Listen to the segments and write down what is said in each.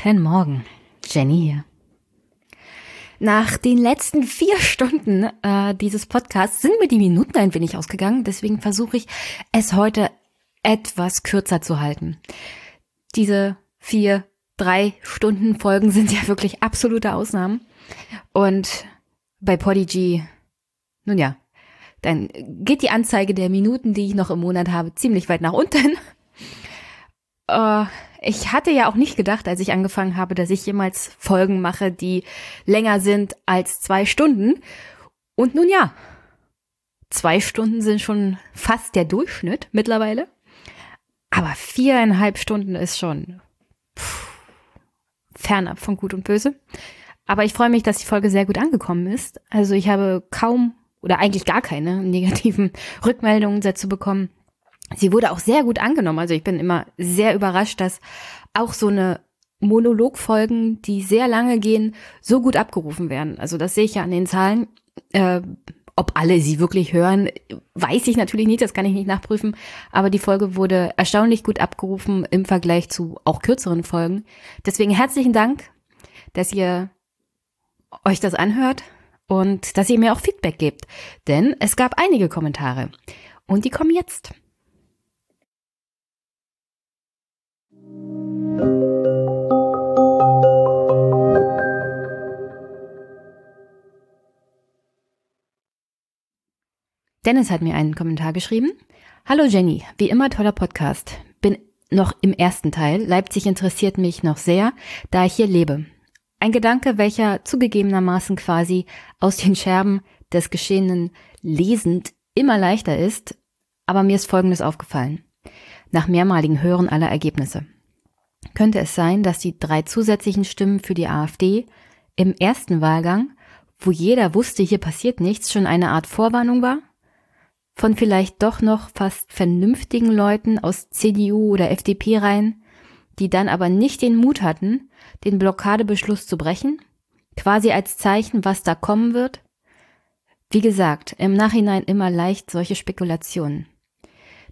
Guten Morgen, Jenny hier. Nach den letzten vier Stunden äh, dieses Podcasts sind mir die Minuten ein wenig ausgegangen, deswegen versuche ich es heute etwas kürzer zu halten. Diese vier, drei Stunden Folgen sind ja wirklich absolute Ausnahmen. Und bei Podigy, nun ja, dann geht die Anzeige der Minuten, die ich noch im Monat habe, ziemlich weit nach unten. Äh, ich hatte ja auch nicht gedacht, als ich angefangen habe, dass ich jemals Folgen mache, die länger sind als zwei Stunden. Und nun ja, zwei Stunden sind schon fast der Durchschnitt mittlerweile. Aber viereinhalb Stunden ist schon pff, fernab von Gut und Böse. Aber ich freue mich, dass die Folge sehr gut angekommen ist. Also ich habe kaum oder eigentlich gar keine negativen Rückmeldungen dazu bekommen. Sie wurde auch sehr gut angenommen. Also ich bin immer sehr überrascht, dass auch so eine Monologfolgen, die sehr lange gehen, so gut abgerufen werden. Also das sehe ich ja an den Zahlen. Äh, ob alle sie wirklich hören, weiß ich natürlich nicht, das kann ich nicht nachprüfen. Aber die Folge wurde erstaunlich gut abgerufen im Vergleich zu auch kürzeren Folgen. Deswegen herzlichen Dank, dass ihr euch das anhört und dass ihr mir auch Feedback gebt. Denn es gab einige Kommentare. Und die kommen jetzt. Dennis hat mir einen Kommentar geschrieben. Hallo Jenny, wie immer toller Podcast. Bin noch im ersten Teil. Leipzig interessiert mich noch sehr, da ich hier lebe. Ein Gedanke, welcher zugegebenermaßen quasi aus den Scherben des Geschehenen lesend immer leichter ist, aber mir ist Folgendes aufgefallen. Nach mehrmaligen Hören aller Ergebnisse. Könnte es sein, dass die drei zusätzlichen Stimmen für die AfD im ersten Wahlgang, wo jeder wusste, hier passiert nichts, schon eine Art Vorwarnung war? Von vielleicht doch noch fast vernünftigen Leuten aus CDU oder FDP rein, die dann aber nicht den Mut hatten, den Blockadebeschluss zu brechen, quasi als Zeichen, was da kommen wird? Wie gesagt, im Nachhinein immer leicht solche Spekulationen.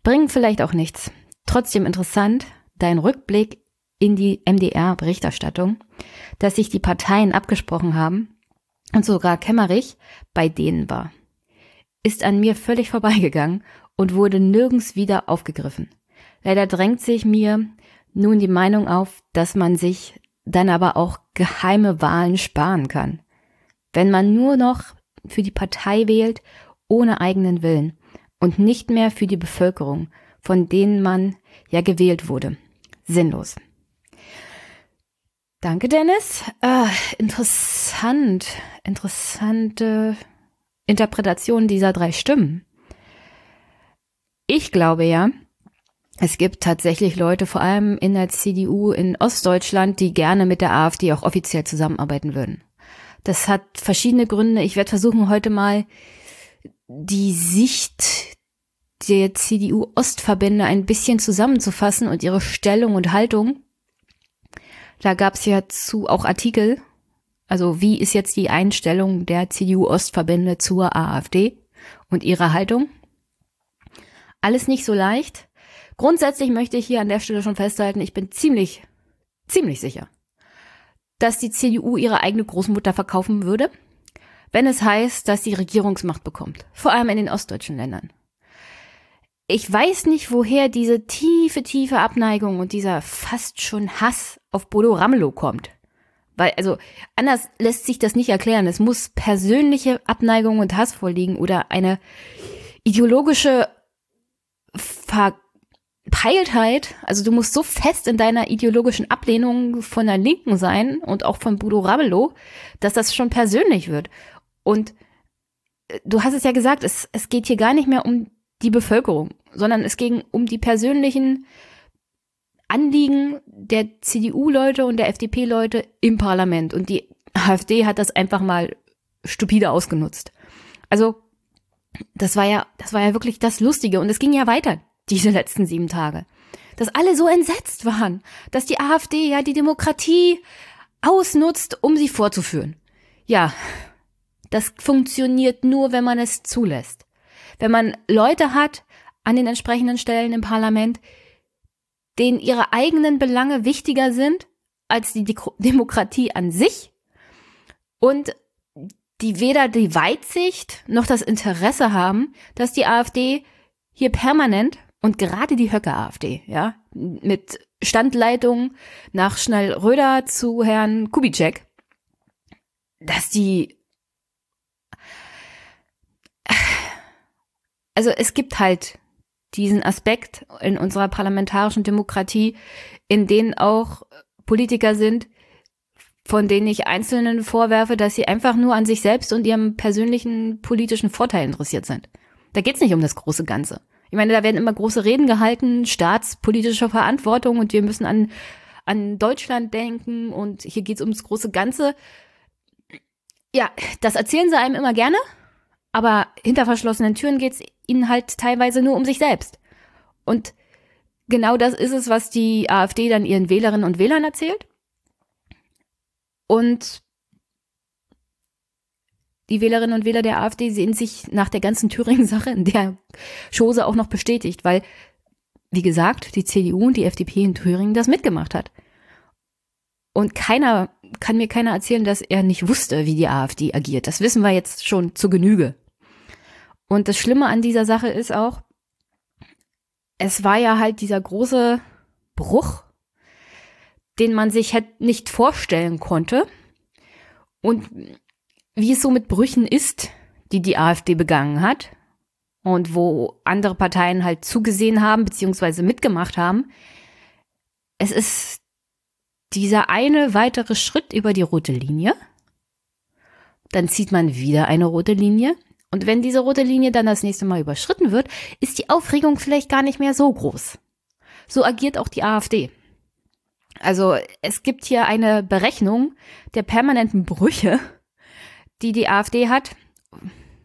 Bringen vielleicht auch nichts. Trotzdem interessant, dein Rückblick in die MDR-Berichterstattung, dass sich die Parteien abgesprochen haben und sogar Kemmerich bei denen war ist an mir völlig vorbeigegangen und wurde nirgends wieder aufgegriffen. Leider drängt sich mir nun die Meinung auf, dass man sich dann aber auch geheime Wahlen sparen kann. Wenn man nur noch für die Partei wählt, ohne eigenen Willen und nicht mehr für die Bevölkerung, von denen man ja gewählt wurde. Sinnlos. Danke, Dennis. Äh, interessant, interessante Interpretation dieser drei Stimmen. Ich glaube ja, es gibt tatsächlich Leute, vor allem in der CDU in Ostdeutschland, die gerne mit der AfD auch offiziell zusammenarbeiten würden. Das hat verschiedene Gründe. Ich werde versuchen, heute mal die Sicht der CDU-Ostverbände ein bisschen zusammenzufassen und ihre Stellung und Haltung. Da gab es ja zu auch Artikel also wie ist jetzt die Einstellung der CDU-Ostverbände zur AfD und ihrer Haltung? Alles nicht so leicht. Grundsätzlich möchte ich hier an der Stelle schon festhalten, ich bin ziemlich, ziemlich sicher, dass die CDU ihre eigene Großmutter verkaufen würde, wenn es heißt, dass sie Regierungsmacht bekommt. Vor allem in den ostdeutschen Ländern. Ich weiß nicht, woher diese tiefe, tiefe Abneigung und dieser fast schon Hass auf Bodo Ramelow kommt. Weil, also, anders lässt sich das nicht erklären. Es muss persönliche Abneigung und Hass vorliegen oder eine ideologische Verpeiltheit. Also, du musst so fest in deiner ideologischen Ablehnung von der Linken sein und auch von Bodo Ramelow, dass das schon persönlich wird. Und äh, du hast es ja gesagt, es, es geht hier gar nicht mehr um die Bevölkerung, sondern es ging um die persönlichen Anliegen der CDU-Leute und der FDP-Leute im Parlament. Und die AfD hat das einfach mal stupide ausgenutzt. Also, das war ja, das war ja wirklich das Lustige. Und es ging ja weiter, diese letzten sieben Tage. Dass alle so entsetzt waren, dass die AfD ja die Demokratie ausnutzt, um sie vorzuführen. Ja, das funktioniert nur, wenn man es zulässt. Wenn man Leute hat an den entsprechenden Stellen im Parlament, denen ihre eigenen Belange wichtiger sind als die Demokratie an sich und die weder die Weitsicht noch das Interesse haben, dass die AfD hier permanent und gerade die Höcke-AfD, ja, mit Standleitung nach Schnell-Röder zu Herrn Kubitschek, dass die, also es gibt halt diesen Aspekt in unserer parlamentarischen Demokratie, in denen auch Politiker sind, von denen ich Einzelnen vorwerfe, dass sie einfach nur an sich selbst und ihrem persönlichen politischen Vorteil interessiert sind. Da geht's nicht um das große Ganze. Ich meine, da werden immer große Reden gehalten, staatspolitische Verantwortung und wir müssen an, an Deutschland denken und hier geht's ums große Ganze. Ja, das erzählen sie einem immer gerne, aber hinter verschlossenen Türen geht's ihnen halt teilweise nur um sich selbst. Und genau das ist es, was die AfD dann ihren Wählerinnen und Wählern erzählt. Und die Wählerinnen und Wähler der AfD sehen sich nach der ganzen Thüringen-Sache in der Chose auch noch bestätigt, weil, wie gesagt, die CDU und die FDP in Thüringen das mitgemacht hat. Und keiner, kann mir keiner erzählen, dass er nicht wusste, wie die AfD agiert. Das wissen wir jetzt schon zu Genüge. Und das Schlimme an dieser Sache ist auch, es war ja halt dieser große Bruch den man sich halt nicht vorstellen konnte. Und wie es so mit Brüchen ist, die die AfD begangen hat und wo andere Parteien halt zugesehen haben beziehungsweise mitgemacht haben, es ist dieser eine weitere Schritt über die rote Linie. Dann zieht man wieder eine rote Linie. Und wenn diese rote Linie dann das nächste Mal überschritten wird, ist die Aufregung vielleicht gar nicht mehr so groß. So agiert auch die AfD. Also es gibt hier eine Berechnung der permanenten Brüche, die die AfD hat,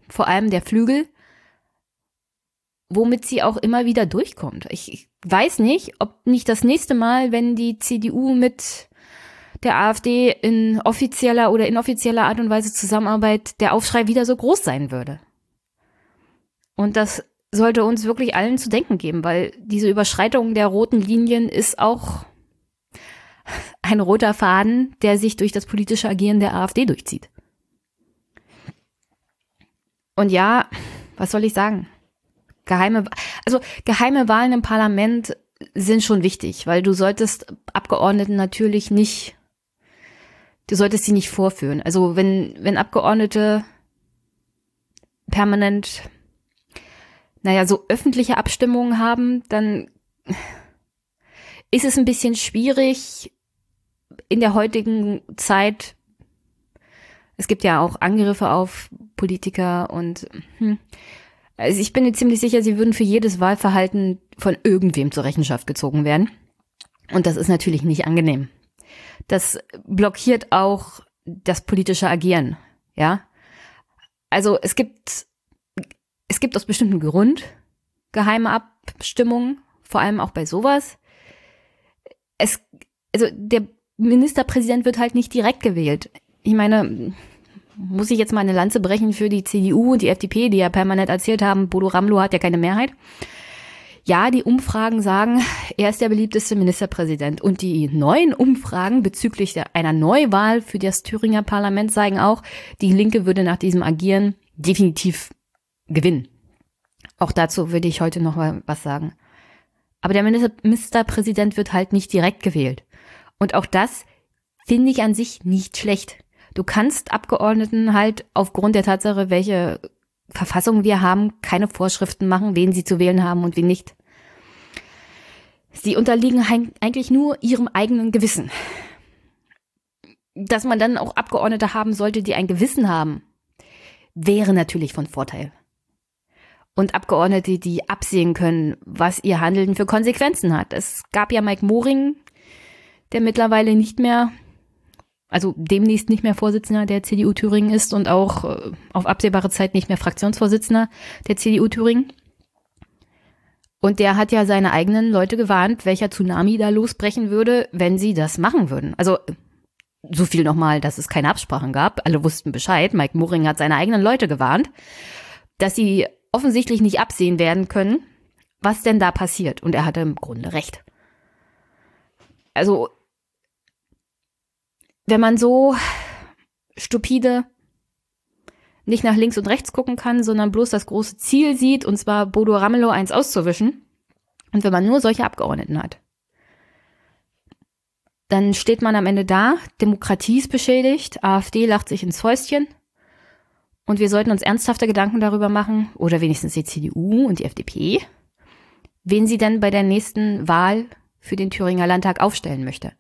vor allem der Flügel, womit sie auch immer wieder durchkommt. Ich, ich weiß nicht, ob nicht das nächste Mal, wenn die CDU mit der AfD in offizieller oder inoffizieller Art und Weise zusammenarbeitet, der Aufschrei wieder so groß sein würde. Und das sollte uns wirklich allen zu denken geben, weil diese Überschreitung der roten Linien ist auch ein roter Faden, der sich durch das politische Agieren der AfD durchzieht. Und ja, was soll ich sagen? Geheime, also geheime Wahlen im Parlament sind schon wichtig, weil du solltest Abgeordneten natürlich nicht, du solltest sie nicht vorführen. Also wenn, wenn Abgeordnete permanent, naja, so öffentliche Abstimmungen haben, dann ist es ein bisschen schwierig, in der heutigen Zeit, es gibt ja auch Angriffe auf Politiker und hm, also ich bin mir ziemlich sicher, sie würden für jedes Wahlverhalten von irgendwem zur Rechenschaft gezogen werden. Und das ist natürlich nicht angenehm. Das blockiert auch das politische Agieren, ja. Also es gibt, es gibt aus bestimmten Grund geheime Abstimmungen, vor allem auch bei sowas. Es, also der Ministerpräsident wird halt nicht direkt gewählt. Ich meine, muss ich jetzt mal eine Lanze brechen für die CDU und die FDP, die ja permanent erzählt haben, Bodo Ramlo hat ja keine Mehrheit. Ja, die Umfragen sagen, er ist der beliebteste Ministerpräsident. Und die neuen Umfragen bezüglich einer Neuwahl für das Thüringer Parlament sagen auch, die Linke würde nach diesem Agieren definitiv gewinnen. Auch dazu würde ich heute noch mal was sagen. Aber der Ministerpräsident wird halt nicht direkt gewählt. Und auch das finde ich an sich nicht schlecht. Du kannst Abgeordneten halt aufgrund der Tatsache, welche Verfassung wir haben, keine Vorschriften machen, wen sie zu wählen haben und wen nicht. Sie unterliegen eigentlich nur ihrem eigenen Gewissen. Dass man dann auch Abgeordnete haben sollte, die ein Gewissen haben, wäre natürlich von Vorteil. Und Abgeordnete, die absehen können, was ihr Handeln für Konsequenzen hat. Es gab ja Mike Moring, der mittlerweile nicht mehr, also demnächst nicht mehr Vorsitzender der CDU Thüringen ist und auch äh, auf absehbare Zeit nicht mehr Fraktionsvorsitzender der CDU Thüringen. Und der hat ja seine eigenen Leute gewarnt, welcher Tsunami da losbrechen würde, wenn sie das machen würden. Also so viel nochmal, dass es keine Absprachen gab. Alle wussten Bescheid. Mike Moring hat seine eigenen Leute gewarnt, dass sie offensichtlich nicht absehen werden können, was denn da passiert. Und er hatte im Grunde recht. Also wenn man so stupide nicht nach links und rechts gucken kann, sondern bloß das große Ziel sieht, und zwar Bodo Ramelow eins auszuwischen, und wenn man nur solche Abgeordneten hat, dann steht man am Ende da, Demokratie ist beschädigt, AfD lacht sich ins Fäustchen und wir sollten uns ernsthafte Gedanken darüber machen, oder wenigstens die CDU und die FDP, wen sie denn bei der nächsten Wahl für den Thüringer Landtag aufstellen möchte.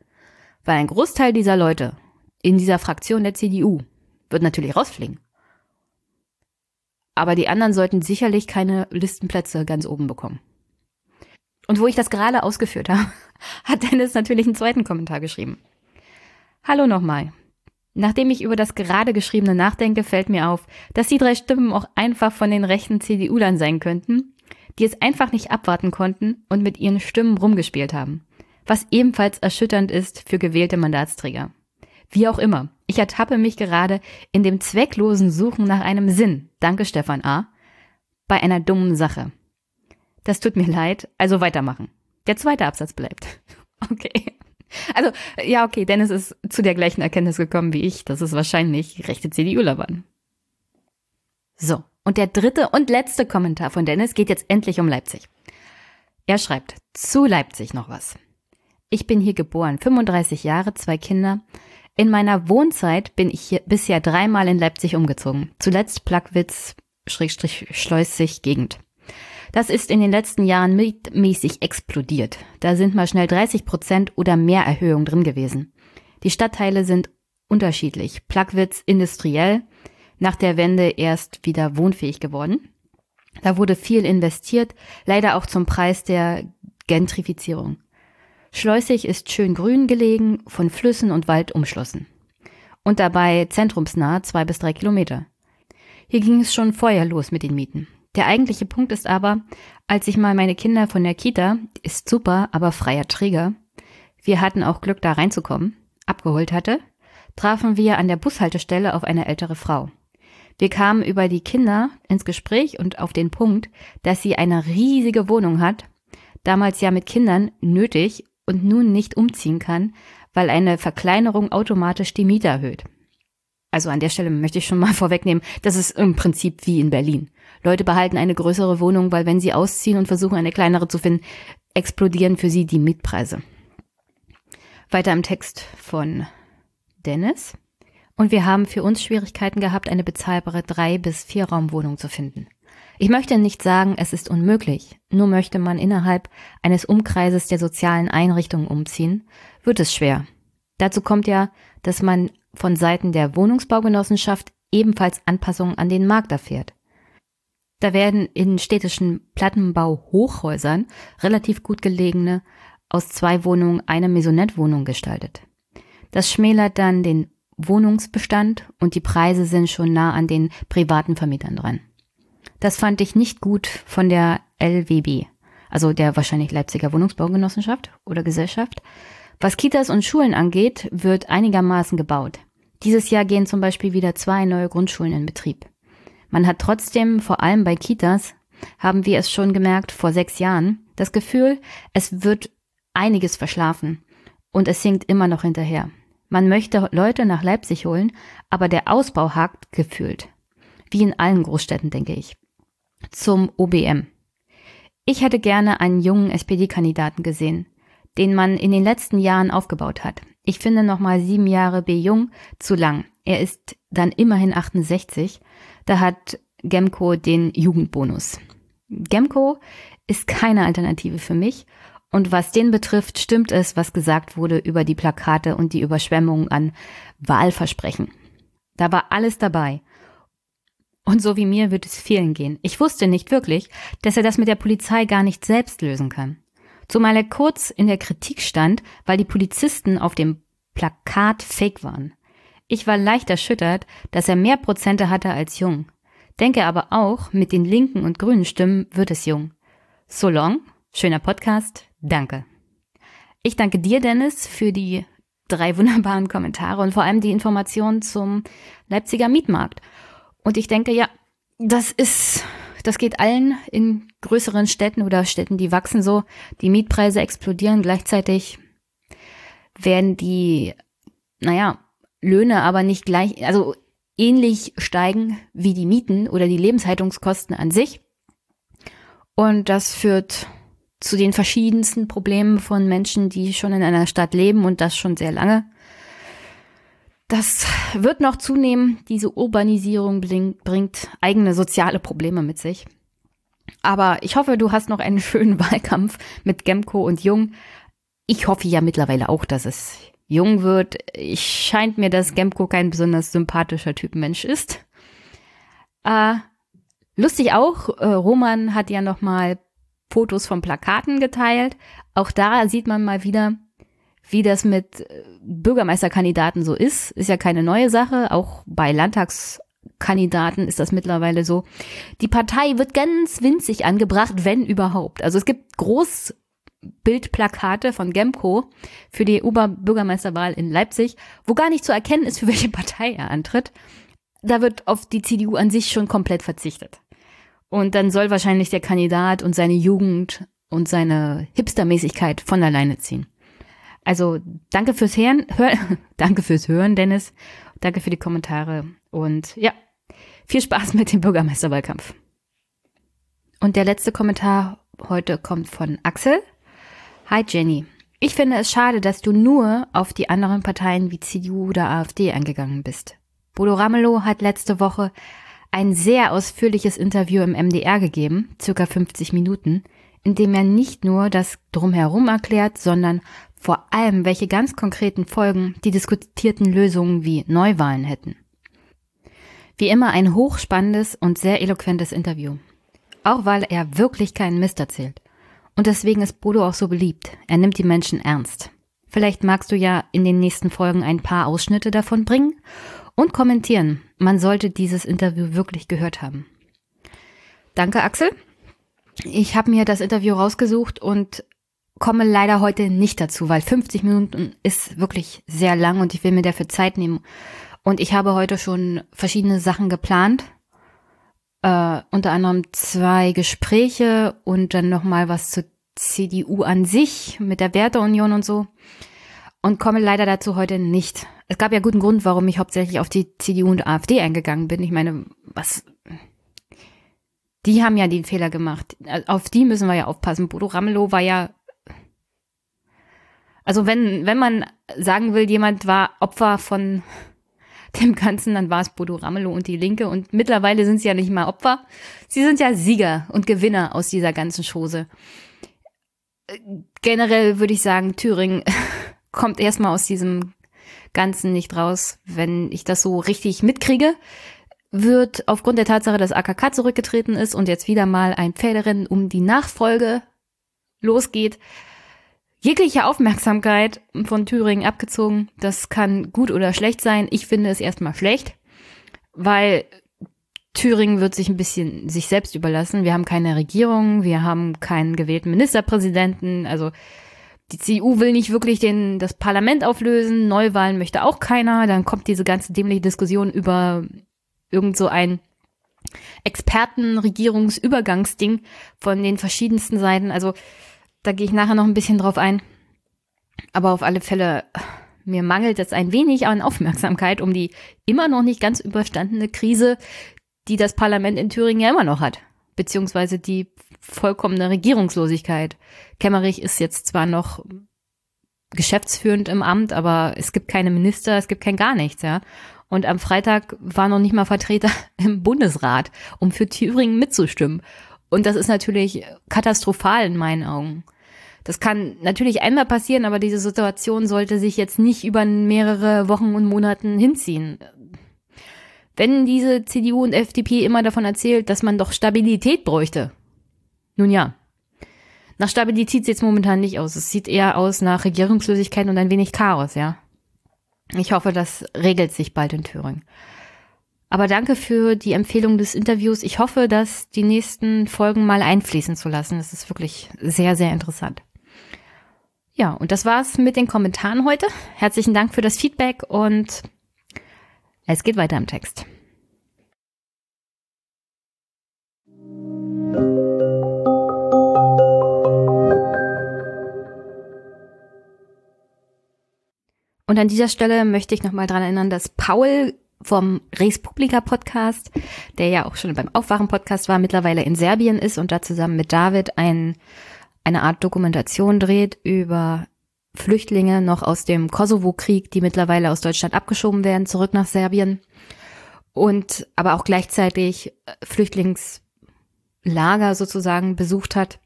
Weil ein Großteil dieser Leute in dieser Fraktion der CDU wird natürlich rausfliegen. Aber die anderen sollten sicherlich keine Listenplätze ganz oben bekommen. Und wo ich das gerade ausgeführt habe, hat Dennis natürlich einen zweiten Kommentar geschrieben. Hallo nochmal. Nachdem ich über das gerade geschriebene nachdenke, fällt mir auf, dass die drei Stimmen auch einfach von den rechten CDU-Lern sein könnten, die es einfach nicht abwarten konnten und mit ihren Stimmen rumgespielt haben. Was ebenfalls erschütternd ist für gewählte Mandatsträger. Wie auch immer, ich ertappe mich gerade in dem zwecklosen Suchen nach einem Sinn, danke Stefan A., bei einer dummen Sache. Das tut mir leid, also weitermachen. Der zweite Absatz bleibt. Okay. Also, ja, okay, Dennis ist zu der gleichen Erkenntnis gekommen wie ich, dass es wahrscheinlich rechte CDUler waren. So, und der dritte und letzte Kommentar von Dennis geht jetzt endlich um Leipzig. Er schreibt, zu Leipzig noch was. Ich bin hier geboren, 35 Jahre, zwei Kinder. In meiner Wohnzeit bin ich hier bisher dreimal in Leipzig umgezogen. Zuletzt Plagwitz, Schrägstrich, Schleusig, Gegend. Das ist in den letzten Jahren mietmäßig explodiert. Da sind mal schnell 30 Prozent oder mehr Erhöhung drin gewesen. Die Stadtteile sind unterschiedlich. Plagwitz industriell, nach der Wende erst wieder wohnfähig geworden. Da wurde viel investiert, leider auch zum Preis der Gentrifizierung. Schleusig ist schön grün gelegen, von Flüssen und Wald umschlossen. Und dabei zentrumsnah zwei bis drei Kilometer. Hier ging es schon vorher los mit den Mieten. Der eigentliche Punkt ist aber, als ich mal meine Kinder von der Kita, ist super, aber freier Träger, wir hatten auch Glück da reinzukommen, abgeholt hatte, trafen wir an der Bushaltestelle auf eine ältere Frau. Wir kamen über die Kinder ins Gespräch und auf den Punkt, dass sie eine riesige Wohnung hat, damals ja mit Kindern nötig und nun nicht umziehen kann, weil eine Verkleinerung automatisch die Miete erhöht. Also an der Stelle möchte ich schon mal vorwegnehmen, das ist im Prinzip wie in Berlin. Leute behalten eine größere Wohnung, weil wenn sie ausziehen und versuchen, eine kleinere zu finden, explodieren für sie die Mietpreise. Weiter im Text von Dennis. Und wir haben für uns Schwierigkeiten gehabt, eine bezahlbare drei bis vier Raumwohnung zu finden. Ich möchte nicht sagen, es ist unmöglich, nur möchte man innerhalb eines Umkreises der sozialen Einrichtungen umziehen, wird es schwer. Dazu kommt ja, dass man von Seiten der Wohnungsbaugenossenschaft ebenfalls Anpassungen an den Markt erfährt. Da werden in städtischen Plattenbau-Hochhäusern relativ gut gelegene aus zwei Wohnungen eine Maisonette-Wohnung gestaltet. Das schmälert dann den Wohnungsbestand und die Preise sind schon nah an den privaten Vermietern dran. Das fand ich nicht gut von der LWB, also der wahrscheinlich Leipziger Wohnungsbaugenossenschaft oder Gesellschaft. Was Kitas und Schulen angeht, wird einigermaßen gebaut. Dieses Jahr gehen zum Beispiel wieder zwei neue Grundschulen in Betrieb. Man hat trotzdem, vor allem bei Kitas, haben wir es schon gemerkt vor sechs Jahren, das Gefühl, es wird einiges verschlafen und es hinkt immer noch hinterher. Man möchte Leute nach Leipzig holen, aber der Ausbau hakt gefühlt. Wie in allen Großstädten, denke ich. Zum OBM. Ich hätte gerne einen jungen SPD-Kandidaten gesehen den man in den letzten Jahren aufgebaut hat. Ich finde nochmal sieben Jahre B. Jung zu lang. Er ist dann immerhin 68. Da hat Gemco den Jugendbonus. Gemco ist keine Alternative für mich. Und was den betrifft, stimmt es, was gesagt wurde über die Plakate und die Überschwemmungen an Wahlversprechen. Da war alles dabei. Und so wie mir wird es vielen gehen. Ich wusste nicht wirklich, dass er das mit der Polizei gar nicht selbst lösen kann. Zumal er kurz in der Kritik stand, weil die Polizisten auf dem Plakat fake waren. Ich war leicht erschüttert, dass er mehr Prozente hatte als Jung. Denke aber auch, mit den linken und grünen Stimmen wird es Jung. So long, schöner Podcast, danke. Ich danke dir, Dennis, für die drei wunderbaren Kommentare und vor allem die Informationen zum Leipziger Mietmarkt. Und ich denke, ja, das ist das geht allen in größeren Städten oder Städten, die wachsen so. Die Mietpreise explodieren. Gleichzeitig werden die, naja, Löhne aber nicht gleich, also ähnlich steigen wie die Mieten oder die Lebenshaltungskosten an sich. Und das führt zu den verschiedensten Problemen von Menschen, die schon in einer Stadt leben und das schon sehr lange. Das wird noch zunehmen. Diese Urbanisierung bringt eigene soziale Probleme mit sich. Aber ich hoffe, du hast noch einen schönen Wahlkampf mit Gemco und Jung. Ich hoffe ja mittlerweile auch, dass es Jung wird. Ich scheint mir, dass Gemco kein besonders sympathischer Typ Mensch ist. Äh, lustig auch, äh, Roman hat ja noch mal Fotos von Plakaten geteilt. Auch da sieht man mal wieder, wie das mit äh, Bürgermeisterkandidaten so ist. Ist ja keine neue Sache. Auch bei Landtagskandidaten ist das mittlerweile so. Die Partei wird ganz winzig angebracht, wenn überhaupt. Also es gibt Großbildplakate von Gemco für die Oberbürgermeisterwahl in Leipzig, wo gar nicht zu erkennen ist, für welche Partei er antritt. Da wird auf die CDU an sich schon komplett verzichtet. Und dann soll wahrscheinlich der Kandidat und seine Jugend und seine Hipstermäßigkeit von alleine ziehen. Also danke fürs Hören, hör, danke fürs Hören, Dennis. Danke für die Kommentare und ja, viel Spaß mit dem Bürgermeisterwahlkampf. Und der letzte Kommentar heute kommt von Axel. Hi Jenny. Ich finde es schade, dass du nur auf die anderen Parteien wie CDU oder AfD eingegangen bist. Bodo Ramelow hat letzte Woche ein sehr ausführliches Interview im MDR gegeben, circa 50 Minuten, in dem er nicht nur das Drumherum erklärt, sondern vor allem, welche ganz konkreten Folgen die diskutierten Lösungen wie Neuwahlen hätten. Wie immer ein hochspannendes und sehr eloquentes Interview. Auch weil er wirklich keinen Mist erzählt. Und deswegen ist Bodo auch so beliebt. Er nimmt die Menschen ernst. Vielleicht magst du ja in den nächsten Folgen ein paar Ausschnitte davon bringen und kommentieren. Man sollte dieses Interview wirklich gehört haben. Danke, Axel. Ich habe mir das Interview rausgesucht und komme leider heute nicht dazu, weil 50 Minuten ist wirklich sehr lang und ich will mir dafür Zeit nehmen. Und ich habe heute schon verschiedene Sachen geplant. Äh, unter anderem zwei Gespräche und dann nochmal was zur CDU an sich mit der Werteunion und so. Und komme leider dazu heute nicht. Es gab ja guten Grund, warum ich hauptsächlich auf die CDU und AfD eingegangen bin. Ich meine, was, die haben ja den Fehler gemacht. Auf die müssen wir ja aufpassen. Bodo Ramelow war ja, also wenn, wenn man sagen will, jemand war Opfer von dem Ganzen, dann war es Bodo Ramelow und die Linke. Und mittlerweile sind sie ja nicht mal Opfer. Sie sind ja Sieger und Gewinner aus dieser ganzen Chose. Generell würde ich sagen, Thüringen kommt erstmal aus diesem Ganzen nicht raus, wenn ich das so richtig mitkriege, wird aufgrund der Tatsache, dass AKK zurückgetreten ist und jetzt wieder mal ein Pferderennen um die Nachfolge losgeht, jegliche Aufmerksamkeit von Thüringen abgezogen. Das kann gut oder schlecht sein. Ich finde es erstmal schlecht, weil Thüringen wird sich ein bisschen sich selbst überlassen. Wir haben keine Regierung, wir haben keinen gewählten Ministerpräsidenten, also die CDU will nicht wirklich den, das Parlament auflösen, Neuwahlen möchte auch keiner, dann kommt diese ganze dämliche Diskussion über irgend so ein Expertenregierungsübergangsding von den verschiedensten Seiten. Also da gehe ich nachher noch ein bisschen drauf ein. Aber auf alle Fälle, mir mangelt es ein wenig an Aufmerksamkeit um die immer noch nicht ganz überstandene Krise, die das Parlament in Thüringen ja immer noch hat. Beziehungsweise die vollkommene Regierungslosigkeit. Kemmerich ist jetzt zwar noch geschäftsführend im Amt, aber es gibt keine Minister, es gibt kein gar nichts, ja. Und am Freitag war noch nicht mal Vertreter im Bundesrat, um für Thüringen mitzustimmen. Und das ist natürlich katastrophal in meinen Augen. Das kann natürlich einmal passieren, aber diese Situation sollte sich jetzt nicht über mehrere Wochen und Monaten hinziehen. Wenn diese CDU und FDP immer davon erzählt, dass man doch Stabilität bräuchte, nun ja. Nach Stabilität sieht es momentan nicht aus. Es sieht eher aus nach Regierungslosigkeit und ein wenig Chaos, ja. Ich hoffe, das regelt sich bald in Thüringen. Aber danke für die Empfehlung des Interviews. Ich hoffe, dass die nächsten Folgen mal einfließen zu lassen. Das ist wirklich sehr, sehr interessant. Ja, und das war's mit den Kommentaren heute. Herzlichen Dank für das Feedback und es geht weiter im Text. Und an dieser Stelle möchte ich nochmal dran erinnern, dass Paul vom Res Publica Podcast, der ja auch schon beim Aufwachen Podcast war, mittlerweile in Serbien ist und da zusammen mit David ein, eine Art Dokumentation dreht über Flüchtlinge noch aus dem Kosovo-Krieg, die mittlerweile aus Deutschland abgeschoben werden, zurück nach Serbien. Und aber auch gleichzeitig äh, Flüchtlingslager sozusagen besucht hat,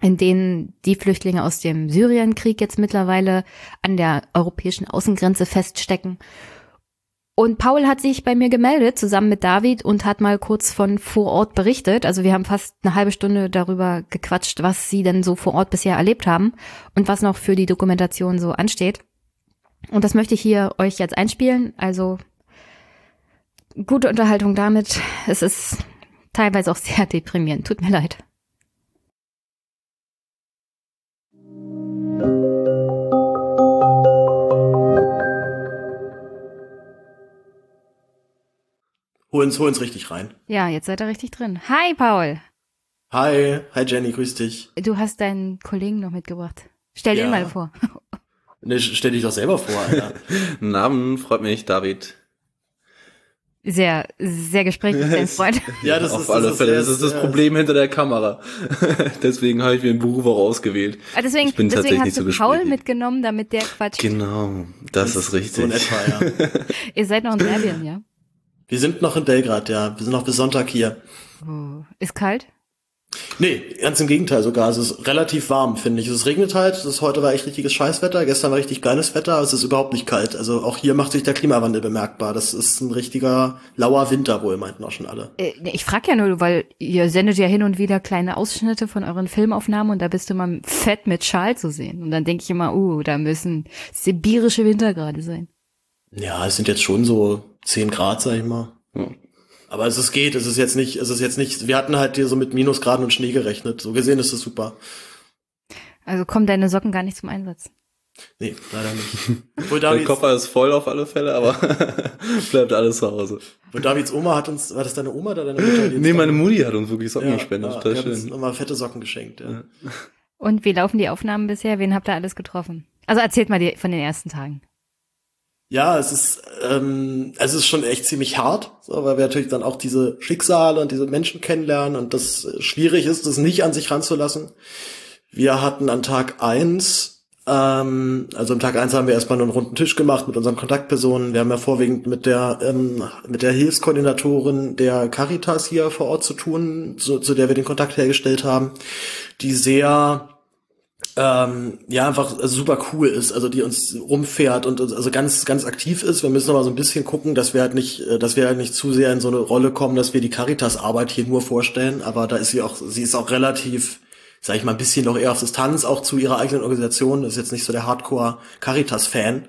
in denen die Flüchtlinge aus dem Syrienkrieg jetzt mittlerweile an der europäischen Außengrenze feststecken und Paul hat sich bei mir gemeldet, zusammen mit David, und hat mal kurz von vor Ort berichtet. Also wir haben fast eine halbe Stunde darüber gequatscht, was sie denn so vor Ort bisher erlebt haben und was noch für die Dokumentation so ansteht. Und das möchte ich hier euch jetzt einspielen. Also gute Unterhaltung damit. Es ist teilweise auch sehr deprimierend. Tut mir leid. Hol uns, hol uns richtig rein. Ja, jetzt seid ihr richtig drin. Hi, Paul. Hi, hi Jenny, grüß dich. Du hast deinen Kollegen noch mitgebracht. Stell ja. den mal vor. Ne, stell dich doch selber vor, Alter. Namen, freut mich, David. Sehr, sehr gesprächig, dein Freund. ja, das Auf ist, alle das Fälle. Ist, das ist das Problem hinter der Kamera. deswegen habe ich mir den Beruf auch ausgewählt. Ah, deswegen, ich bin deswegen hast du so Paul mitgenommen, damit der Quatsch. Genau, das, das ist richtig. So in etwa, ja. Ihr seid noch in Serbien, ja? Wir sind noch in Belgrad, ja. Wir sind noch bis Sonntag hier. Oh. Ist kalt? Nee, ganz im Gegenteil sogar. Es ist relativ warm, finde ich. Es regnet halt. Das heute war echt richtiges Scheißwetter. Gestern war richtig geiles Wetter. Es ist überhaupt nicht kalt. Also auch hier macht sich der Klimawandel bemerkbar. Das ist ein richtiger lauer Winter wohl, meinten auch schon alle. Äh, ich frage ja nur, weil ihr sendet ja hin und wieder kleine Ausschnitte von euren Filmaufnahmen und da bist du mal fett mit Schal zu sehen. Und dann denke ich immer, uh, da müssen sibirische Winter gerade sein. Ja, es sind jetzt schon so 10 Grad, sag ich mal. Ja. Aber es ist geht, es ist jetzt nicht, es ist jetzt nicht, wir hatten halt hier so mit Minusgraden und Schnee gerechnet. So gesehen ist es super. Also kommen deine Socken gar nicht zum Einsatz. Nee, leider nicht. Obwohl Davids, Koffer ist voll auf alle Fälle, aber bleibt alles zu Hause. Und Davids Oma hat uns, war das deine Oma oder deine Mutter? nee, meine Mutti hat uns wirklich Socken ja, gespendet. Ja, Total schön. Uns nochmal fette Socken geschenkt, ja. ja. Und wie laufen die Aufnahmen bisher? Wen habt ihr alles getroffen? Also erzählt mal die, von den ersten Tagen. Ja, es ist, ähm, es ist schon echt ziemlich hart, so, weil wir natürlich dann auch diese Schicksale und diese Menschen kennenlernen und das schwierig ist, das nicht an sich ranzulassen. Wir hatten an Tag eins, ähm, also am Tag eins haben wir erstmal einen runden Tisch gemacht mit unseren Kontaktpersonen. Wir haben ja vorwiegend mit der, ähm, mit der Hilfskoordinatorin der Caritas hier vor Ort zu tun, zu, zu der wir den Kontakt hergestellt haben, die sehr ähm, ja einfach super cool ist, also die uns rumfährt und also ganz ganz aktiv ist. Wir müssen aber so ein bisschen gucken, dass wir halt nicht, äh, dass wir halt nicht zu sehr in so eine Rolle kommen, dass wir die Caritas Arbeit hier nur vorstellen. Aber da ist sie auch, sie ist auch relativ, sag ich mal, ein bisschen noch eher auf Distanz auch zu ihrer eigenen Organisation. Das ist jetzt nicht so der Hardcore Caritas Fan,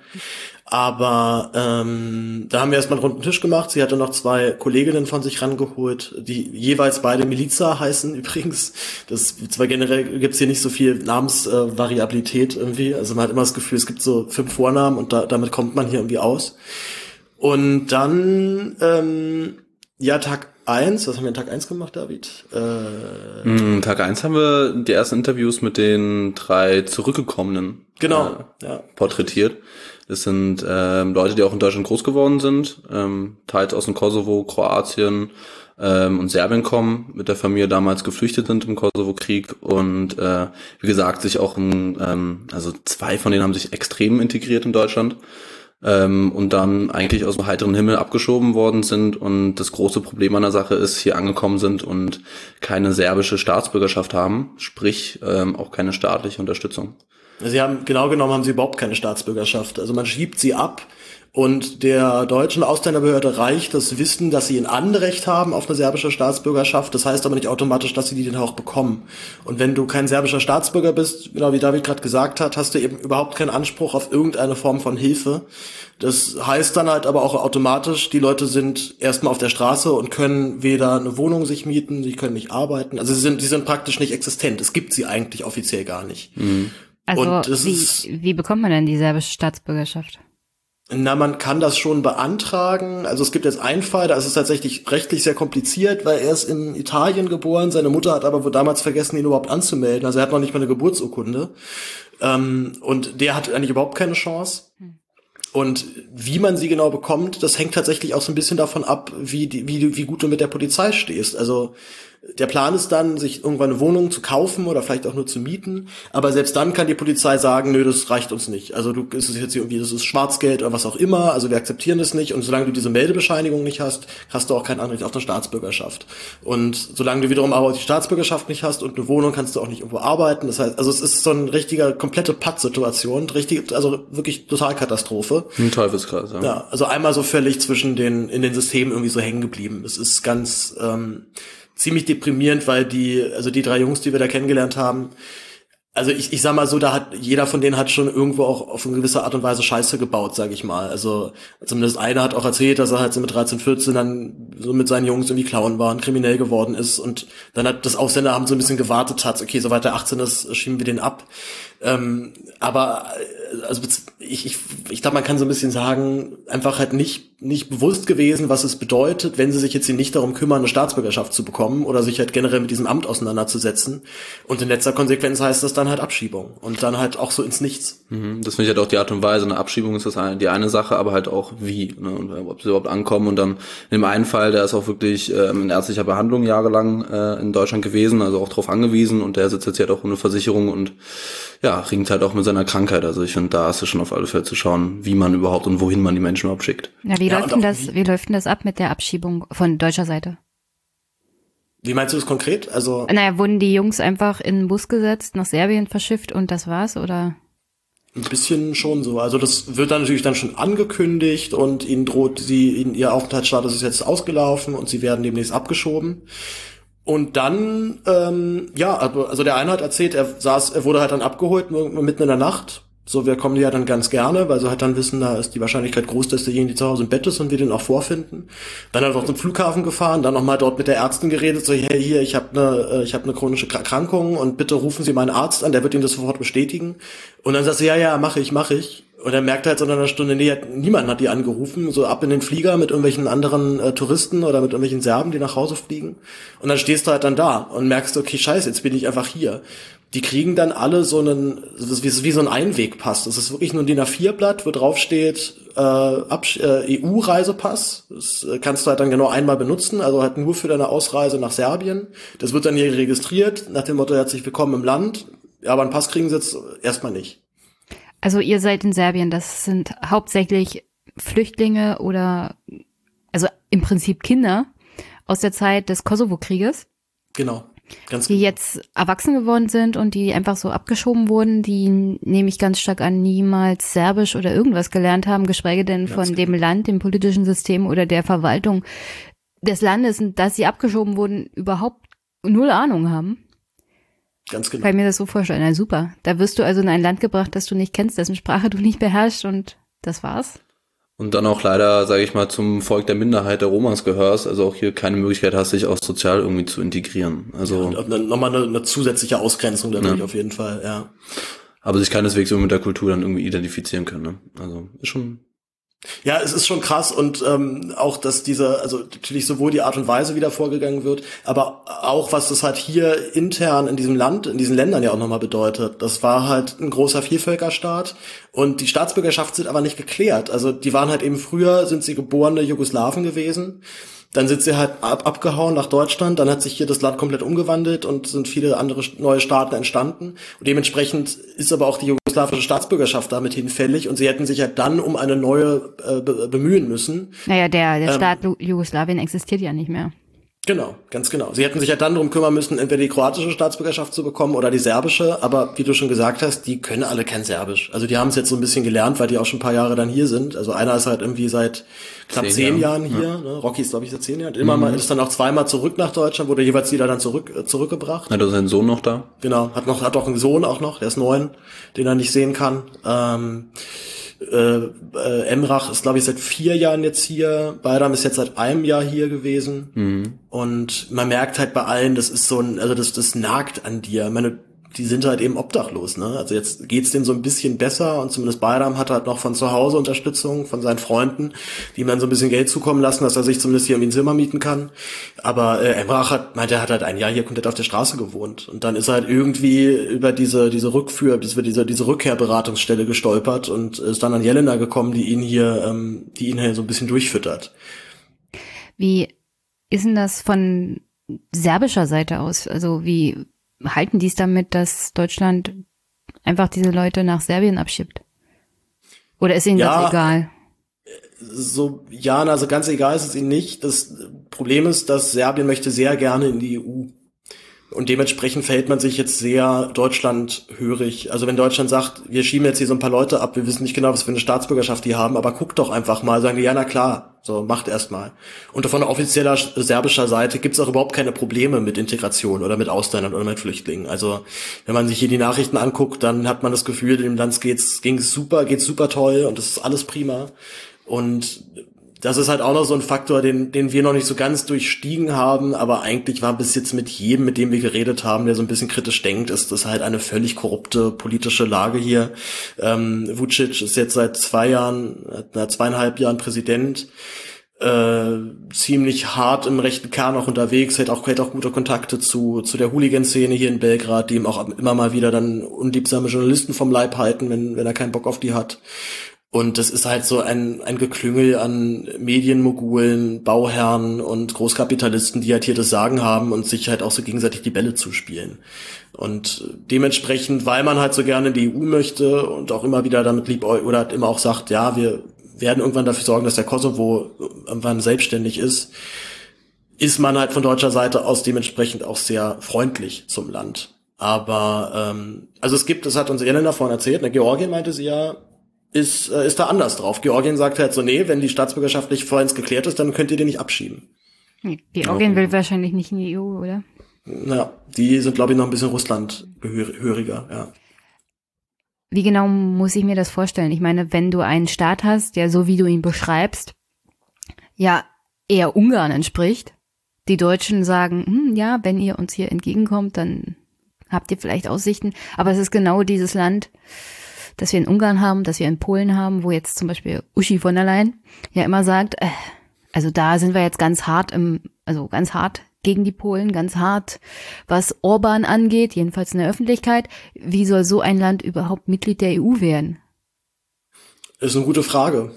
aber ähm, da haben wir erstmal einen runden Tisch gemacht. Sie hatte noch zwei Kolleginnen von sich rangeholt, die jeweils beide Miliza heißen übrigens. Das zwar generell gibt's hier nicht so viel Namensvariabilität äh, irgendwie. Also man hat immer das Gefühl, es gibt so fünf Vornamen und da, damit kommt man hier irgendwie aus. Und dann ähm, ja, Tag eins, was haben wir an Tag eins gemacht, David? Äh, Tag eins haben wir die ersten Interviews mit den drei Zurückgekommenen genau, äh, ja. porträtiert. Das sind ähm, Leute, die auch in Deutschland groß geworden sind, ähm, teils aus dem Kosovo, Kroatien ähm, und Serbien kommen, mit der Familie damals geflüchtet sind im Kosovo-Krieg und äh, wie gesagt sich auch, in, ähm, also zwei von denen haben sich extrem integriert in Deutschland ähm, und dann eigentlich aus dem heiteren Himmel abgeschoben worden sind und das große Problem an der Sache ist, hier angekommen sind und keine serbische Staatsbürgerschaft haben, sprich ähm, auch keine staatliche Unterstützung. Sie haben, genau genommen haben sie überhaupt keine Staatsbürgerschaft. Also man schiebt sie ab und der deutschen Ausländerbehörde reicht das Wissen, dass sie ein Anrecht haben auf eine serbische Staatsbürgerschaft. Das heißt aber nicht automatisch, dass sie die dann auch bekommen. Und wenn du kein serbischer Staatsbürger bist, genau wie David gerade gesagt hat, hast du eben überhaupt keinen Anspruch auf irgendeine Form von Hilfe. Das heißt dann halt aber auch automatisch, die Leute sind erstmal auf der Straße und können weder eine Wohnung sich mieten, sie können nicht arbeiten. Also sie sind, sie sind praktisch nicht existent. Es gibt sie eigentlich offiziell gar nicht. Mhm. Also wie, ist, wie bekommt man denn die serbische Staatsbürgerschaft? Na, man kann das schon beantragen. Also es gibt jetzt einen Fall, da ist es tatsächlich rechtlich sehr kompliziert, weil er ist in Italien geboren, seine Mutter hat aber wohl damals vergessen, ihn überhaupt anzumelden. Also er hat noch nicht mal eine Geburtsurkunde. Ähm, und der hat eigentlich überhaupt keine Chance. Hm. Und wie man sie genau bekommt, das hängt tatsächlich auch so ein bisschen davon ab, wie, die, wie, wie gut du mit der Polizei stehst. Also der Plan ist dann, sich irgendwann eine Wohnung zu kaufen oder vielleicht auch nur zu mieten. Aber selbst dann kann die Polizei sagen, nö, das reicht uns nicht. Also du, ist es jetzt irgendwie, das ist Schwarzgeld oder was auch immer. Also wir akzeptieren das nicht. Und solange du diese Meldebescheinigung nicht hast, hast du auch kein Anrecht auf eine Staatsbürgerschaft. Und solange du wiederum aber die Staatsbürgerschaft nicht hast und eine Wohnung, kannst du auch nicht irgendwo arbeiten. Das heißt, also es ist so eine richtige, komplette Pattsituation. Richtig, also wirklich Totalkatastrophe. Ein Teufelskreis, ja. Ja, also einmal so völlig zwischen den, in den Systemen irgendwie so hängen geblieben. Es ist ganz, ähm, ziemlich deprimierend, weil die, also die drei Jungs, die wir da kennengelernt haben, also ich, ich sag mal so, da hat jeder von denen hat schon irgendwo auch auf eine gewisse Art und Weise Scheiße gebaut, sag ich mal. Also zumindest einer hat auch erzählt, dass er halt so mit 13, 14 dann so mit seinen Jungs irgendwie klauen war und kriminell geworden ist und dann hat das Ausländer haben so ein bisschen gewartet hat, okay, soweit er 18 ist, schieben wir den ab. Ähm, aber also ich, ich, ich glaube, man kann so ein bisschen sagen, einfach halt nicht, nicht bewusst gewesen, was es bedeutet, wenn sie sich jetzt hier nicht darum kümmern, eine Staatsbürgerschaft zu bekommen oder sich halt generell mit diesem Amt auseinanderzusetzen. Und in letzter Konsequenz heißt das dann halt Abschiebung und dann halt auch so ins Nichts. Mhm, das finde ich halt auch die Art und Weise. Eine Abschiebung ist das eine, die eine Sache, aber halt auch wie, ne, und ob sie überhaupt ankommen. Und dann in dem einen Fall, der ist auch wirklich ähm, in ärztlicher Behandlung jahrelang äh, in Deutschland gewesen, also auch darauf angewiesen und der sitzt jetzt halt auch ohne Versicherung und ja, ringt halt auch mit seiner Krankheit. Also ich finde, da ist es schon auf alle Fälle zu schauen, wie man überhaupt und wohin man die Menschen überhaupt schickt. Ja, wie ja, läuft denn das, wie, läuft denn das ab mit der Abschiebung von deutscher Seite? Wie meinst du das konkret? Also. Naja, wurden die Jungs einfach in den Bus gesetzt, nach Serbien verschifft und das war's, oder? Ein bisschen schon so. Also das wird dann natürlich dann schon angekündigt und ihnen droht sie, ihnen, ihr Aufenthaltsstatus ist jetzt ausgelaufen und sie werden demnächst abgeschoben. Und dann, ähm, ja, also, also der eine hat erzählt, er saß, er wurde halt dann abgeholt mitten in der Nacht. So, wir kommen ja dann ganz gerne, weil sie halt dann wissen, da ist die Wahrscheinlichkeit groß, dass derjenige zu Hause im Bett ist und wir den auch vorfinden. Dann er auch zum Flughafen gefahren, dann nochmal dort mit der Ärztin geredet, so, hey, hier, ich habe eine, äh, ich habe eine chronische Erkrankung und bitte rufen Sie meinen Arzt an, der wird Ihnen das sofort bestätigen. Und dann sagt sie, ja, ja, mache ich, mache ich. Und er merkt halt so in einer Stunde, nee, niemand hat die angerufen, so ab in den Flieger mit irgendwelchen anderen äh, Touristen oder mit irgendwelchen Serben, die nach Hause fliegen. Und dann stehst du halt dann da und merkst, okay, scheiße, jetzt bin ich einfach hier. Die kriegen dann alle so einen, wie, wie so ein Einwegpass. Das ist wirklich nur ein DIN A4-Blatt, wo drauf steht, äh, äh, EU-Reisepass. Das äh, kannst du halt dann genau einmal benutzen, also halt nur für deine Ausreise nach Serbien. Das wird dann hier registriert, nach dem Motto, herzlich willkommen im Land. Ja, aber einen Pass kriegen sie jetzt erstmal nicht. Also ihr seid in Serbien, das sind hauptsächlich Flüchtlinge oder also im Prinzip Kinder aus der Zeit des Kosovo-Krieges. Genau. Ganz die genau. jetzt erwachsen geworden sind und die einfach so abgeschoben wurden, die nehme ich ganz stark an, niemals Serbisch oder irgendwas gelernt haben, geschweige denn ganz von genau. dem Land, dem politischen System oder der Verwaltung des Landes, dass sie abgeschoben wurden, überhaupt null Ahnung haben. Ganz genau. Kann mir das so vorstellen. Na super. Da wirst du also in ein Land gebracht, das du nicht kennst, dessen Sprache du nicht beherrschst und das war's. Und dann auch leider, sage ich mal, zum Volk der Minderheit der Romas gehörst, also auch hier keine Möglichkeit hast, dich auch sozial irgendwie zu integrieren. Also ja, nochmal eine, eine zusätzliche Ausgrenzung dadurch ja. auf jeden Fall, ja. Aber sich keineswegs so mit der Kultur dann irgendwie identifizieren können. Ne? Also ist schon ja, es ist schon krass und ähm, auch, dass diese, also natürlich sowohl die Art und Weise, wie da vorgegangen wird, aber auch, was das halt hier intern in diesem Land, in diesen Ländern ja auch nochmal bedeutet. Das war halt ein großer Vielvölkerstaat und die Staatsbürgerschaft sind aber nicht geklärt. Also die waren halt eben früher, sind sie geborene Jugoslawen gewesen dann sind sie halt ab, abgehauen nach Deutschland, dann hat sich hier das Land komplett umgewandelt und sind viele andere neue Staaten entstanden. Und dementsprechend ist aber auch die jugoslawische Staatsbürgerschaft damit hinfällig und sie hätten sich halt dann um eine neue äh, bemühen müssen. Naja, der, der ähm, Staat Jugoslawien existiert ja nicht mehr. Genau, ganz genau. Sie hätten sich ja dann darum kümmern müssen, entweder die kroatische Staatsbürgerschaft zu bekommen oder die serbische, aber wie du schon gesagt hast, die können alle kein Serbisch. Also die haben es jetzt so ein bisschen gelernt, weil die auch schon ein paar Jahre dann hier sind. Also einer ist halt irgendwie seit knapp zehn, zehn Jahren hier, ja. ne? Rocky ist glaube ich seit zehn Jahren. Immer mhm. mal ist dann auch zweimal zurück nach Deutschland, wurde jeweils wieder dann zurück äh, zurückgebracht. Hat er seinen Sohn noch da? Genau, hat noch hat auch einen Sohn auch noch, der ist neun, den er nicht sehen kann. Ähm, äh, äh, Emrach ist, glaube ich, seit vier Jahren jetzt hier. Bayram ist jetzt seit einem Jahr hier gewesen. Mhm. Und man merkt halt bei allen, das ist so ein, also das, das nagt an dir. Meine, die sind halt eben obdachlos, ne? Also jetzt geht's denen so ein bisschen besser und zumindest Bayram hat halt noch von zu Hause Unterstützung von seinen Freunden, die ihm dann so ein bisschen Geld zukommen lassen, dass er sich zumindest hier irgendwie ein Zimmer mieten kann. Aber äh, Emrach hat, meint, er hat halt ein Jahr hier komplett auf der Straße gewohnt und dann ist er halt irgendwie über diese diese Rückführ, über diese diese Rückkehrberatungsstelle gestolpert und ist dann an Jelena gekommen, die ihn hier, ähm, die ihn hier so ein bisschen durchfüttert. Wie ist denn das von serbischer Seite aus? Also wie halten die es damit, dass Deutschland einfach diese Leute nach Serbien abschippt? Oder ist ihnen ja, das egal? So, ja, also ganz egal ist es ihnen nicht. Das Problem ist, dass Serbien möchte sehr gerne in die EU. Und dementsprechend verhält man sich jetzt sehr deutschlandhörig. Also wenn Deutschland sagt, wir schieben jetzt hier so ein paar Leute ab, wir wissen nicht genau, was für eine Staatsbürgerschaft die haben, aber guckt doch einfach mal, sagen die, ja, na klar, so, macht erst mal. Und von offizieller serbischer Seite gibt's auch überhaupt keine Probleme mit Integration oder mit Ausländern oder mit Flüchtlingen. Also wenn man sich hier die Nachrichten anguckt, dann hat man das Gefühl, dem Land geht's, ging's super, geht's super toll und das ist alles prima. Und das ist halt auch noch so ein Faktor, den, den wir noch nicht so ganz durchstiegen haben, aber eigentlich war bis jetzt mit jedem, mit dem wir geredet haben, der so ein bisschen kritisch denkt, ist das halt eine völlig korrupte politische Lage hier. Ähm, Vucic ist jetzt seit zwei Jahren, seit zweieinhalb Jahren Präsident, äh, ziemlich hart im rechten Kern auch unterwegs, hat auch, hat auch gute Kontakte zu, zu der Hooligan-Szene hier in Belgrad, die ihm auch immer mal wieder dann unliebsame Journalisten vom Leib halten, wenn, wenn er keinen Bock auf die hat. Und das ist halt so ein, ein Geklüngel an Medienmogulen, Bauherren und Großkapitalisten, die halt hier das Sagen haben und sich halt auch so gegenseitig die Bälle zuspielen. Und dementsprechend, weil man halt so gerne in die EU möchte und auch immer wieder damit lieb oder halt immer auch sagt, ja, wir werden irgendwann dafür sorgen, dass der Kosovo irgendwann selbstständig ist, ist man halt von deutscher Seite aus dementsprechend auch sehr freundlich zum Land. Aber ähm, also es gibt, das hat uns Elena vorhin erzählt, ne, Georgien meinte sie ja, ist, äh, ist da anders drauf. Georgien sagt halt so, nee, wenn die Staatsbürgerschaft nicht vollends geklärt ist, dann könnt ihr den nicht abschieben. Georgien ja. will wahrscheinlich nicht in die EU, oder? Ja, die sind, glaube ich, noch ein bisschen Russland-höriger, ja. Wie genau muss ich mir das vorstellen? Ich meine, wenn du einen Staat hast, der so wie du ihn beschreibst, ja eher Ungarn entspricht, die Deutschen sagen, hm, ja, wenn ihr uns hier entgegenkommt, dann habt ihr vielleicht Aussichten, aber es ist genau dieses Land, das wir in Ungarn haben, das wir in Polen haben, wo jetzt zum Beispiel Uschi von der Leyen ja immer sagt, äh, also da sind wir jetzt ganz hart im, also ganz hart gegen die Polen, ganz hart, was Orban angeht, jedenfalls in der Öffentlichkeit. Wie soll so ein Land überhaupt Mitglied der EU werden? Ist eine gute Frage.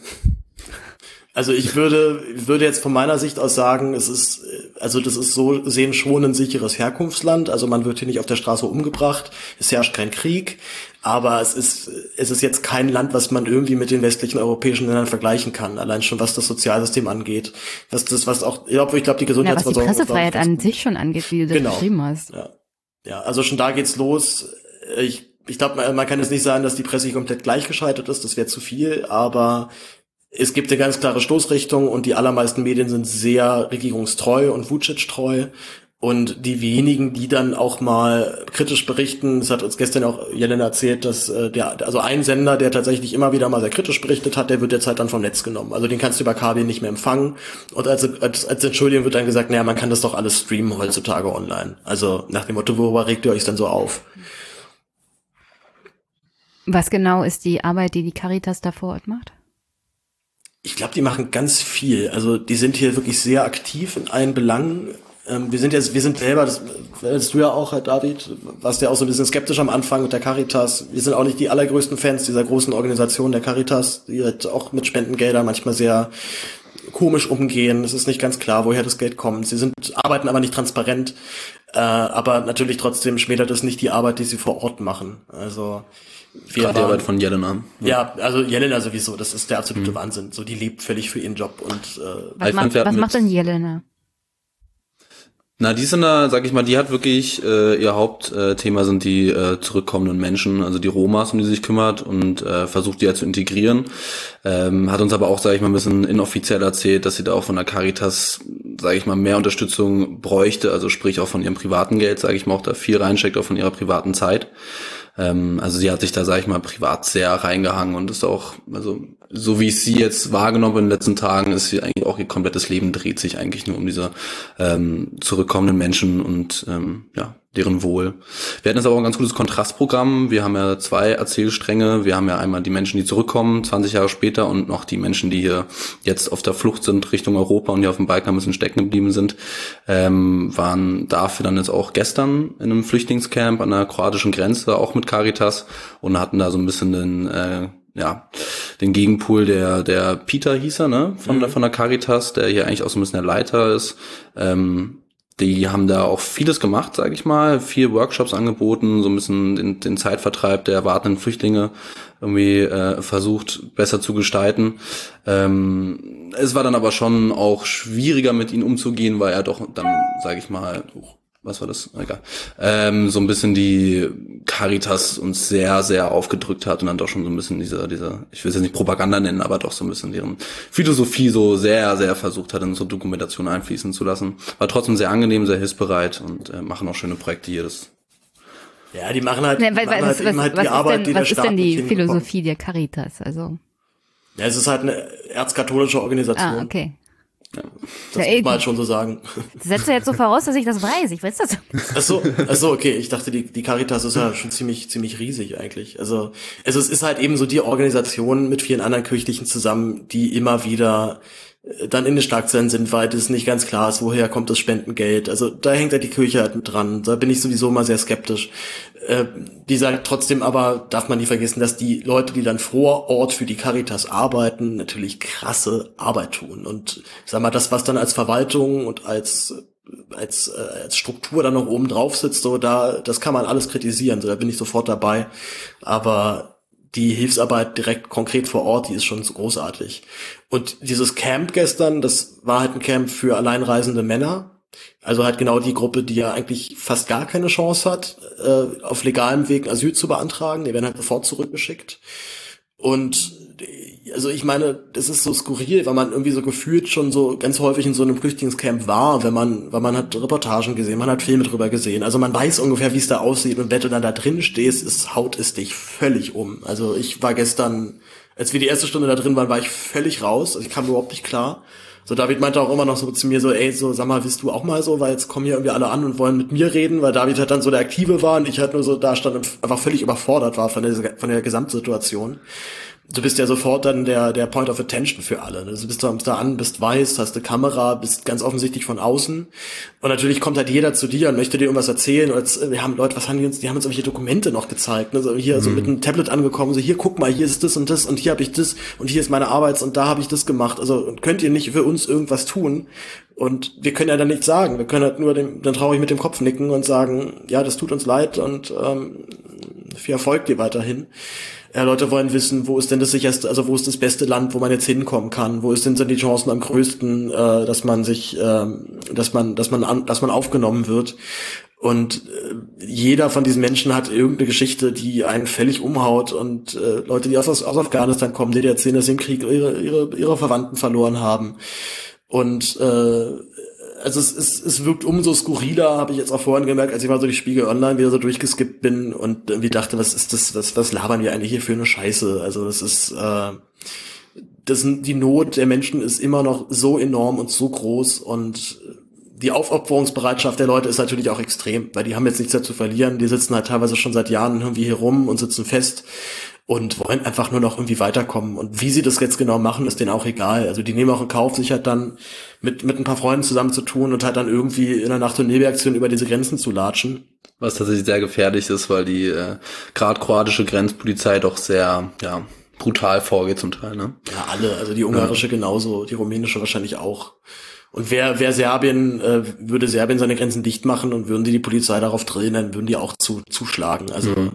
Also ich würde, würde jetzt von meiner Sicht aus sagen, es ist, also das ist so sehen schon ein sicheres Herkunftsland. Also man wird hier nicht auf der Straße umgebracht. Es herrscht kein Krieg. Aber es ist, es ist jetzt kein Land, was man irgendwie mit den westlichen europäischen Ländern vergleichen kann. Allein schon was das Sozialsystem angeht. Was das, was auch, ich glaube, ich glaube, die Gesundheitsversorgung. Ja, was die Pressefreiheit an sich schon angeht, wie du das genau. beschrieben hast. Ja. ja, also schon da geht's los. Ich, ich glaube, man, man kann jetzt nicht sagen, dass die Presse komplett gleichgeschaltet ist. Das wäre zu viel. Aber es gibt eine ganz klare Stoßrichtung und die allermeisten Medien sind sehr regierungstreu und Vucic-treu. Und die wenigen, die dann auch mal kritisch berichten, das hat uns gestern auch Jelena erzählt, dass äh, der, also ein Sender, der tatsächlich immer wieder mal sehr kritisch berichtet hat, der wird jetzt halt dann vom Netz genommen. Also den kannst du über Kabel nicht mehr empfangen. Und als, als, als Entschuldigung wird dann gesagt, naja, man kann das doch alles streamen heutzutage online. Also nach dem Motto, worüber regt ihr euch denn so auf? Was genau ist die Arbeit, die die Caritas da vor Ort macht? Ich glaube, die machen ganz viel. Also die sind hier wirklich sehr aktiv in allen Belangen. Ähm, wir sind jetzt, wir sind selber, das weißt du ja auch, Herr David, warst ja auch so ein bisschen skeptisch am Anfang mit der Caritas. Wir sind auch nicht die allergrößten Fans dieser großen Organisation der Caritas, die halt auch mit Spendengeldern manchmal sehr komisch umgehen. Es ist nicht ganz klar, woher das Geld kommt. Sie sind, arbeiten aber nicht transparent. Äh, aber natürlich trotzdem schmälert es nicht die Arbeit, die sie vor Ort machen. Also wir Gerade die Arbeit von Jelena. Ja. ja, also Jelena sowieso, das ist der absolute mhm. Wahnsinn. So, die lebt völlig für ihren Job und äh, was, macht, was macht denn Jelena? Na, die sind da, sag ich mal, die hat wirklich, äh, ihr Hauptthema sind die äh, zurückkommenden Menschen, also die Romas, um die sie sich kümmert und äh, versucht die ja zu integrieren. Ähm, hat uns aber auch, sag ich mal, ein bisschen inoffiziell erzählt, dass sie da auch von der Caritas, sag ich mal, mehr Unterstützung bräuchte, also sprich auch von ihrem privaten Geld, sag ich mal, auch da viel reinsteckt, auch von ihrer privaten Zeit. Ähm, also sie hat sich da, sag ich mal, privat sehr reingehangen und ist auch, also so wie ich sie jetzt wahrgenommen in den letzten Tagen, ist sie eigentlich auch ihr komplettes Leben dreht sich eigentlich nur um diese ähm, zurückkommenden Menschen und ähm, ja, deren Wohl. Wir hatten jetzt aber auch ein ganz gutes Kontrastprogramm. Wir haben ja zwei Erzählstränge. Wir haben ja einmal die Menschen, die zurückkommen, 20 Jahre später, und noch die Menschen, die hier jetzt auf der Flucht sind Richtung Europa und hier auf dem Balkan ein bisschen stecken geblieben sind, ähm, waren dafür dann jetzt auch gestern in einem Flüchtlingscamp an der kroatischen Grenze, auch mit Caritas und hatten da so ein bisschen den äh, ja, den Gegenpool der, der Peter hieß er, ne, von, mhm. der, von der Caritas, der hier eigentlich auch so ein bisschen der Leiter ist. Ähm, die haben da auch vieles gemacht, sage ich mal, vier Workshops angeboten, so ein bisschen den, den Zeitvertreib der erwartenden Flüchtlinge irgendwie äh, versucht besser zu gestalten. Ähm, es war dann aber schon auch schwieriger mit ihnen umzugehen, weil er doch dann, sage ich mal, was war das? Egal. Ähm, so ein bisschen die Caritas uns sehr, sehr aufgedrückt hat und dann doch schon so ein bisschen diese, diese, ich will es jetzt nicht Propaganda nennen, aber doch so ein bisschen deren Philosophie so sehr, sehr versucht hat, in so Dokumentation einfließen zu lassen. War trotzdem sehr angenehm, sehr hilfsbereit und äh, machen auch schöne Projekte hier. Das ja, die machen halt, ne, weil, machen halt was, eben halt was die Arbeit, denn, die Was ist denn die Philosophie der Caritas? Also ja, es ist halt eine erzkatholische Organisation. Ah, okay. Ja, das ja, muss man halt schon so sagen. Setzt du jetzt so voraus, dass ich das weiß. Ich weiß das. Ach so, ach so, okay. Ich dachte, die, die Caritas ist ja schon ziemlich, ziemlich riesig eigentlich. Also, also es ist halt eben so die Organisation mit vielen anderen Kirchlichen zusammen, die immer wieder dann in den Schlagzeilen sind, weil es nicht ganz klar ist, woher kommt das Spendengeld. Also da hängt ja die Kirche halt dran. Da bin ich sowieso mal sehr skeptisch. Äh, die sagen trotzdem aber, darf man nicht vergessen, dass die Leute, die dann vor Ort für die Caritas arbeiten, natürlich krasse Arbeit tun. Und sag mal, das, was dann als Verwaltung und als als, äh, als Struktur dann noch oben drauf sitzt, so da, das kann man alles kritisieren, so da bin ich sofort dabei. Aber die Hilfsarbeit direkt konkret vor Ort, die ist schon so großartig. Und dieses Camp gestern, das war halt ein Camp für alleinreisende Männer. Also halt genau die Gruppe, die ja eigentlich fast gar keine Chance hat, äh, auf legalem Weg Asyl zu beantragen. Die werden halt sofort zurückgeschickt. Und also ich meine, das ist so skurril, weil man irgendwie so gefühlt schon so ganz häufig in so einem Flüchtlingscamp war, wenn man, weil man hat Reportagen gesehen, man hat Filme drüber gesehen. Also man weiß ungefähr, wie es da aussieht und wenn du dann da drin stehst, ist, haut es dich völlig um. Also ich war gestern, als wir die erste Stunde da drin waren, war ich völlig raus. Also ich kam überhaupt nicht klar. So, David meinte auch immer noch so zu mir so, ey, so, sag mal, bist du auch mal so, weil jetzt kommen hier irgendwie alle an und wollen mit mir reden, weil David halt dann so der Aktive war und ich halt nur so da stand und einfach völlig überfordert war von der, von der Gesamtsituation du bist ja sofort dann der, der Point of Attention für alle. Ne? Du bist da, da an, bist weiß, hast eine Kamera, bist ganz offensichtlich von außen. Und natürlich kommt halt jeder zu dir und möchte dir irgendwas erzählen. Oder jetzt, wir haben Leute, was haben die uns, die haben uns irgendwelche Dokumente noch gezeigt. Ne? So hier mhm. so mit einem Tablet angekommen, so hier, guck mal, hier ist das und das und hier habe ich das und hier ist meine Arbeits und da habe ich das gemacht. Also könnt ihr nicht für uns irgendwas tun? Und wir können ja dann nichts sagen. Wir können halt nur dem, dann traurig mit dem Kopf nicken und sagen, ja, das tut uns leid und ähm, viel Erfolg dir weiterhin ja, Leute wollen wissen, wo ist denn das sicherste, also wo ist das beste Land, wo man jetzt hinkommen kann, wo ist denn die Chancen am größten, äh, dass man sich, äh, dass man, dass man, an, dass man aufgenommen wird. Und äh, jeder von diesen Menschen hat irgendeine Geschichte, die einen völlig umhaut. Und äh, Leute, die aus, aus Afghanistan kommen, die erzählen, dass sie im Krieg ihre, ihre, ihre Verwandten verloren haben. Und äh, also es, es, es wirkt umso skurriler, habe ich jetzt auch vorhin gemerkt, als ich mal so die Spiegel Online wieder so durchgeskippt bin und irgendwie dachte, was ist das, was, was labern wir eigentlich hier für eine Scheiße? Also das ist, äh, das, die Not der Menschen ist immer noch so enorm und so groß und die Aufopferungsbereitschaft der Leute ist natürlich auch extrem, weil die haben jetzt nichts mehr zu verlieren. Die sitzen halt teilweise schon seit Jahren irgendwie hier rum und sitzen fest und wollen einfach nur noch irgendwie weiterkommen. Und wie sie das jetzt genau machen, ist denen auch egal. Also die nehmen auch in Kauf, sich halt dann mit, mit ein paar Freunden zusammen zu tun und halt dann irgendwie in einer Nacht- und Nebelaktion über diese Grenzen zu latschen. Was tatsächlich sehr gefährlich ist, weil die äh, gerade kroatische Grenzpolizei doch sehr, ja, brutal vorgeht zum Teil, ne? Ja, alle, also die ungarische ja. genauso, die rumänische wahrscheinlich auch. Und wer, wer Serbien, äh, würde Serbien seine Grenzen dicht machen und würden die die Polizei darauf drehen, dann würden die auch zu, zuschlagen. Also mhm.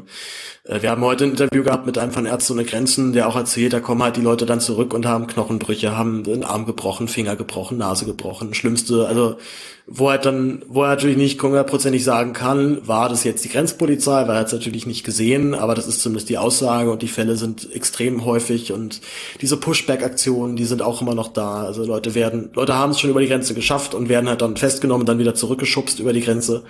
Äh, wir haben heute ein Interview gehabt mit einem von Ärzte ohne Grenzen, der auch erzählt, da kommen halt die Leute dann zurück und haben Knochenbrüche, haben den Arm gebrochen, Finger gebrochen, Nase gebrochen, schlimmste, also wo er dann, wo er natürlich nicht hundertprozentig sagen kann, war das jetzt die Grenzpolizei, weil er es natürlich nicht gesehen, aber das ist zumindest die Aussage und die Fälle sind extrem häufig und diese Pushback-Aktionen, die sind auch immer noch da. Also Leute werden, Leute haben es schon über die Grenze geschafft und werden halt dann festgenommen dann wieder zurückgeschubst über die Grenze.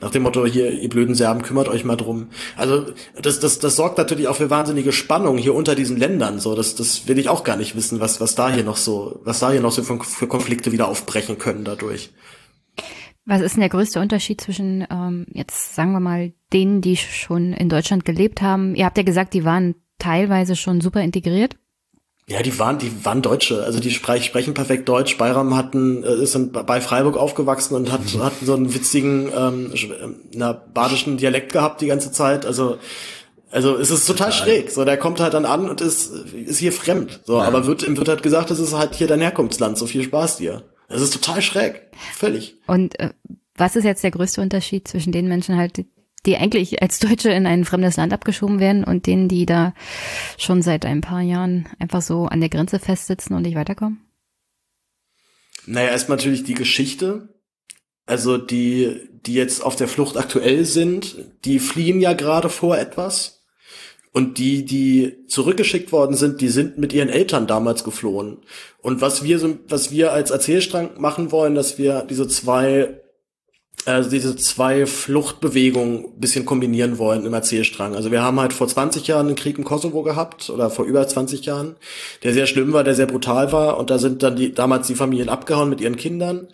Nach dem Motto, hier, ihr blöden Serben, kümmert euch mal drum. Also das, das, das, das sorgt natürlich auch für wahnsinnige Spannung hier unter diesen Ländern. So, das, das will ich auch gar nicht wissen, was, was da hier noch so, was da hier noch so für, für Konflikte wieder aufbrechen können dadurch. Was ist denn der größte Unterschied zwischen ähm, jetzt sagen wir mal denen, die schon in Deutschland gelebt haben? Ihr habt ja gesagt, die waren teilweise schon super integriert. Ja, die waren, die waren Deutsche. Also die sprech, sprechen perfekt Deutsch. Bayram hatten, äh, ist bei Freiburg aufgewachsen und hat, mhm. hat so einen witzigen, ähm, na, badischen Dialekt gehabt die ganze Zeit. Also, also es ist total, total, schräg. So, der kommt halt dann an und ist, ist hier fremd. So, ja. aber wird, wird halt gesagt, das ist halt hier dein Herkunftsland. So viel Spaß dir. Das ist total schräg. Völlig. Und äh, was ist jetzt der größte Unterschied zwischen den Menschen halt, die eigentlich als Deutsche in ein fremdes Land abgeschoben werden und denen, die da schon seit ein paar Jahren einfach so an der Grenze festsitzen und nicht weiterkommen? Naja, erstmal natürlich die Geschichte. Also die, die jetzt auf der Flucht aktuell sind, die fliehen ja gerade vor etwas. Und die, die zurückgeschickt worden sind, die sind mit ihren Eltern damals geflohen. Und was wir was wir als Erzählstrang machen wollen, dass wir diese zwei also diese zwei Fluchtbewegungen bisschen kombinieren wollen im Erzählstrang. Also wir haben halt vor 20 Jahren einen Krieg im Kosovo gehabt oder vor über 20 Jahren, der sehr schlimm war, der sehr brutal war und da sind dann die damals die Familien abgehauen mit ihren Kindern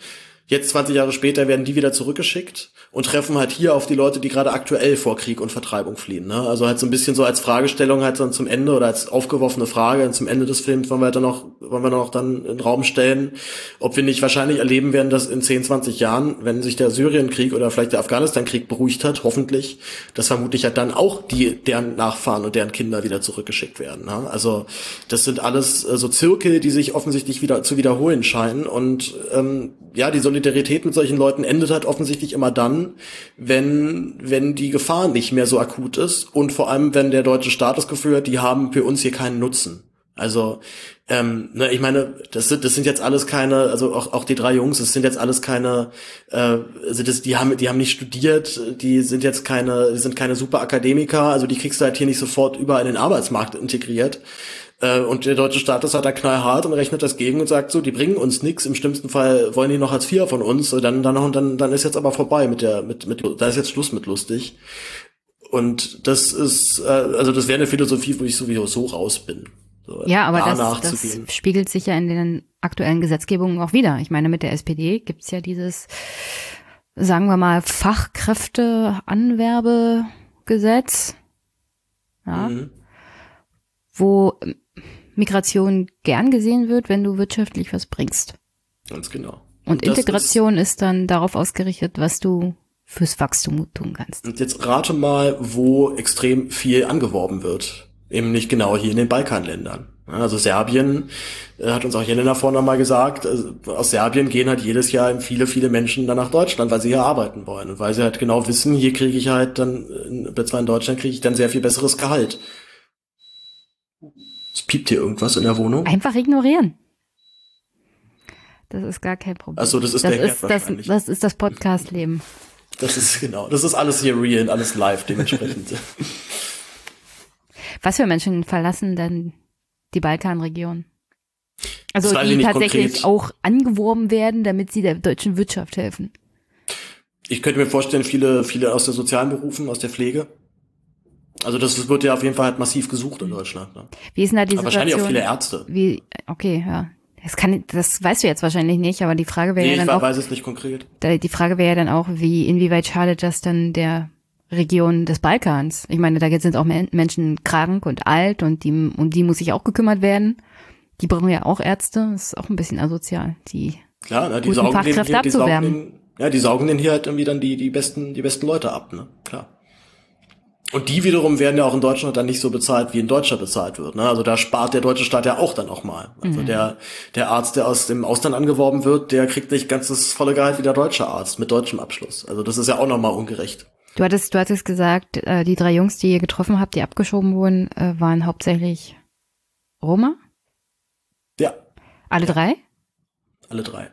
Jetzt 20 Jahre später werden die wieder zurückgeschickt und treffen halt hier auf die Leute, die gerade aktuell vor Krieg und Vertreibung fliehen. Ne? Also halt so ein bisschen so als Fragestellung halt dann zum Ende oder als aufgeworfene Frage zum Ende des Films wollen wir dann noch, wollen wir noch dann in den Raum stellen, ob wir nicht wahrscheinlich erleben werden, dass in 10, 20 Jahren, wenn sich der Syrienkrieg oder vielleicht der Afghanistan-Krieg beruhigt hat, hoffentlich, dass vermutlich halt dann auch die, deren Nachfahren und deren Kinder wieder zurückgeschickt werden. Ne? Also das sind alles äh, so Zirkel, die sich offensichtlich wieder zu wiederholen scheinen und ähm, ja, die Solidarität mit solchen Leuten endet halt offensichtlich immer dann, wenn, wenn die Gefahr nicht mehr so akut ist und vor allem, wenn der deutsche Staat das Gefühl hat, die haben für uns hier keinen Nutzen. Also, ähm, ne, ich meine, das sind, das sind jetzt alles keine, also auch, auch die drei Jungs, das sind jetzt alles keine, äh, also das, die haben, die haben nicht studiert, die sind jetzt keine, die sind keine super Akademiker, also die kriegst du halt hier nicht sofort überall in den Arbeitsmarkt integriert. Äh, und der deutsche Staat ist halt da knallhart und rechnet das gegen und sagt so, die bringen uns nichts. Im schlimmsten Fall wollen die noch als vier von uns. Dann, dann, und dann, dann ist jetzt aber vorbei mit der, mit, mit, da ist jetzt Schluss mit lustig. Und das ist, äh, also das wäre eine Philosophie, wo ich sowieso so raus bin. So, ja, aber da das, das spiegelt sich ja in den aktuellen Gesetzgebungen auch wieder. Ich meine, mit der SPD gibt's ja dieses, sagen wir mal, Fachkräfteanwerbegesetz. Ja. Mhm. Wo Migration gern gesehen wird, wenn du wirtschaftlich was bringst. Ganz genau. Und, und Integration ist, ist, dann darauf ausgerichtet, was du fürs Wachstum tun kannst. Und jetzt rate mal, wo extrem viel angeworben wird. Eben nicht genau hier in den Balkanländern. Also Serbien äh, hat uns auch Jelena vorhin nochmal gesagt, also aus Serbien gehen halt jedes Jahr viele, viele Menschen dann nach Deutschland, weil sie hier arbeiten wollen und weil sie halt genau wissen, hier kriege ich halt dann, zwar in Deutschland kriege ich dann sehr viel besseres Gehalt. Es piept hier irgendwas in der Wohnung. Einfach ignorieren. Das ist gar kein Problem. Achso, das ist das der ist, das, das ist das Podcast-Leben. Das ist genau, das ist alles hier real, alles live dementsprechend. Was für Menschen verlassen denn die Balkanregion? Also die tatsächlich konkret. auch angeworben werden, damit sie der deutschen Wirtschaft helfen. Ich könnte mir vorstellen, viele, viele aus der sozialen Berufen, aus der Pflege. Also das wird ja auf jeden Fall halt massiv gesucht in Deutschland. Ne? Wie ist denn da die aber Situation? Wahrscheinlich auch viele Ärzte. Wie, okay, ja. Das kann, das weißt du jetzt wahrscheinlich nicht, aber die Frage wäre nee, ja dann ich auch. Ich weiß es nicht konkret. Die Frage wäre ja dann auch, wie, inwieweit schadet das dann der Region des Balkans? Ich meine, da sind auch Menschen krank und alt und die, um die muss sich auch gekümmert werden. Die brauchen ja auch Ärzte. Das ist auch ein bisschen asozial, die, Klar, ne, die guten Fachkräfte den, die, die abzuwerben. Den, ja, die saugen den hier halt irgendwie dann die, die besten, die besten Leute ab, ne? Klar. Und die wiederum werden ja auch in Deutschland dann nicht so bezahlt, wie in Deutschland bezahlt wird. Ne? Also da spart der deutsche Staat ja auch dann auch mal. Also mhm. der, der Arzt, der aus dem Ausland angeworben wird, der kriegt nicht ganz das volle Gehalt wie der deutsche Arzt mit deutschem Abschluss. Also das ist ja auch nochmal ungerecht. Du hattest, du hattest gesagt, äh, die drei Jungs, die ihr getroffen habt, die abgeschoben wurden, äh, waren hauptsächlich Roma? Ja. Alle drei? Alle drei.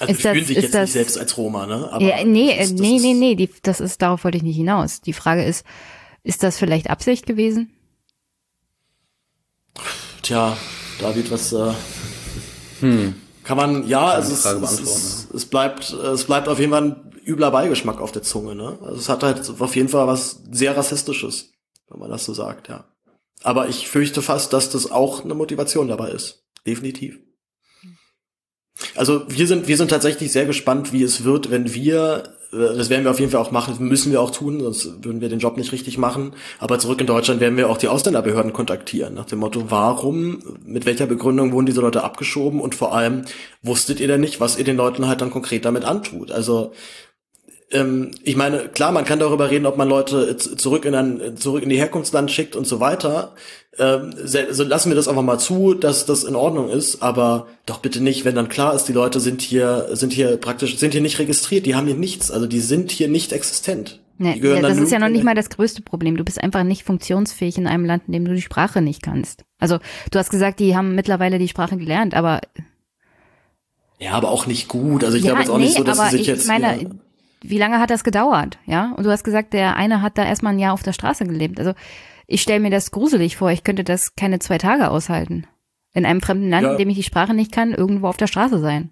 Also ist die fühlen sich jetzt das, nicht selbst als Roma, ne? Aber ja, nee, das, das nee, nee, nee, die, das ist, darauf wollte ich nicht hinaus. Die Frage ist, ist das vielleicht Absicht gewesen? Tja, David, was äh, hm. kann man, ja, also es, es, es, es, bleibt, es bleibt auf jeden Fall übler Beigeschmack auf der Zunge, ne? Also es hat halt auf jeden Fall was sehr rassistisches, wenn man das so sagt, ja. Aber ich fürchte fast, dass das auch eine Motivation dabei ist. Definitiv. Also wir sind, wir sind tatsächlich sehr gespannt, wie es wird, wenn wir, äh, das werden wir auf jeden Fall auch machen, müssen wir auch tun, sonst würden wir den Job nicht richtig machen. Aber zurück in Deutschland werden wir auch die Ausländerbehörden kontaktieren, nach dem Motto, warum, mit welcher Begründung wurden diese Leute abgeschoben und vor allem, wusstet ihr denn nicht, was ihr den Leuten halt dann konkret damit antut? Also ich meine, klar, man kann darüber reden, ob man Leute zurück in ein, zurück in die Herkunftsland schickt und so weiter. Ähm, so lassen wir das einfach mal zu, dass das in Ordnung ist, aber doch bitte nicht, wenn dann klar ist, die Leute sind hier, sind hier praktisch, sind hier nicht registriert, die haben hier nichts, also die sind hier nicht existent. Nee, ja, das ist ja noch nicht mal das größte Problem. Du bist einfach nicht funktionsfähig in einem Land, in dem du die Sprache nicht kannst. Also du hast gesagt, die haben mittlerweile die Sprache gelernt, aber ja, aber auch nicht gut. Also ich ja, glaube jetzt auch nee, nicht so, dass sie sich jetzt. Meine, ja wie lange hat das gedauert? Ja, und du hast gesagt, der eine hat da erstmal ein Jahr auf der Straße gelebt. Also ich stelle mir das gruselig vor. Ich könnte das keine zwei Tage aushalten. In einem fremden Land, ja. in dem ich die Sprache nicht kann, irgendwo auf der Straße sein.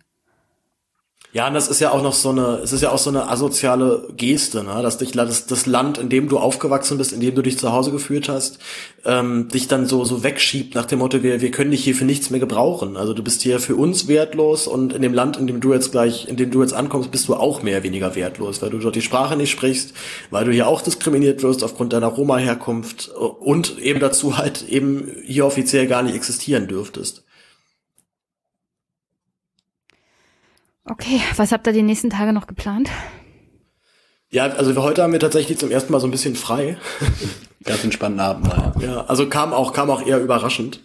Ja, und das ist ja auch noch so eine, es ist ja auch so eine asoziale Geste, ne? dass dich das, das Land, in dem du aufgewachsen bist, in dem du dich zu Hause geführt hast, ähm, dich dann so so wegschiebt nach dem Motto, wir, wir können dich hier für nichts mehr gebrauchen. Also du bist hier für uns wertlos und in dem Land, in dem du jetzt gleich, in dem du jetzt ankommst, bist du auch mehr oder weniger wertlos, weil du dort die Sprache nicht sprichst, weil du hier auch diskriminiert wirst aufgrund deiner Roma-Herkunft und eben dazu halt eben hier offiziell gar nicht existieren dürftest. Okay, was habt ihr die nächsten Tage noch geplant? Ja, also heute haben wir tatsächlich zum ersten Mal so ein bisschen frei. Ganz entspannten Abend, naja. Ja, also kam auch, kam auch eher überraschend.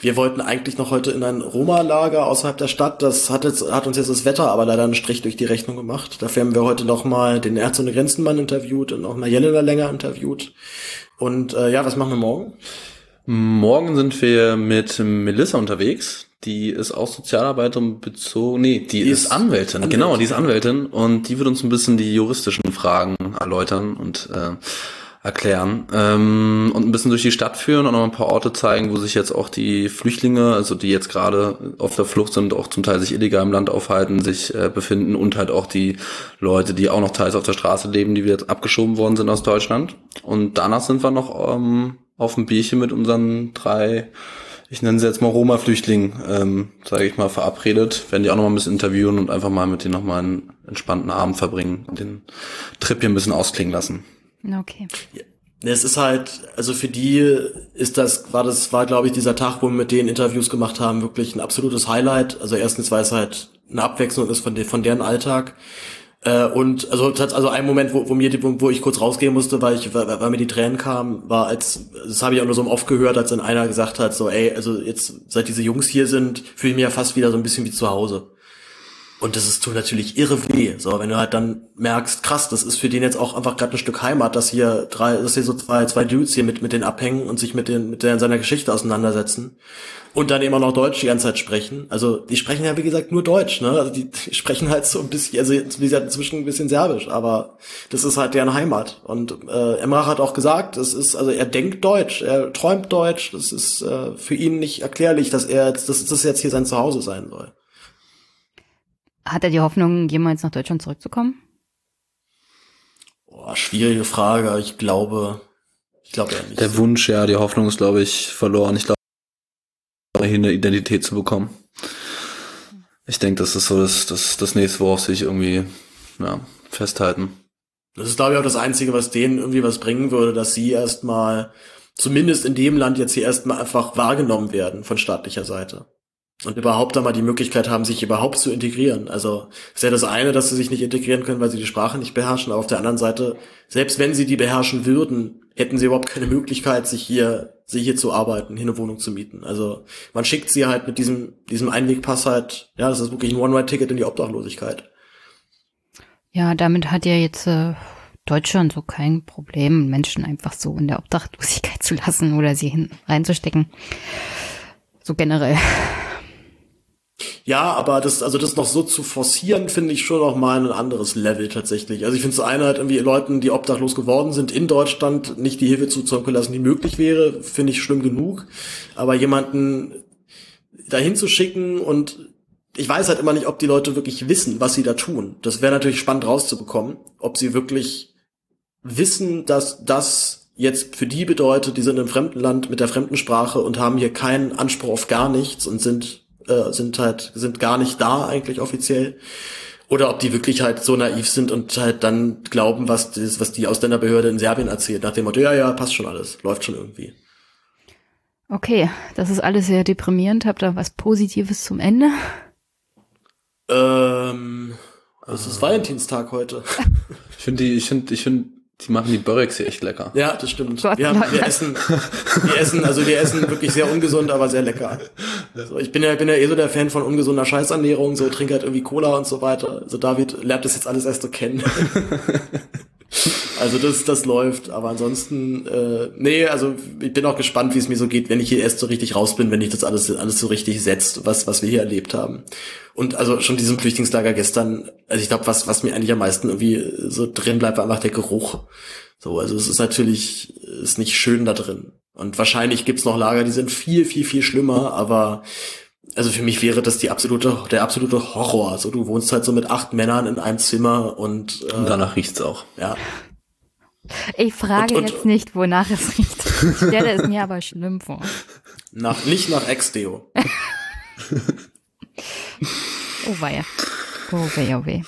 Wir wollten eigentlich noch heute in ein Roma-Lager außerhalb der Stadt. Das hat, jetzt, hat uns jetzt das Wetter aber leider einen Strich durch die Rechnung gemacht. Dafür haben wir heute noch mal den Ärzte ohne Grenzenmann interviewt und auch mal Jelena länger interviewt. Und äh, ja, was machen wir morgen? Morgen sind wir mit Melissa unterwegs. Die ist auch Sozialarbeiterin bezogen. Nee, die, die ist, Anwältin. Anwältin. Genau, die ist Anwältin und die wird uns ein bisschen die juristischen Fragen erläutern und äh, erklären ähm, und ein bisschen durch die Stadt führen und noch ein paar Orte zeigen, wo sich jetzt auch die Flüchtlinge, also die jetzt gerade auf der Flucht sind, auch zum Teil sich illegal im Land aufhalten, sich äh, befinden und halt auch die Leute, die auch noch teils auf der Straße leben, die wieder abgeschoben worden sind aus Deutschland. Und danach sind wir noch ähm, auf dem Bierchen mit unseren drei ich nenne sie jetzt mal Roma-Flüchtling, ähm, sage ich mal, verabredet. Werden die auch noch mal ein bisschen interviewen und einfach mal mit denen noch mal einen entspannten Abend verbringen und den Trip hier ein bisschen ausklingen lassen. Okay. Ja. Es ist halt, also für die ist das, war das, war glaube ich dieser Tag, wo wir mit denen Interviews gemacht haben, wirklich ein absolutes Highlight. Also erstens, weil es halt eine Abwechslung ist von, de, von deren Alltag. Äh, und also also ein Moment, wo, wo mir wo, wo ich kurz rausgehen musste, weil ich weil, weil mir die Tränen kamen, war als das habe ich auch nur so oft gehört, als dann einer gesagt hat, so ey, also jetzt seit diese Jungs hier sind, fühle ich mich ja fast wieder so ein bisschen wie zu Hause. Und das ist tut natürlich irre weh. So, wenn du halt dann merkst, krass, das ist für den jetzt auch einfach gerade ein Stück Heimat, dass hier drei, dass hier so zwei, zwei Dudes hier mit, mit den abhängen und sich mit den, mit der, seiner Geschichte auseinandersetzen. Und dann immer noch Deutsch die ganze Zeit sprechen. Also, die sprechen ja, wie gesagt, nur Deutsch, ne? Also, die, die sprechen halt so ein bisschen, also, wie gesagt, inzwischen ein bisschen Serbisch, aber das ist halt deren Heimat. Und, äh, Emrach hat auch gesagt, das ist, also, er denkt Deutsch, er träumt Deutsch, das ist, äh, für ihn nicht erklärlich, dass er jetzt, dass das jetzt hier sein Zuhause sein soll. Hat er die Hoffnung, jemals nach Deutschland zurückzukommen? Boah, schwierige Frage. Ich glaube, ich glaube eher nicht. Der Wunsch, ja, die Hoffnung ist, glaube ich, verloren. Ich glaube, hier eine Identität zu bekommen. Ich denke, das ist so das, das, das nächste, worauf sich irgendwie ja, festhalten. Das ist, glaube ich, auch das Einzige, was denen irgendwie was bringen würde, dass sie erstmal, zumindest in dem Land jetzt hier erstmal einfach wahrgenommen werden von staatlicher Seite und überhaupt einmal die Möglichkeit haben, sich überhaupt zu integrieren. Also ist ja das eine, dass sie sich nicht integrieren können, weil sie die Sprache nicht beherrschen, aber auf der anderen Seite, selbst wenn sie die beherrschen würden, hätten sie überhaupt keine Möglichkeit, sich hier, sich hier zu arbeiten, hier eine Wohnung zu mieten. Also man schickt sie halt mit diesem, diesem Einwegpass halt, ja, das ist wirklich ein One-Way-Ticket in die Obdachlosigkeit. Ja, damit hat ja jetzt äh, Deutschland so kein Problem, Menschen einfach so in der Obdachlosigkeit zu lassen oder sie hin reinzustecken. So generell. Ja, aber das, also das noch so zu forcieren, finde ich schon noch mal ein anderes Level tatsächlich. Also ich finde es eine halt irgendwie Leuten, die obdachlos geworden sind in Deutschland, nicht die Hilfe zuzukommen lassen, die möglich wäre, finde ich schlimm genug. Aber jemanden dahin zu schicken und ich weiß halt immer nicht, ob die Leute wirklich wissen, was sie da tun. Das wäre natürlich spannend rauszubekommen, ob sie wirklich wissen, dass das jetzt für die bedeutet, die sind im fremden Land mit der fremden Sprache und haben hier keinen Anspruch auf gar nichts und sind äh, sind halt sind gar nicht da eigentlich offiziell oder ob die wirklich halt so naiv sind und halt dann glauben, was das, was die Ausländerbehörde in Serbien erzählt, nach dem Motto, ja, ja, passt schon alles, läuft schon irgendwie. Okay, das ist alles sehr deprimierend. Habt ihr was Positives zum Ende? Ähm, es ist Valentinstag heute. Ich finde die, ich finde, ich finde, die machen die Böreks hier echt lecker. Ja, das stimmt. Gott, wir, haben, wir essen, wir essen, also wir essen wirklich sehr ungesund, aber sehr lecker. So, ich bin ja, bin ja eh so der Fan von ungesunder Scheißernährung, so trinke halt irgendwie Cola und so weiter. Also David lernt das jetzt alles erst so kennen. Also das, das läuft, aber ansonsten, äh, nee, also ich bin auch gespannt, wie es mir so geht, wenn ich hier erst so richtig raus bin, wenn ich das alles, alles so richtig setzt, was, was wir hier erlebt haben. Und also schon diesem Flüchtlingslager gestern, also ich glaube, was, was mir eigentlich am meisten irgendwie so drin bleibt, war einfach der Geruch. So, also es ist natürlich, ist nicht schön da drin. Und wahrscheinlich gibt's noch Lager, die sind viel, viel, viel schlimmer, aber also für mich wäre das die absolute, der absolute Horror. Also du wohnst halt so mit acht Männern in einem Zimmer und, äh, Und danach riecht's auch. ja. Ich frage Und- und- jetzt nicht, wonach es riecht. Ich stelle es mir aber schlimm vor. Nach, nicht nach Ex-Deo. Oh weia. Oh weh, oh weh.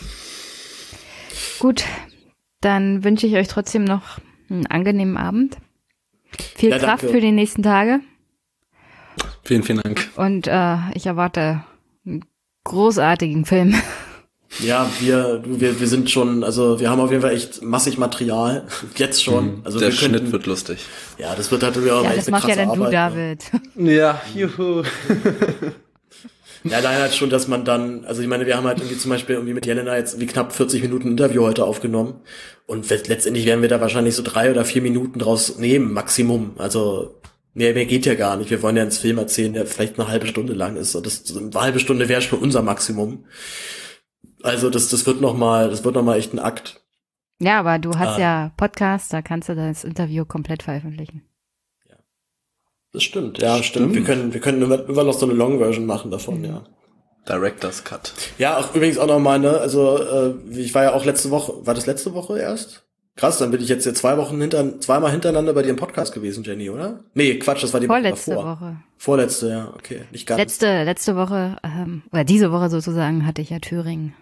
Gut, dann wünsche ich euch trotzdem noch einen angenehmen Abend. Viel Ja, Kraft danke. für die nächsten Tage. Vielen, vielen Dank. Und äh, ich erwarte einen großartigen Film. Ja, wir, du, wir, wir sind schon, also wir haben auf jeden Fall echt massig Material. Jetzt schon. Also Mhm. Der wir könnten, Schnitt wird lustig. Ja, das wird halt irgendwie auch Ja, echt das eine machst ja dann du, Arbeit, ne? David. Ja, juhu. Ja, allein halt schon, dass man dann, also ich meine, wir haben halt irgendwie zum Beispiel irgendwie mit Jelena jetzt irgendwie knapp 40 Minuten Interview heute aufgenommen. Und let- letztendlich werden wir da wahrscheinlich so drei oder vier Minuten draus nehmen, Maximum. Also mehr, mehr geht ja gar nicht. Wir wollen ja einen Film erzählen, der vielleicht eine halbe Stunde lang ist. Und das, eine halbe Stunde wäre schon unser Maximum. Also das, das wird noch mal, das wird noch mal echt ein Akt. Ja, aber du hast Ah. ja Podcast, da kannst du das Interview komplett veröffentlichen. Das stimmt, ja, stimmt. Wir können, wir können immer, immer noch so eine Long-Version machen davon, ja. Director's Cut. Ja, auch übrigens auch noch mal, ne, also äh, ich war ja auch letzte Woche, war das letzte Woche erst? Krass, dann bin ich jetzt hier zwei Wochen hinter, zweimal hintereinander bei dir im Podcast gewesen, Jenny, oder? Nee, Quatsch, das war die Woche Vorletzte davor. Woche. Vorletzte, ja, okay, nicht ganz. Letzte, letzte Woche, ähm, oder diese Woche sozusagen, hatte ich ja Thüringen.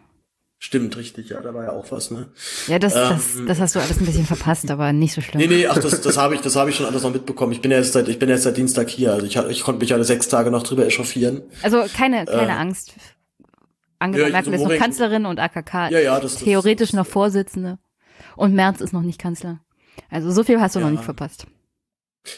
Stimmt, richtig, ja, da war ja auch was, ne? Ja, das, das, Ähm. das hast du alles ein bisschen verpasst, aber nicht so schlimm. Nee, nee, ach, das, das habe ich, das habe ich schon alles noch mitbekommen. Ich bin ja erst seit, ich bin ja erst seit Dienstag hier, also ich, ich konnte mich alle sechs Tage noch drüber echauffieren. Also keine, keine Äh. Angst. Angela Ja, Merkel ist so noch Moritz- Kanzlerin und AKK Ja, ja, das- das- theoretisch das- noch Vorsitzende. Und Merz ist noch nicht Kanzler. Also so viel hast du Ja. noch nicht verpasst.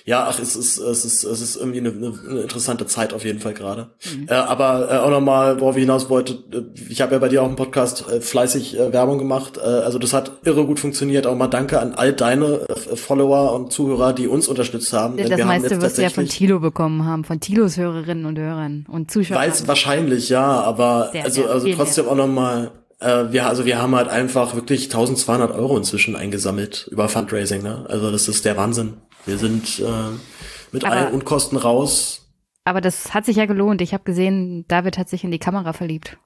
Ja, ach, es ist, es ist, es ist irgendwie eine, eine, interessante Zeit auf jeden Fall gerade. Äh, aber äh, auch nochmal, worauf ich hinaus wollte, äh, ich habe ja bei dir auch im Podcast äh, fleißig äh, Werbung gemacht. Äh, also das hat irre gut funktioniert. Auch mal danke an all deine äh, Follower und Zuhörer, die uns unterstützt haben. Denn das wir meiste wirst du ja von Tilo bekommen haben, von Tilos Hörerinnen und Hörern und Zuschauern. Weiß wahrscheinlich, ja, aber Sehr, also, also trotzdem auch nochmal, äh, wir, also wir haben halt einfach wirklich 1200 Euro inzwischen eingesammelt über Fundraising, ne? Also das ist der Wahnsinn. Wir sind äh, mit Aber- allen Unkosten raus. Aber das hat sich ja gelohnt. Ich habe gesehen, David hat sich in die Kamera verliebt.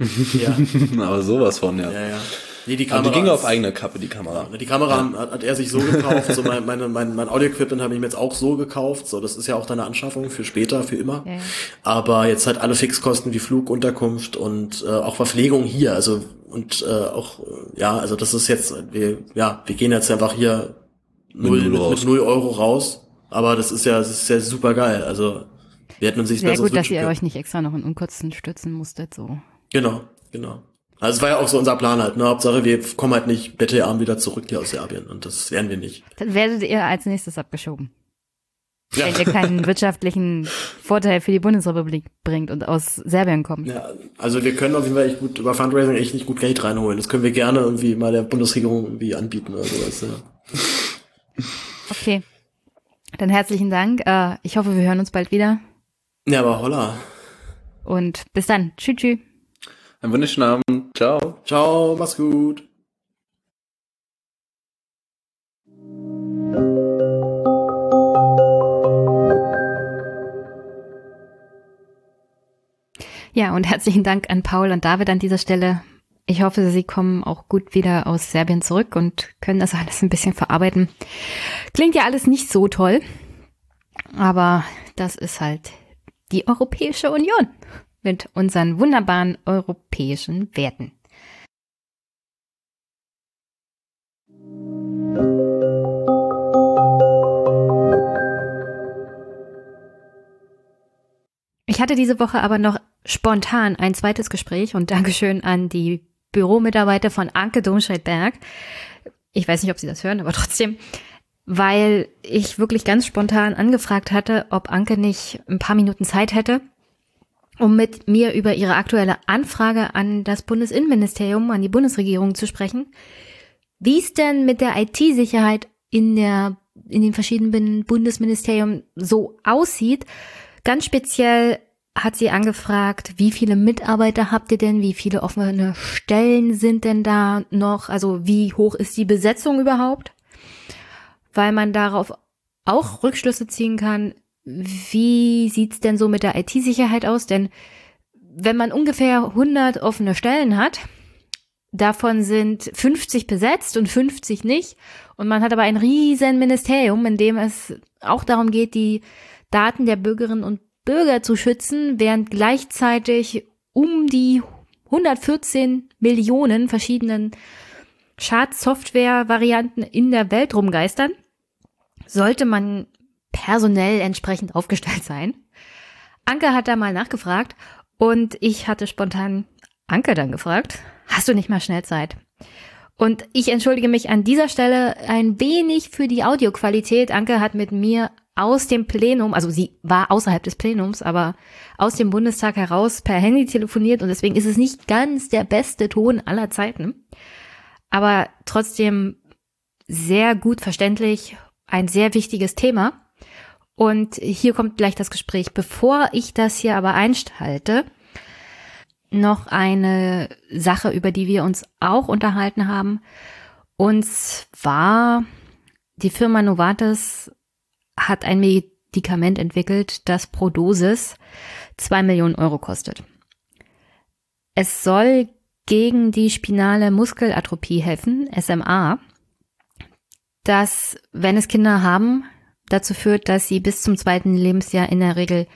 Ja, Aber sowas von, ja. ja, ja. Nee, die Aber Kamera. die ging auf eigene Kappe, die Kamera. Die Kamera hat, hat er sich so gekauft, so mein, meine, mein, mein Audio-Equipment habe ich mir jetzt auch so gekauft. So, das ist ja auch deine Anschaffung für später, für immer. Ja, ja. Aber jetzt halt alle Fixkosten wie Flug, Unterkunft und äh, auch Verpflegung hier. Also und äh, auch ja, also das ist jetzt wir ja wir gehen jetzt einfach hier null null mit, mit null Euro raus. Aber das ist ja das ist ja super geil. Also wir hätten uns nicht Sehr gut, dass ihr können. euch nicht extra noch in Unkosten stützen musstet. So. Genau, genau. Also es war ja auch so unser Plan halt. Ne? Hauptsache wir kommen halt nicht bettelarm wieder zurück hier aus Serbien und das werden wir nicht. Dann werdet ihr als nächstes abgeschoben. Ja. Wenn ihr keinen wirtschaftlichen Vorteil für die Bundesrepublik bringt und aus Serbien kommt. Ja, also wir können auf jeden Fall echt gut über Fundraising echt nicht gut Geld reinholen. Das können wir gerne irgendwie mal der Bundesregierung irgendwie anbieten oder sowas. Ja, Okay. Dann herzlichen Dank. Äh, ich hoffe, wir hören uns bald wieder. ja aber holla. Und bis dann. Tschüss. tschüss. Einen wunderschönen Abend. Ciao. Ciao, mach's gut. Ja, und herzlichen Dank an Paul und David an dieser Stelle. Ich hoffe, Sie kommen auch gut wieder aus Serbien zurück und können das alles ein bisschen verarbeiten. Klingt ja alles nicht so toll, aber das ist halt die Europäische Union mit unseren wunderbaren europäischen Werten. Ich hatte diese Woche aber noch spontan ein zweites Gespräch und Dankeschön an die Büromitarbeiter von Anke Domscheit-Berg. Ich weiß nicht, ob Sie das hören, aber trotzdem, weil ich wirklich ganz spontan angefragt hatte, ob Anke nicht ein paar Minuten Zeit hätte, um mit mir über ihre aktuelle Anfrage an das Bundesinnenministerium, an die Bundesregierung zu sprechen, wie es denn mit der IT-Sicherheit in der in den verschiedenen Bundesministerien so aussieht. Ganz speziell hat sie angefragt, wie viele Mitarbeiter habt ihr denn? Wie viele offene Stellen sind denn da noch? Also wie hoch ist die Besetzung überhaupt? Weil man darauf auch Rückschlüsse ziehen kann, wie sieht's denn so mit der IT-Sicherheit aus? Denn wenn man ungefähr 100 offene Stellen hat, davon sind 50 besetzt und 50 nicht, und man hat aber ein riesen Ministerium, in dem es auch darum geht, die Daten der Bürgerinnen und Bürger zu schützen, während gleichzeitig um die 114 Millionen verschiedenen Schadsoftware-Varianten in der Welt rumgeistern, sollte man personell entsprechend aufgestellt sein. Anke hat da mal nachgefragt und ich hatte spontan Anke dann gefragt, hast du nicht mal schnell Zeit? Und ich entschuldige mich an dieser Stelle ein wenig für die Audioqualität. Anke hat mit mir aus dem Plenum, also sie war außerhalb des Plenums, aber aus dem Bundestag heraus per Handy telefoniert und deswegen ist es nicht ganz der beste Ton aller Zeiten. Aber trotzdem sehr gut verständlich, ein sehr wichtiges Thema. Und hier kommt gleich das Gespräch. Bevor ich das hier aber einschalte, noch eine Sache, über die wir uns auch unterhalten haben. Und zwar die Firma Novartis hat ein Medikament entwickelt, das pro Dosis zwei Millionen Euro kostet. Es soll gegen die spinale Muskelatrophie helfen, SMA, das, wenn es Kinder haben, dazu führt, dass sie bis zum zweiten Lebensjahr in der Regel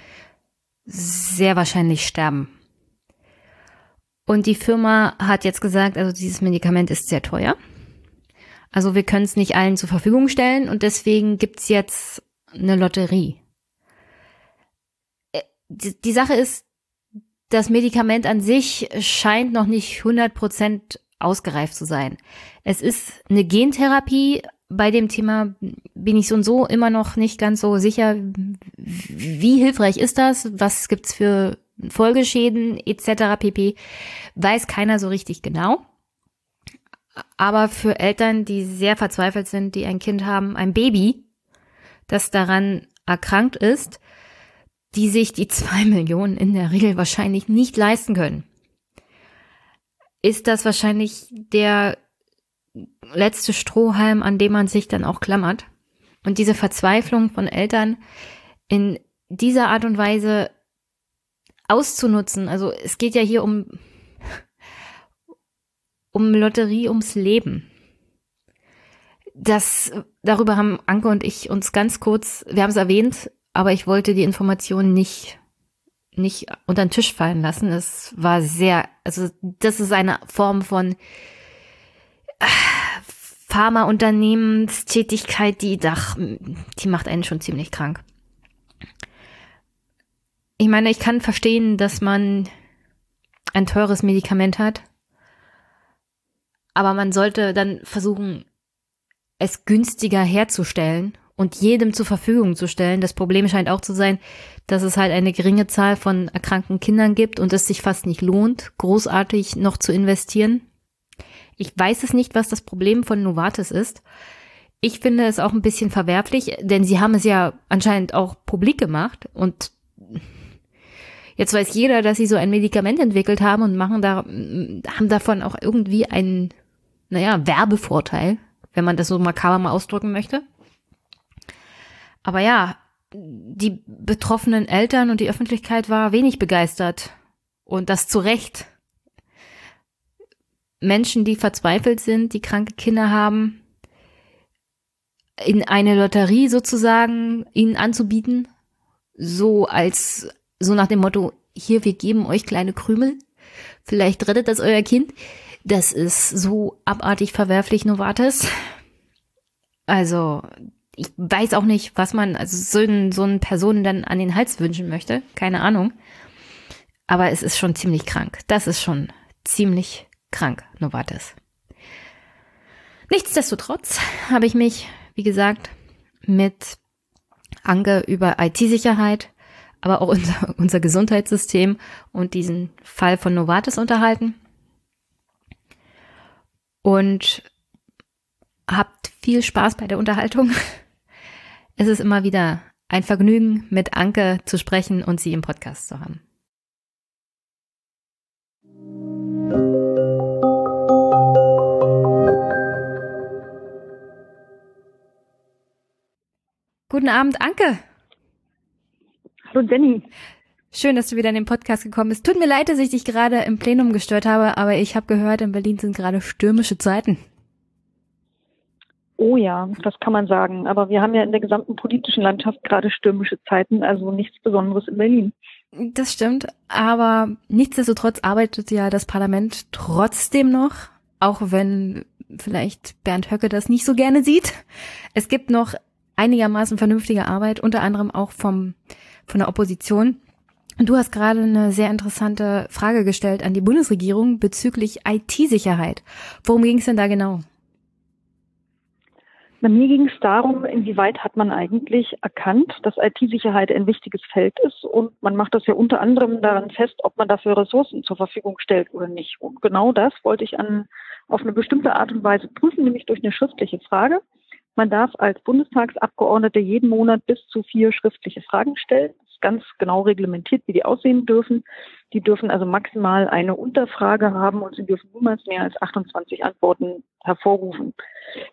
sehr wahrscheinlich sterben. Und die Firma hat jetzt gesagt, also dieses Medikament ist sehr teuer. Also wir können es nicht allen zur Verfügung stellen und deswegen gibt's jetzt eine Lotterie. Äh, die, Sache ist, das Medikament an sich scheint noch nicht 100% ausgereift zu sein. Es ist eine Gentherapie. Bei dem Thema bin ich so und so immer noch nicht ganz so sicher, wie hilfreich ist das, was gibt's für Folgeschäden etc. pp. Weiß keiner so richtig genau. Aber für Eltern, die sehr verzweifelt sind, die ein Kind haben, ein Baby, das daran erkrankt ist, die sich die zwei Millionen in der Regel wahrscheinlich nicht leisten können, ist das wahrscheinlich der letzte Strohhalm, an dem man sich dann auch klammert. Und diese Verzweiflung von Eltern in dieser Art und Weise auszunutzen. Also es geht ja hier um, um Lotterie ums Leben das, darüber haben Anke und ich uns ganz kurz, wir haben es erwähnt, aber ich wollte die Informationen nicht, nicht unter den Tisch fallen lassen. Es war sehr, also das ist eine Form von Pharmaunternehmenstätigkeit, die, ach, die macht einen schon ziemlich krank. Ich meine, ich kann verstehen, dass man ein teures Medikament hat, aber man sollte dann versuchen, es günstiger herzustellen und jedem zur Verfügung zu stellen. Das Problem scheint auch zu sein, dass es halt eine geringe Zahl von erkrankten Kindern gibt und es sich fast nicht lohnt, großartig noch zu investieren. Ich weiß es nicht, was das Problem von Novartis ist. Ich finde es auch ein bisschen verwerflich, denn sie haben es ja anscheinend auch publik gemacht und jetzt weiß jeder, dass sie so ein Medikament entwickelt haben und machen da, haben davon auch irgendwie einen, naja, Werbevorteil wenn man das so makaber mal ausdrücken möchte. Aber ja, die betroffenen Eltern und die Öffentlichkeit war wenig begeistert Und das zu Recht. Menschen, die verzweifelt sind, die kranke Kinder haben, in eine Lotterie sozusagen ihnen anzubieten, so als, so nach dem Motto, hier, wir geben euch kleine Krümel, vielleicht rettet das euer Kind. Das ist so abartig verwerflich, Novartis. Also, ich weiß auch nicht, was man also so, einen, so einen Personen dann an den Hals wünschen möchte. Keine Ahnung. Aber es ist schon ziemlich krank. Das ist schon ziemlich krank, Novartis. Nichtsdestotrotz habe ich mich, wie gesagt, mit Anke über IT-Sicherheit, aber auch unser, unser Gesundheitssystem und diesen Fall von Novartis unterhalten. Und habt viel Spaß bei der Unterhaltung. Es ist immer wieder ein Vergnügen, mit Anke zu sprechen und sie im Podcast zu haben. Guten Abend, Anke. Hallo Jenny. Schön, dass du wieder in den Podcast gekommen bist. Tut mir leid, dass ich dich gerade im Plenum gestört habe, aber ich habe gehört, in Berlin sind gerade stürmische Zeiten. Oh ja, das kann man sagen. Aber wir haben ja in der gesamten politischen Landschaft gerade stürmische Zeiten, also nichts Besonderes in Berlin. Das stimmt, aber nichtsdestotrotz arbeitet ja das Parlament trotzdem noch, auch wenn vielleicht Bernd Höcke das nicht so gerne sieht. Es gibt noch einigermaßen vernünftige Arbeit, unter anderem auch vom, von der Opposition. Du hast gerade eine sehr interessante Frage gestellt an die Bundesregierung bezüglich IT-Sicherheit. Worum ging es denn da genau? Bei mir ging es darum, inwieweit hat man eigentlich erkannt, dass IT-Sicherheit ein wichtiges Feld ist und man macht das ja unter anderem daran fest, ob man dafür Ressourcen zur Verfügung stellt oder nicht. Und genau das wollte ich an, auf eine bestimmte Art und Weise prüfen, nämlich durch eine schriftliche Frage. Man darf als Bundestagsabgeordnete jeden Monat bis zu vier schriftliche Fragen stellen. Das ist ganz genau reglementiert, wie die aussehen dürfen. Die dürfen also maximal eine Unterfrage haben und sie dürfen niemals mehr als 28 Antworten hervorrufen.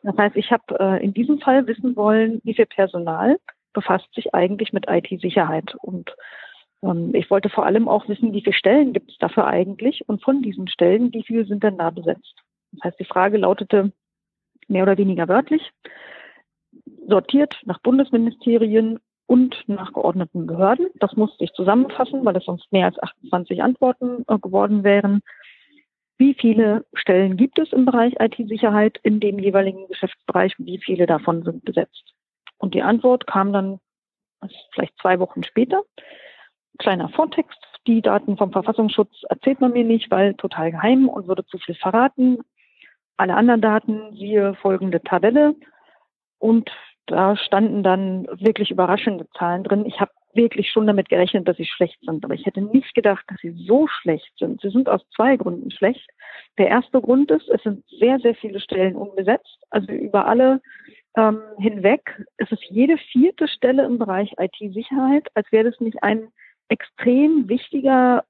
Das heißt, ich habe äh, in diesem Fall wissen wollen, wie viel Personal befasst sich eigentlich mit IT-Sicherheit. Und ähm, ich wollte vor allem auch wissen, wie viele Stellen gibt es dafür eigentlich und von diesen Stellen, wie viele sind denn da besetzt. Das heißt, die Frage lautete mehr oder weniger wörtlich, sortiert nach Bundesministerien und nach geordneten Behörden. Das musste ich zusammenfassen, weil es sonst mehr als 28 Antworten äh, geworden wären. Wie viele Stellen gibt es im Bereich IT-Sicherheit in dem jeweiligen Geschäftsbereich? Wie viele davon sind besetzt? Und die Antwort kam dann vielleicht zwei Wochen später. Kleiner Vortext. Die Daten vom Verfassungsschutz erzählt man mir nicht, weil total geheim und würde zu viel verraten. Alle anderen Daten, siehe folgende Tabelle. Und da standen dann wirklich überraschende Zahlen drin. Ich habe wirklich schon damit gerechnet, dass sie schlecht sind, aber ich hätte nicht gedacht, dass sie so schlecht sind. Sie sind aus zwei Gründen schlecht. Der erste Grund ist, es sind sehr, sehr viele Stellen unbesetzt, also über alle ähm, hinweg. Es ist jede vierte Stelle im Bereich IT-Sicherheit, als wäre das nicht ein extrem wichtiger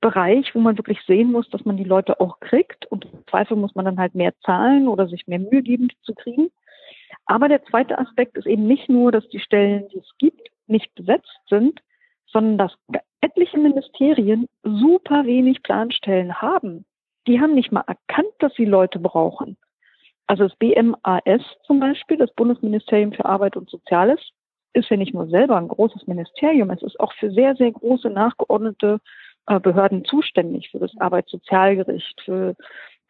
Bereich, wo man wirklich sehen muss, dass man die Leute auch kriegt. Und im Zweifel muss man dann halt mehr zahlen oder sich mehr Mühe geben, die zu kriegen. Aber der zweite Aspekt ist eben nicht nur, dass die Stellen, die es gibt, nicht besetzt sind, sondern dass etliche Ministerien super wenig Planstellen haben. Die haben nicht mal erkannt, dass sie Leute brauchen. Also das BMAS zum Beispiel, das Bundesministerium für Arbeit und Soziales, ist ja nicht nur selber ein großes Ministerium, es ist auch für sehr, sehr große nachgeordnete Behörden zuständig, für das Arbeitssozialgericht, für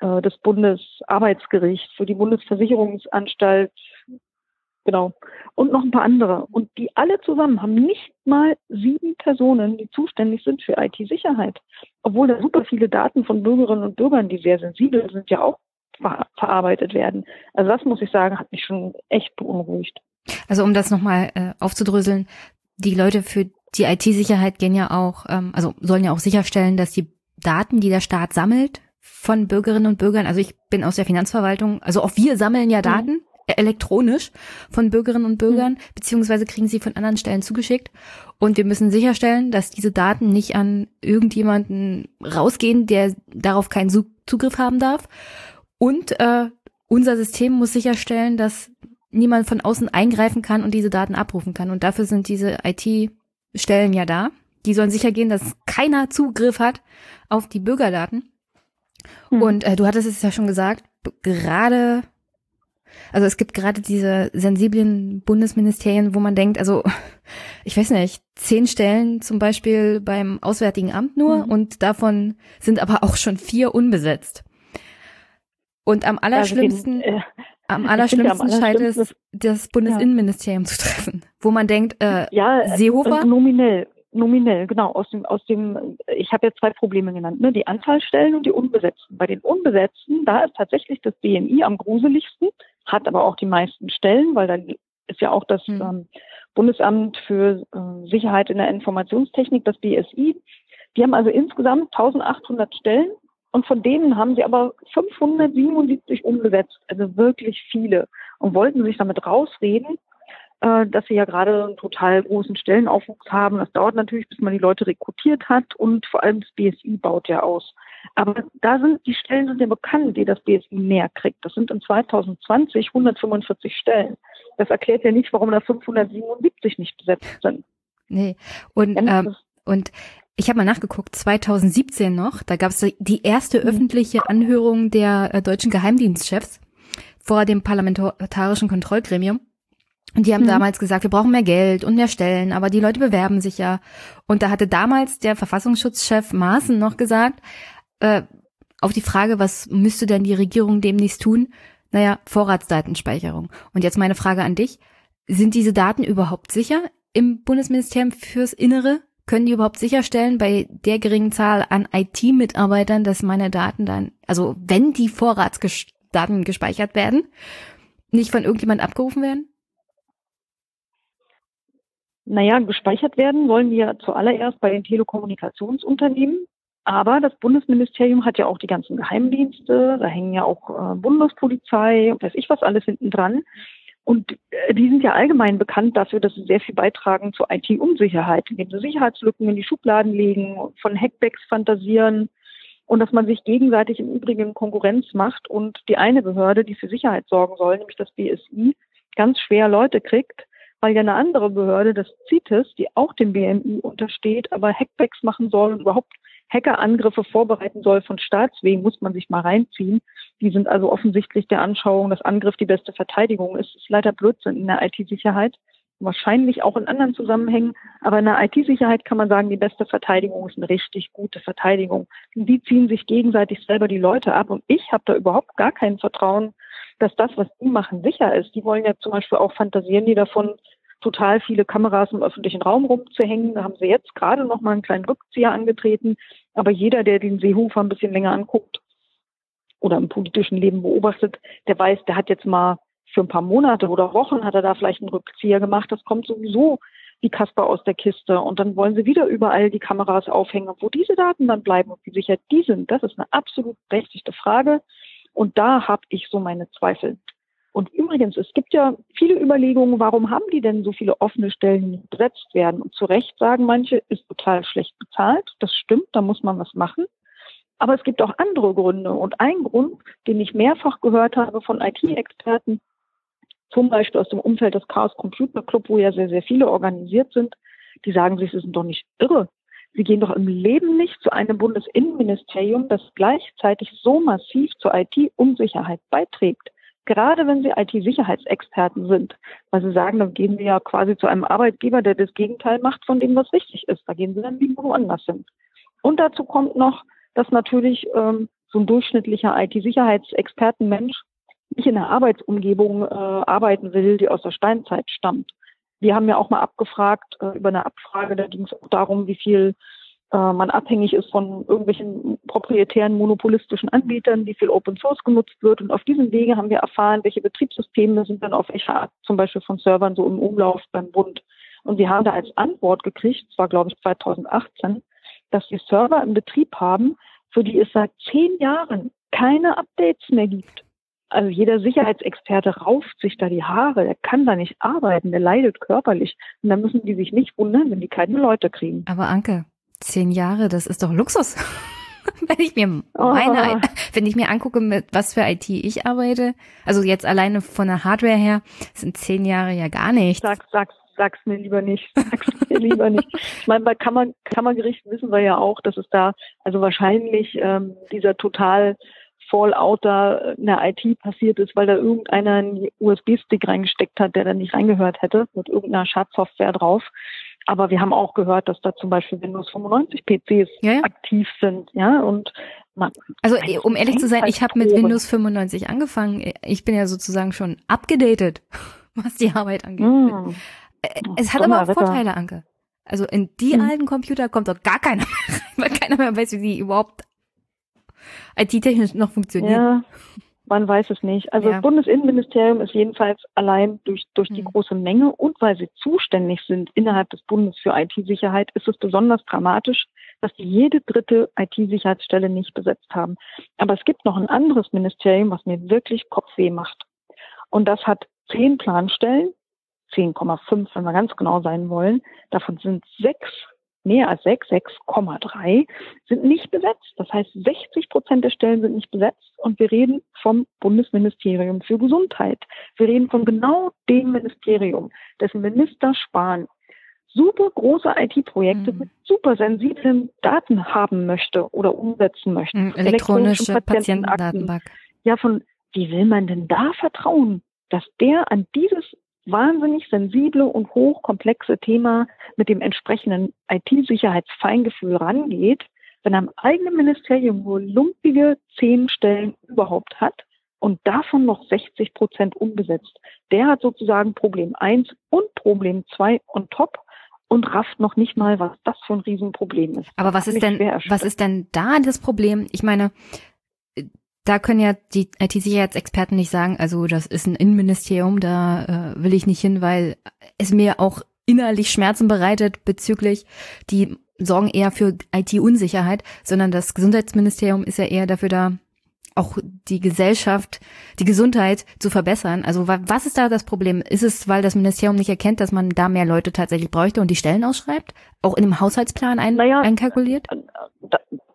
äh, das Bundesarbeitsgericht, für die Bundesversicherungsanstalt, genau, und noch ein paar andere. Und die alle zusammen haben nicht mal sieben Personen, die zuständig sind für IT-Sicherheit. Obwohl da super viele Daten von Bürgerinnen und Bürgern, die sehr sensibel sind, ja auch ver verarbeitet werden. Also das muss ich sagen, hat mich schon echt beunruhigt. Also um das nochmal äh, aufzudröseln, die Leute für die IT-Sicherheit gehen ja auch, ähm, also sollen ja auch sicherstellen, dass die Daten, die der Staat sammelt, von Bürgerinnen und Bürgern, also ich bin aus der Finanzverwaltung, also auch wir sammeln ja mhm. Daten mhm. elektronisch von Bürgerinnen und Bürgern, mhm. beziehungsweise kriegen sie von anderen Stellen zugeschickt. Und wir müssen sicherstellen, dass diese Daten nicht an irgendjemanden rausgehen, der darauf keinen Zugriff haben darf. Und äh, unser System muss sicherstellen, dass niemand von außen eingreifen kann und diese Daten abrufen kann. Und dafür sind diese IT-Stellen ja da. Die sollen sicher gehen, dass keiner Zugriff hat auf die Bürgerdaten. Mhm. Und äh, du hattest es ja schon gesagt, gerade, also es gibt gerade diese sensiblen Bundesministerien, wo man denkt, also ich weiß nicht, zehn Stellen zum Beispiel beim Auswärtigen Amt nur mhm. und davon sind aber auch schon vier unbesetzt. Und am allerschlimmsten, also den, äh, am allerschlimmsten ja, scheint es, das Bundesinnenministerium ja. zu treffen, wo man denkt, äh, ja, Seehofer. Nominell, nominell, genau. Aus dem, aus dem, ich habe ja zwei Probleme genannt, ne? Die Anzahl Stellen und die Unbesetzten. Bei den Unbesetzten, da ist tatsächlich das BMI am gruseligsten, hat aber auch die meisten Stellen, weil dann ist ja auch das hm. ähm, Bundesamt für äh, Sicherheit in der Informationstechnik, das BSI. Die haben also insgesamt 1800 Stellen und von denen haben sie aber 577 umgesetzt, also wirklich viele und wollten sich damit rausreden, äh, dass sie ja gerade einen total großen Stellenaufwuchs haben. Das dauert natürlich, bis man die Leute rekrutiert hat und vor allem das BSI baut ja aus. Aber da sind die Stellen sind ja bekannt, die das BSI mehr kriegt. Das sind in 2020 145 Stellen. Das erklärt ja nicht, warum da 577 nicht besetzt sind. Nee. Und, ähm, und ich habe mal nachgeguckt, 2017 noch, da gab es die erste mhm. öffentliche Anhörung der äh, deutschen Geheimdienstchefs vor dem parlamentarischen Kontrollgremium. Und die haben mhm. damals gesagt, wir brauchen mehr Geld und mehr Stellen, aber die Leute bewerben sich ja. Und da hatte damals der Verfassungsschutzchef Maaßen noch gesagt, äh, auf die Frage, was müsste denn die Regierung demnächst tun? Naja, Vorratsdatenspeicherung. Und jetzt meine Frage an dich. Sind diese Daten überhaupt sicher im Bundesministerium fürs Innere? Können die überhaupt sicherstellen bei der geringen Zahl an IT-Mitarbeitern, dass meine Daten dann, also wenn die Vorratsdaten gespeichert werden, nicht von irgendjemand abgerufen werden? Naja, gespeichert werden wollen ja zuallererst bei den Telekommunikationsunternehmen. Aber das Bundesministerium hat ja auch die ganzen Geheimdienste, da hängen ja auch äh, Bundespolizei, weiß ich was alles hinten dran. Und äh, die sind ja allgemein bekannt dafür, dass sie sehr viel beitragen zur IT-Unsicherheit, indem sie Sicherheitslücken in die Schubladen legen, von Hackbacks fantasieren und dass man sich gegenseitig im Übrigen Konkurrenz macht und die eine Behörde, die für Sicherheit sorgen soll, nämlich das BSI, ganz schwer Leute kriegt, weil ja eine andere Behörde, das CITES, die auch dem BMI untersteht, aber Hackbacks machen soll und überhaupt Hackerangriffe vorbereiten soll von Staatswegen, muss man sich mal reinziehen. Die sind also offensichtlich der Anschauung, dass Angriff die beste Verteidigung ist. Das ist leider Blödsinn in der IT-Sicherheit. Wahrscheinlich auch in anderen Zusammenhängen. Aber in der IT-Sicherheit kann man sagen, die beste Verteidigung ist eine richtig gute Verteidigung. Die ziehen sich gegenseitig selber die Leute ab. Und ich habe da überhaupt gar kein Vertrauen, dass das, was die machen, sicher ist. Die wollen ja zum Beispiel auch fantasieren die davon, total viele Kameras im öffentlichen Raum rumzuhängen. Da haben sie jetzt gerade noch mal einen kleinen Rückzieher angetreten. Aber jeder, der den Seehofer ein bisschen länger anguckt oder im politischen Leben beobachtet, der weiß, der hat jetzt mal für ein paar Monate oder Wochen hat er da vielleicht einen Rückzieher gemacht. Das kommt sowieso wie Kasper aus der Kiste. Und dann wollen sie wieder überall die Kameras aufhängen. Wo diese Daten dann bleiben und wie sicher die sind, das ist eine absolut berechtigte Frage. Und da habe ich so meine Zweifel. Und übrigens, es gibt ja viele Überlegungen, warum haben die denn so viele offene Stellen, die besetzt werden? Und zu Recht sagen manche, ist total schlecht bezahlt. Das stimmt, da muss man was machen. Aber es gibt auch andere Gründe. Und ein Grund, den ich mehrfach gehört habe von IT-Experten, zum Beispiel aus dem Umfeld des Chaos Computer Club, wo ja sehr, sehr viele organisiert sind, die sagen sich, sie sind doch nicht irre. Sie gehen doch im Leben nicht zu einem Bundesinnenministerium, das gleichzeitig so massiv zur IT-Unsicherheit beiträgt gerade wenn sie IT-Sicherheitsexperten sind, weil sie sagen, dann gehen sie ja quasi zu einem Arbeitgeber, der das Gegenteil macht von dem, was wichtig ist. Da gehen sie dann lieber woanders hin. Und dazu kommt noch, dass natürlich ähm, so ein durchschnittlicher IT-Sicherheitsexpertenmensch nicht in einer Arbeitsumgebung äh, arbeiten will, die aus der Steinzeit stammt. Wir haben ja auch mal abgefragt äh, über eine Abfrage, da ging es auch darum, wie viel äh, man abhängig ist von irgendwelchen proprietären monopolistischen Anbietern, wie viel Open Source genutzt wird. Und auf diesem Wege haben wir erfahren, welche Betriebssysteme sind dann auf welcher Art zum Beispiel von Servern so im Umlauf beim Bund. Und wir haben da als Antwort gekriegt, zwar glaube ich 2018, dass wir Server im Betrieb haben, für die es seit zehn Jahren keine Updates mehr gibt. Also jeder Sicherheitsexperte rauft sich da die Haare, der kann da nicht arbeiten, der leidet körperlich. Und da müssen die sich nicht wundern, wenn die keine Leute kriegen. Aber Anke, Zehn Jahre, das ist doch Luxus. wenn ich mir meine, oh. wenn ich mir angucke, mit was für IT ich arbeite, also jetzt alleine von der Hardware her, sind zehn Jahre ja gar nichts. Sag's, sag's, sag's mir lieber nicht, sag's mir lieber nicht. Ich meine, bei Kammer, Kammergericht wissen wir ja auch, dass es da also wahrscheinlich ähm, dieser total Fallout da in der IT passiert ist, weil da irgendeiner einen USB-Stick reingesteckt hat, der da nicht reingehört hätte, mit irgendeiner Schadsoftware drauf. Aber wir haben auch gehört, dass da zum Beispiel Windows 95 PCs ja, ja. aktiv sind, ja, und man, also um ehrlich zu sein, ich habe mit Windows 95 angefangen. Ich bin ja sozusagen schon abgedatet, was die Arbeit angeht. Mm. Es hat aber auch Vorteile, Anke. Also in die hm. alten Computer kommt doch gar keiner mehr rein, weil keiner mehr weiß, wie die überhaupt IT-technisch noch funktionieren. Ja, man weiß es nicht. Also ja. das Bundesinnenministerium ist jedenfalls allein durch, durch die hm. große Menge und weil sie zuständig sind innerhalb des Bundes für IT-Sicherheit, ist es besonders dramatisch, dass die jede dritte IT-Sicherheitsstelle nicht besetzt haben. Aber es gibt noch ein anderes Ministerium, was mir wirklich Kopfweh macht. Und das hat zehn Planstellen, 10,5, wenn wir ganz genau sein wollen. Davon sind sechs mehr als 6, 6,3 sind nicht besetzt. Das heißt, 60 Prozent der Stellen sind nicht besetzt und wir reden vom Bundesministerium für Gesundheit. Wir reden von genau dem Ministerium, dessen Minister Spahn super große IT-Projekte mhm. mit super sensiblen Daten haben möchte oder umsetzen möchte. Mhm, elektronische Patientendatenbank. Ja, von wie will man denn da vertrauen, dass der an dieses wahnsinnig sensible und hochkomplexe Thema mit dem entsprechenden IT-Sicherheitsfeingefühl rangeht, wenn er im eigenen Ministerium nur lumpige zehn Stellen überhaupt hat und davon noch 60 Prozent unbesetzt. Der hat sozusagen Problem eins und Problem zwei on top und rafft noch nicht mal, was das für ein Riesenproblem ist. Aber was ist denn, was ist denn da das Problem? Ich meine, da können ja die IT-Sicherheitsexperten nicht sagen, also das ist ein Innenministerium, da äh, will ich nicht hin, weil es mir auch innerlich Schmerzen bereitet bezüglich, die sorgen eher für IT-Unsicherheit, sondern das Gesundheitsministerium ist ja eher dafür da, auch die Gesellschaft, die Gesundheit zu verbessern. Also was ist da das Problem? Ist es, weil das Ministerium nicht erkennt, dass man da mehr Leute tatsächlich bräuchte und die Stellen ausschreibt? Auch in dem Haushaltsplan ein, naja, einkalkuliert?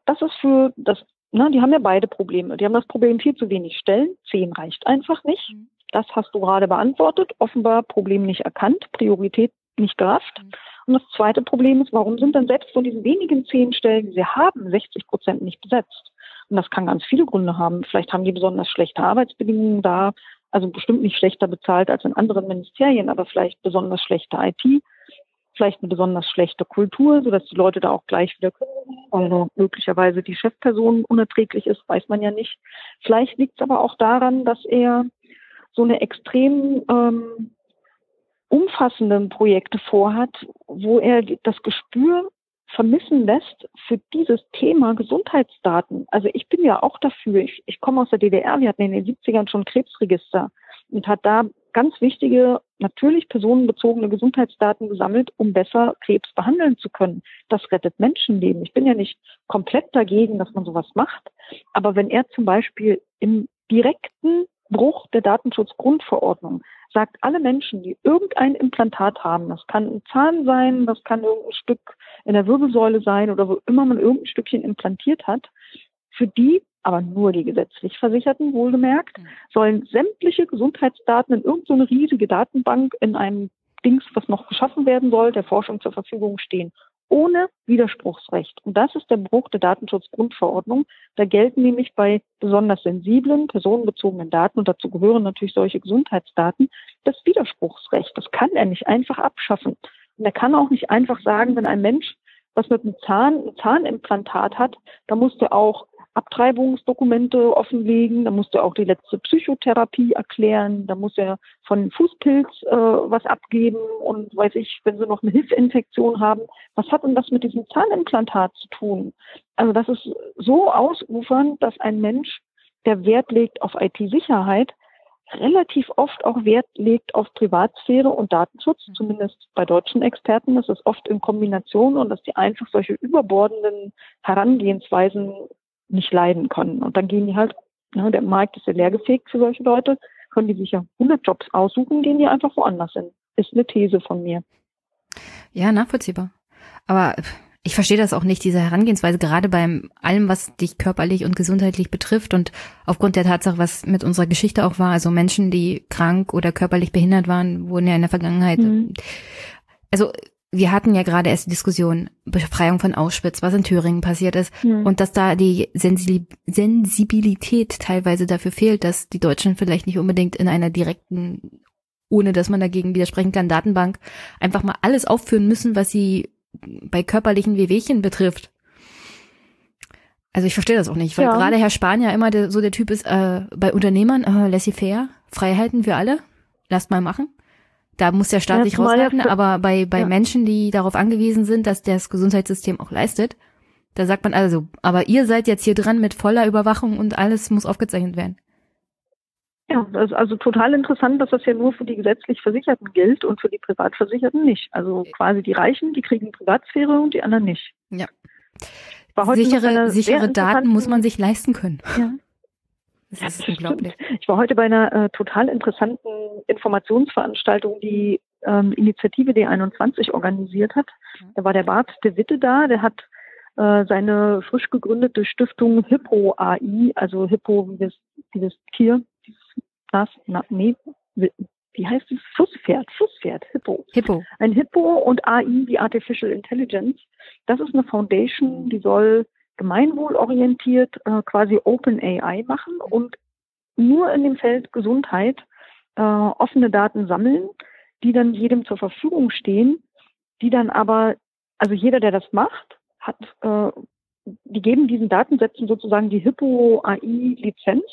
Das ist für das na, die haben ja beide Probleme. Die haben das Problem viel zu wenig Stellen. Zehn reicht einfach nicht. Mhm. Das hast du gerade beantwortet. Offenbar Problem nicht erkannt, Priorität nicht gerafft. Mhm. Und das zweite Problem ist, warum sind dann selbst von diesen wenigen zehn Stellen, die sie haben, 60 Prozent nicht besetzt? Und das kann ganz viele Gründe haben. Vielleicht haben die besonders schlechte Arbeitsbedingungen da, also bestimmt nicht schlechter bezahlt als in anderen Ministerien, aber vielleicht besonders schlechte IT vielleicht eine besonders schlechte Kultur, sodass die Leute da auch gleich wieder können. Also möglicherweise die Chefperson unerträglich ist, weiß man ja nicht. Vielleicht liegt es aber auch daran, dass er so eine extrem ähm, umfassenden Projekte vorhat, wo er das Gespür vermissen lässt für dieses Thema Gesundheitsdaten. Also ich bin ja auch dafür. Ich, ich komme aus der DDR. Wir hatten in den 70ern schon Krebsregister und hat da ganz wichtige, natürlich personenbezogene Gesundheitsdaten gesammelt, um besser Krebs behandeln zu können. Das rettet Menschenleben. Ich bin ja nicht komplett dagegen, dass man sowas macht. Aber wenn er zum Beispiel im direkten Bruch der Datenschutzgrundverordnung sagt, alle Menschen, die irgendein Implantat haben, das kann ein Zahn sein, das kann irgendein Stück in der Wirbelsäule sein oder wo immer man irgendein Stückchen implantiert hat, für die aber nur die gesetzlich Versicherten, wohlgemerkt, mhm. sollen sämtliche Gesundheitsdaten in irgendeine so riesige Datenbank in einem Dings, was noch geschaffen werden soll, der Forschung zur Verfügung stehen. Ohne Widerspruchsrecht. Und das ist der Bruch der Datenschutzgrundverordnung. Da gelten nämlich bei besonders sensiblen, personenbezogenen Daten, und dazu gehören natürlich solche Gesundheitsdaten, das Widerspruchsrecht. Das kann er nicht einfach abschaffen. Und er kann auch nicht einfach sagen, wenn ein Mensch was mit einem Zahn, ein Zahnimplantat hat, da muss er auch Abtreibungsdokumente offenlegen, da muss er auch die letzte Psychotherapie erklären, da muss er von Fußpilz äh, was abgeben und weiß ich, wenn sie noch eine Hilfsinfektion haben, was hat denn das mit diesem Zahnimplantat zu tun? Also das ist so ausufernd, dass ein Mensch, der Wert legt auf IT-Sicherheit, relativ oft auch Wert legt auf Privatsphäre und Datenschutz, mhm. zumindest bei deutschen Experten. Das ist oft in Kombination und dass die einfach solche überbordenden Herangehensweisen nicht leiden können. Und dann gehen die halt, ne, der Markt ist ja leergefegt für solche Leute, können die sich ja 100 Jobs aussuchen, gehen die einfach woanders hin. Ist eine These von mir. Ja, nachvollziehbar. Aber ich verstehe das auch nicht, diese Herangehensweise, gerade beim allem, was dich körperlich und gesundheitlich betrifft und aufgrund der Tatsache, was mit unserer Geschichte auch war, also Menschen, die krank oder körperlich behindert waren, wurden ja in der Vergangenheit mhm. also wir hatten ja gerade erst die Diskussion Befreiung von Auschwitz, was in Thüringen passiert ist Hm. und dass da die Sensi Sensibilität teilweise dafür fehlt, dass die Deutschen vielleicht nicht unbedingt in einer direkten, ohne dass man dagegen widersprechen kann, Datenbank einfach mal alles aufführen müssen, was sie bei körperlichen Wehwehchen betrifft. Also ich verstehe das auch nicht, weil Ja. gerade Herr Spahn ja immer der, so der Typ ist, äh, bei Unternehmern, äh, laissez-faire, Freiheiten für alle, lasst mal machen. Da muss der Staat sich raushalten, aber bei, bei ja. Menschen, die darauf angewiesen sind, dass das Gesundheitssystem auch leistet, da sagt man also, aber ihr seid jetzt hier dran mit voller Überwachung und alles muss aufgezeichnet werden. Ja, das ist also total interessant, dass das ja nur für die gesetzlich Versicherten gilt und für die Privatversicherten nicht. Also quasi die Reichen, die kriegen Privatsphäre und die anderen nicht. Ja. Sichere, sichere Daten muss man sich leisten können. Ja. Das ist das unglaublich. stimmt. Ich war heute bei einer äh, total interessanten Informationsveranstaltung, die ähm, Initiative D21 organisiert hat. Mhm. Da war der Bart de Witte da, der hat äh, seine frisch gegründete Stiftung Hippo AI, also Hippo wie das, wie das Tier, Nas, na, nee, wie, heißt es? Flusspferd, Flusspferd, Hippo. Hippo. Ein Hippo und AI wie Artificial Intelligence. Das ist eine Foundation, die soll gemeinwohlorientiert äh, quasi Open AI machen und nur in dem Feld Gesundheit äh, offene Daten sammeln, die dann jedem zur Verfügung stehen, die dann aber, also jeder, der das macht, hat, äh, die geben diesen Datensätzen sozusagen die Hippo AI Lizenz.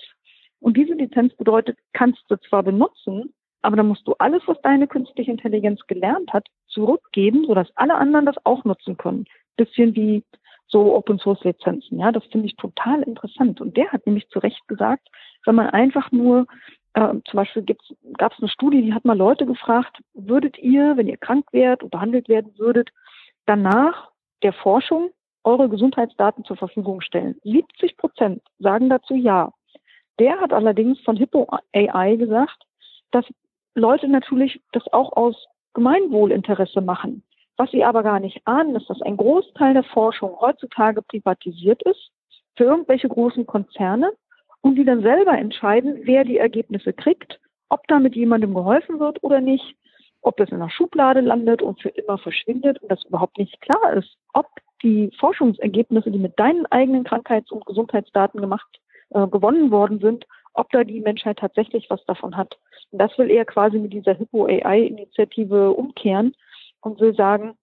Und diese Lizenz bedeutet, kannst du zwar benutzen, aber dann musst du alles, was deine künstliche Intelligenz gelernt hat, zurückgeben, sodass alle anderen das auch nutzen können. Bisschen wie so Open Source Lizenzen. Ja, das finde ich total interessant. Und der hat nämlich zu Recht gesagt, wenn man einfach nur, äh, zum Beispiel gab es eine Studie, die hat mal Leute gefragt, würdet ihr, wenn ihr krank wärt und behandelt werden würdet, danach der Forschung eure Gesundheitsdaten zur Verfügung stellen? 70 Prozent sagen dazu ja. Der hat allerdings von Hippo AI gesagt, dass Leute natürlich das auch aus Gemeinwohlinteresse machen. Was sie aber gar nicht ahnen, ist, dass ein Großteil der Forschung heutzutage privatisiert ist für irgendwelche großen Konzerne und die dann selber entscheiden, wer die Ergebnisse kriegt, ob damit jemandem geholfen wird oder nicht, ob das in der Schublade landet und für immer verschwindet und das überhaupt nicht klar ist, ob die Forschungsergebnisse, die mit deinen eigenen Krankheits- und Gesundheitsdaten gemacht, äh, gewonnen worden sind, ob da die Menschheit tatsächlich was davon hat. Und das will er quasi mit dieser Hippo AI-Initiative umkehren und will sagen,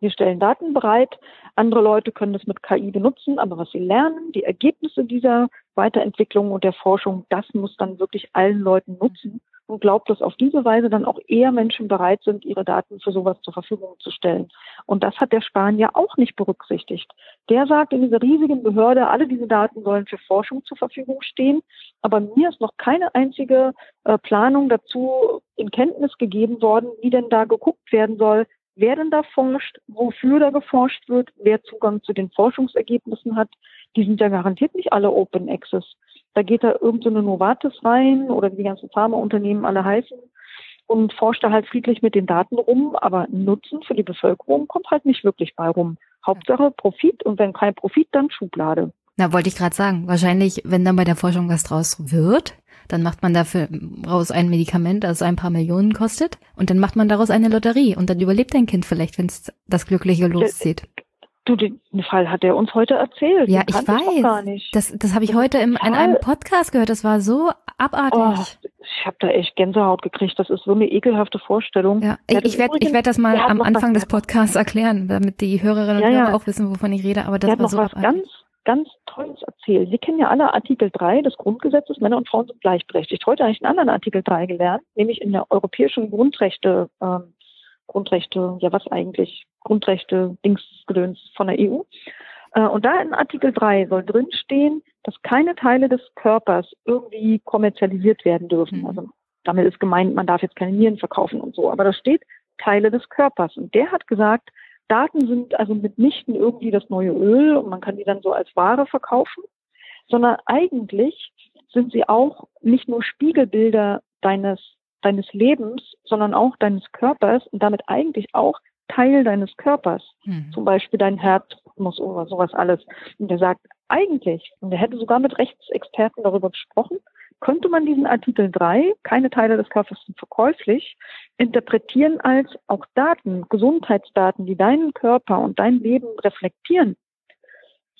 wir stellen Daten bereit, andere Leute können das mit KI benutzen, aber was sie lernen, die Ergebnisse dieser Weiterentwicklung und der Forschung, das muss dann wirklich allen Leuten nutzen und glaubt, dass auf diese Weise dann auch eher Menschen bereit sind, ihre Daten für sowas zur Verfügung zu stellen. Und das hat der ja auch nicht berücksichtigt. Der sagt in dieser riesigen Behörde, alle diese Daten sollen für Forschung zur Verfügung stehen, aber mir ist noch keine einzige äh, Planung dazu in Kenntnis gegeben worden, wie denn da geguckt werden soll, wer denn da forscht, wofür da geforscht wird, wer Zugang zu den Forschungsergebnissen hat. Die sind ja garantiert nicht alle Open Access. Da geht da irgendeine so Novartis rein oder wie die ganzen Pharmaunternehmen alle heißen und forscht da halt friedlich mit den Daten rum, aber Nutzen für die Bevölkerung kommt halt nicht wirklich bei rum. Hauptsache Profit und wenn kein Profit, dann Schublade. Na, wollte ich gerade sagen. Wahrscheinlich, wenn dann bei der Forschung was draus wird, dann macht man dafür raus ein Medikament, das ein paar Millionen kostet, und dann macht man daraus eine Lotterie und dann überlebt dein Kind vielleicht, wenn es das Glückliche loszieht. Du, den Fall hat er uns heute erzählt. Ja, Den ich weiß. nicht. Das, das habe ich heute im, in einem Podcast gehört. Das war so abartig. Oh, ich habe da echt Gänsehaut gekriegt. Das ist so eine ekelhafte Vorstellung. Ja, ich, ich werde ich werd das mal am Anfang des Podcasts erklären, damit die Hörerinnen und Ja, ja. Hörer auch wissen, wovon ich rede. Aber das war so was abartig. ganz, ganz Tolles erzählt. Wir kennen ja alle Artikel 3 des Grundgesetzes, Männer und Frauen sind gleichberechtigt. Heute habe ich einen anderen Artikel 3 gelernt, nämlich in der europäischen Grundrechte, ähm, Grundrechte, ja was eigentlich, Grundrechte, Dingsgedöns von der EU. Äh, und da in Artikel 3 soll drinstehen, dass keine Teile des Körpers irgendwie kommerzialisiert werden dürfen. Mhm. Also damit ist gemeint, man darf jetzt keine Nieren verkaufen und so. Aber da steht Teile des Körpers. Und der hat gesagt, Daten sind also mitnichten irgendwie das neue Öl und man kann die dann so als Ware verkaufen, sondern eigentlich sind sie auch nicht nur Spiegelbilder deines, deines Lebens, sondern auch deines Körpers und damit eigentlich auch Teil deines Körpers. Hm. Zum Beispiel dein Herzrhythmus oder sowas alles. Und der sagt eigentlich, und er hätte sogar mit Rechtsexperten darüber gesprochen, könnte man diesen Artikel 3, keine Teile des Körpers sind verkäuflich, interpretieren als auch Daten, Gesundheitsdaten, die deinen Körper und dein Leben reflektieren.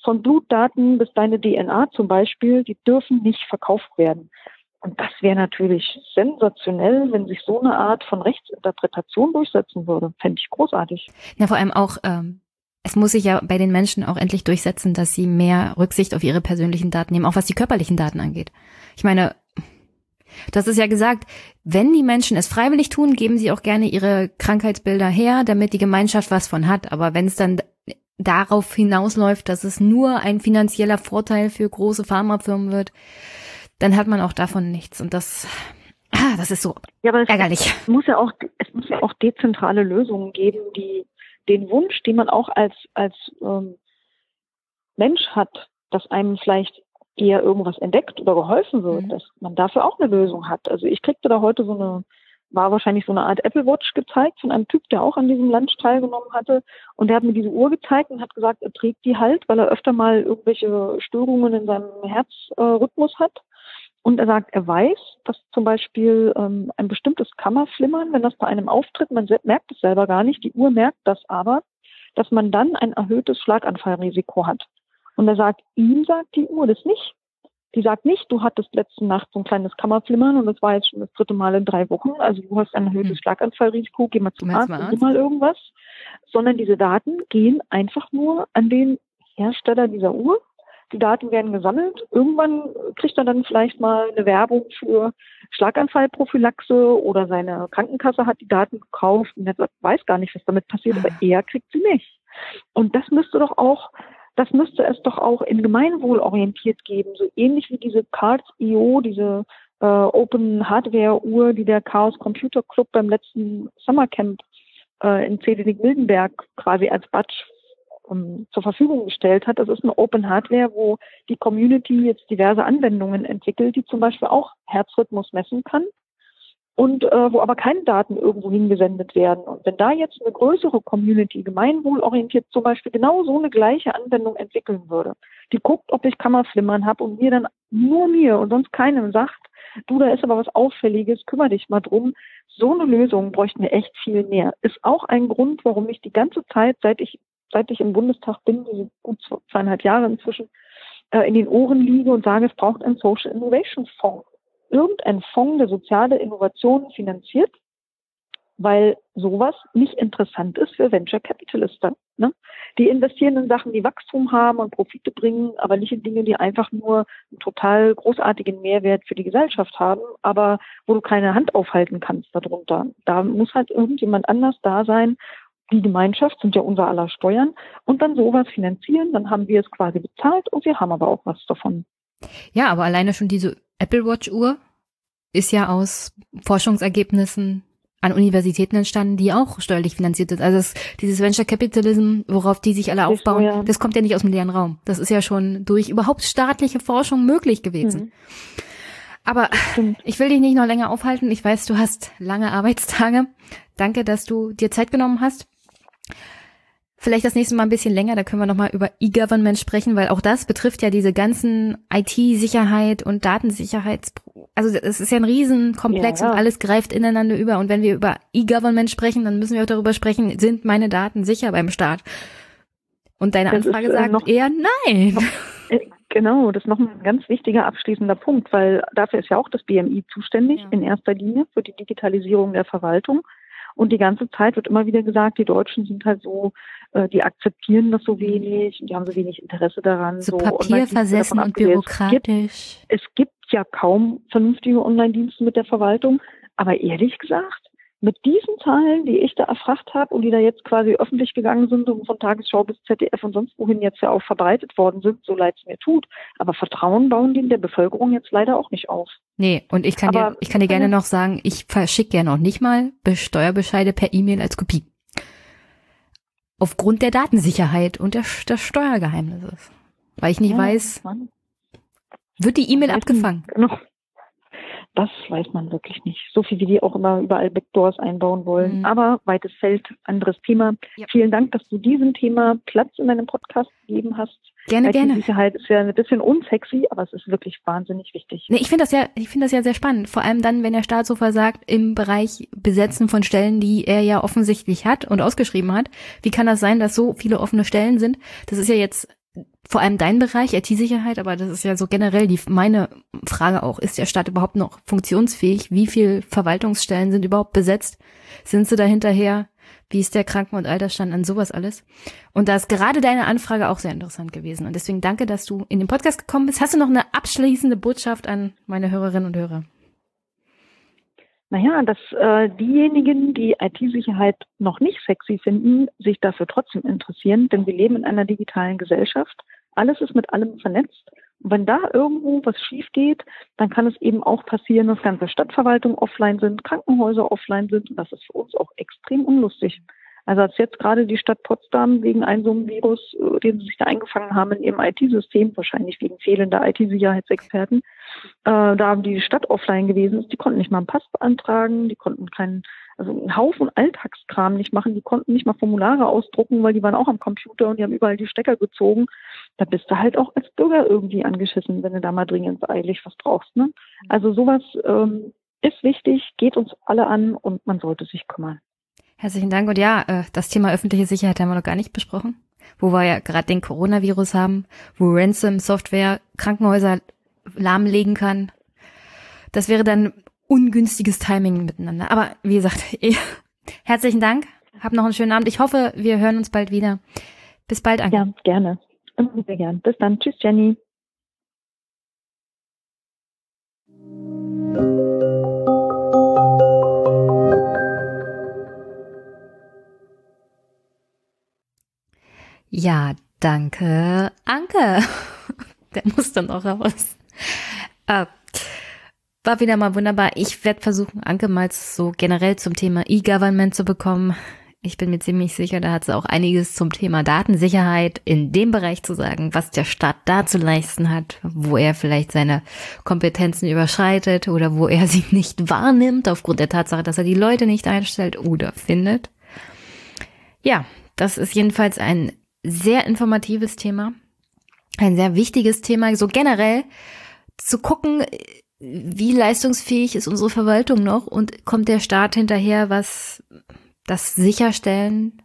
Von Blutdaten bis deine DNA zum Beispiel, die dürfen nicht verkauft werden. Und das wäre natürlich sensationell, wenn sich so eine Art von Rechtsinterpretation durchsetzen würde. Fände ich großartig. Ja, vor allem auch, ähm, es muss sich ja bei den Menschen auch endlich durchsetzen, dass sie mehr Rücksicht auf ihre persönlichen Daten nehmen, auch was die körperlichen Daten angeht. Ich meine, das ist ja gesagt, wenn die Menschen es freiwillig tun, geben sie auch gerne ihre Krankheitsbilder her, damit die Gemeinschaft was von hat. Aber wenn es dann darauf hinausläuft, dass es nur ein finanzieller Vorteil für große Pharmafirmen wird, dann hat man auch davon nichts. Und das, ah, das ist so ja, aber es ärgerlich. Muss ja auch, es muss ja auch dezentrale Lösungen geben, die den Wunsch, den man auch als, als ähm, Mensch hat, dass einem vielleicht eher irgendwas entdeckt oder geholfen wird, mhm. dass man dafür auch eine Lösung hat. Also ich kriegte da heute so eine, war wahrscheinlich so eine Art Apple Watch gezeigt von einem Typ, der auch an diesem Lunch teilgenommen hatte. Und der hat mir diese Uhr gezeigt und hat gesagt, er trägt die halt, weil er öfter mal irgendwelche Störungen in seinem Herzrhythmus äh, hat. Und er sagt, er weiß, dass zum Beispiel ähm, ein bestimmtes Kammerflimmern, wenn das bei einem auftritt, man merkt es selber gar nicht, die Uhr merkt das aber, dass man dann ein erhöhtes Schlaganfallrisiko hat. Und er sagt, ihm sagt die Uhr das nicht. Die sagt nicht, du hattest letzte Nacht so ein kleines Kammerflimmern und das war jetzt schon das dritte Mal in drei Wochen. Also du hast ein erhöhtes hm. Schlaganfallrisiko, geh mal zum Arzt nimm mal irgendwas. Sondern diese Daten gehen einfach nur an den Hersteller dieser Uhr die Daten werden gesammelt. Irgendwann kriegt er dann vielleicht mal eine Werbung für Schlaganfallprophylaxe oder seine Krankenkasse hat die Daten gekauft und er weiß gar nicht, was damit passiert, aber er kriegt sie nicht. Und das müsste doch auch, das müsste es doch auch in Gemeinwohl orientiert geben, so ähnlich wie diese Cards.io, diese äh, Open Hardware Uhr, die der Chaos Computer Club beim letzten Summercamp äh, in Zedelig-Mildenberg quasi als Badge um, zur Verfügung gestellt hat. Das ist eine Open Hardware, wo die Community jetzt diverse Anwendungen entwickelt, die zum Beispiel auch Herzrhythmus messen kann und äh, wo aber keine Daten irgendwo hingesendet werden. Und wenn da jetzt eine größere Community, gemeinwohlorientiert zum Beispiel genau so eine gleiche Anwendung entwickeln würde, die guckt, ob ich Kammerflimmern habe und mir dann nur mir und sonst keinem sagt, du, da ist aber was Auffälliges, kümmere dich mal drum. So eine Lösung bräuchten wir echt viel mehr. Ist auch ein Grund, warum ich die ganze Zeit, seit ich seit ich im Bundestag bin, diese gut zweieinhalb Jahre inzwischen, äh, in den Ohren liege und sage, es braucht einen Social Innovation Fonds. Irgendein Fonds, der soziale Innovationen finanziert, weil sowas nicht interessant ist für Venture Capitalisten. Ne? Die investieren in Sachen, die Wachstum haben und Profite bringen, aber nicht in Dinge, die einfach nur einen total großartigen Mehrwert für die Gesellschaft haben, aber wo du keine Hand aufhalten kannst darunter. Da muss halt irgendjemand anders da sein die Gemeinschaft sind ja unser aller Steuern und dann sowas finanzieren, dann haben wir es quasi bezahlt und wir haben aber auch was davon. Ja, aber alleine schon diese Apple Watch Uhr ist ja aus Forschungsergebnissen an Universitäten entstanden, die auch steuerlich finanziert sind. Also das, dieses Venture Capitalism, worauf die sich alle aufbauen, ja. das kommt ja nicht aus dem leeren Raum. Das ist ja schon durch überhaupt staatliche Forschung möglich gewesen. Mhm. Aber ich will dich nicht noch länger aufhalten. Ich weiß, du hast lange Arbeitstage. Danke, dass du dir Zeit genommen hast. Vielleicht das nächste Mal ein bisschen länger, da können wir nochmal über E-Government sprechen, weil auch das betrifft ja diese ganzen IT-Sicherheit und Datensicherheits, also es ist ja ein Riesenkomplex ja, ja. und alles greift ineinander über. Und wenn wir über E-Government sprechen, dann müssen wir auch darüber sprechen, sind meine Daten sicher beim Staat? Und deine das Anfrage ist, äh, sagt eher nein. Äh, genau, das ist noch ein ganz wichtiger abschließender Punkt, weil dafür ist ja auch das BMI zuständig, ja. in erster Linie für die Digitalisierung der Verwaltung. Und die ganze Zeit wird immer wieder gesagt, die Deutschen sind halt so, äh, die akzeptieren das so wenig, die haben so wenig Interesse daran. So, so papierversessen und, und bürokratisch. Es gibt, es gibt ja kaum vernünftige Online-Dienste mit der Verwaltung. Aber ehrlich gesagt, mit diesen Zahlen, die ich da erfragt habe und die da jetzt quasi öffentlich gegangen sind und von Tagesschau bis ZDF und sonst wohin jetzt ja auch verbreitet worden sind, so leid es mir tut. Aber Vertrauen bauen die in der Bevölkerung jetzt leider auch nicht auf. Nee, und ich kann Aber, dir, ich kann dir gerne noch sagen, ich verschicke ja noch nicht mal Steuerbescheide per E-Mail als Kopie. Aufgrund der Datensicherheit und der, des Steuergeheimnisses. Weil ich nicht ja, weiß, Mann. wird die E-Mail abgefangen? Genau. Das weiß man wirklich nicht. So viel wie die auch immer überall Backdoors einbauen wollen. Mhm. Aber weites Feld, anderes Thema. Ja. Vielen Dank, dass du diesem Thema Platz in deinem Podcast gegeben hast. Gerne, IT gerne. Sicherheit ist ja ein bisschen unsexy, aber es ist wirklich wahnsinnig wichtig. Nee, ich finde das ja, ich finde das ja sehr spannend. Vor allem dann, wenn der Staatshofer sagt, im Bereich Besetzen von Stellen, die er ja offensichtlich hat und ausgeschrieben hat. Wie kann das sein, dass so viele offene Stellen sind? Das ist ja jetzt vor allem dein Bereich, IT-Sicherheit, aber das ist ja so generell die, meine Frage auch. Ist der Staat überhaupt noch funktionsfähig? Wie viele Verwaltungsstellen sind überhaupt besetzt? Sind sie da hinterher? Wie ist der Kranken- und Altersstand an sowas alles? Und da ist gerade deine Anfrage auch sehr interessant gewesen. Und deswegen danke, dass du in den Podcast gekommen bist. Hast du noch eine abschließende Botschaft an meine Hörerinnen und Hörer? Naja, dass äh, diejenigen, die IT-Sicherheit noch nicht sexy finden, sich dafür trotzdem interessieren, denn wir leben in einer digitalen Gesellschaft. Alles ist mit allem vernetzt. Und wenn da irgendwo was schief geht, dann kann es eben auch passieren, dass ganze Stadtverwaltungen offline sind, Krankenhäuser offline sind. Und das ist für uns auch extrem unlustig. Also als jetzt gerade die Stadt Potsdam wegen einem so einem Virus, äh, den sie sich da eingefangen haben in ihrem IT-System, wahrscheinlich wegen fehlender IT-Sicherheitsexperten, äh, da die Stadt offline gewesen ist, die konnten nicht mal einen Pass beantragen, die konnten keinen, also einen Haufen Alltagskram nicht machen, die konnten nicht mal Formulare ausdrucken, weil die waren auch am Computer und die haben überall die Stecker gezogen. Da bist du halt auch als Bürger irgendwie angeschissen, wenn du da mal dringend eilig was brauchst. Ne? Also sowas ähm, ist wichtig, geht uns alle an und man sollte sich kümmern. Herzlichen Dank. Und ja, äh, das Thema öffentliche Sicherheit haben wir noch gar nicht besprochen, wo wir ja gerade den Coronavirus haben, wo Ransom-Software Krankenhäuser lahmlegen kann. Das wäre dann ungünstiges Timing miteinander. Aber wie gesagt, herzlichen Dank. Hab noch einen schönen Abend. Ich hoffe, wir hören uns bald wieder. Bis bald, Anke. Ja, gerne. Sehr gern. Bis dann. Tschüss, Jenny. Ja, danke, Anke. Der muss dann auch raus. Äh, war wieder mal wunderbar. Ich werde versuchen, Anke mal so generell zum Thema E-Government zu bekommen. Ich bin mir ziemlich sicher, da hat sie auch einiges zum Thema Datensicherheit in dem Bereich zu sagen, was der Staat da zu leisten hat, wo er vielleicht seine Kompetenzen überschreitet oder wo er sie nicht wahrnimmt aufgrund der Tatsache, dass er die Leute nicht einstellt oder findet. Ja, das ist jedenfalls ein sehr informatives Thema, ein sehr wichtiges Thema, so generell zu gucken, wie leistungsfähig ist unsere Verwaltung noch und kommt der Staat hinterher, was das Sicherstellen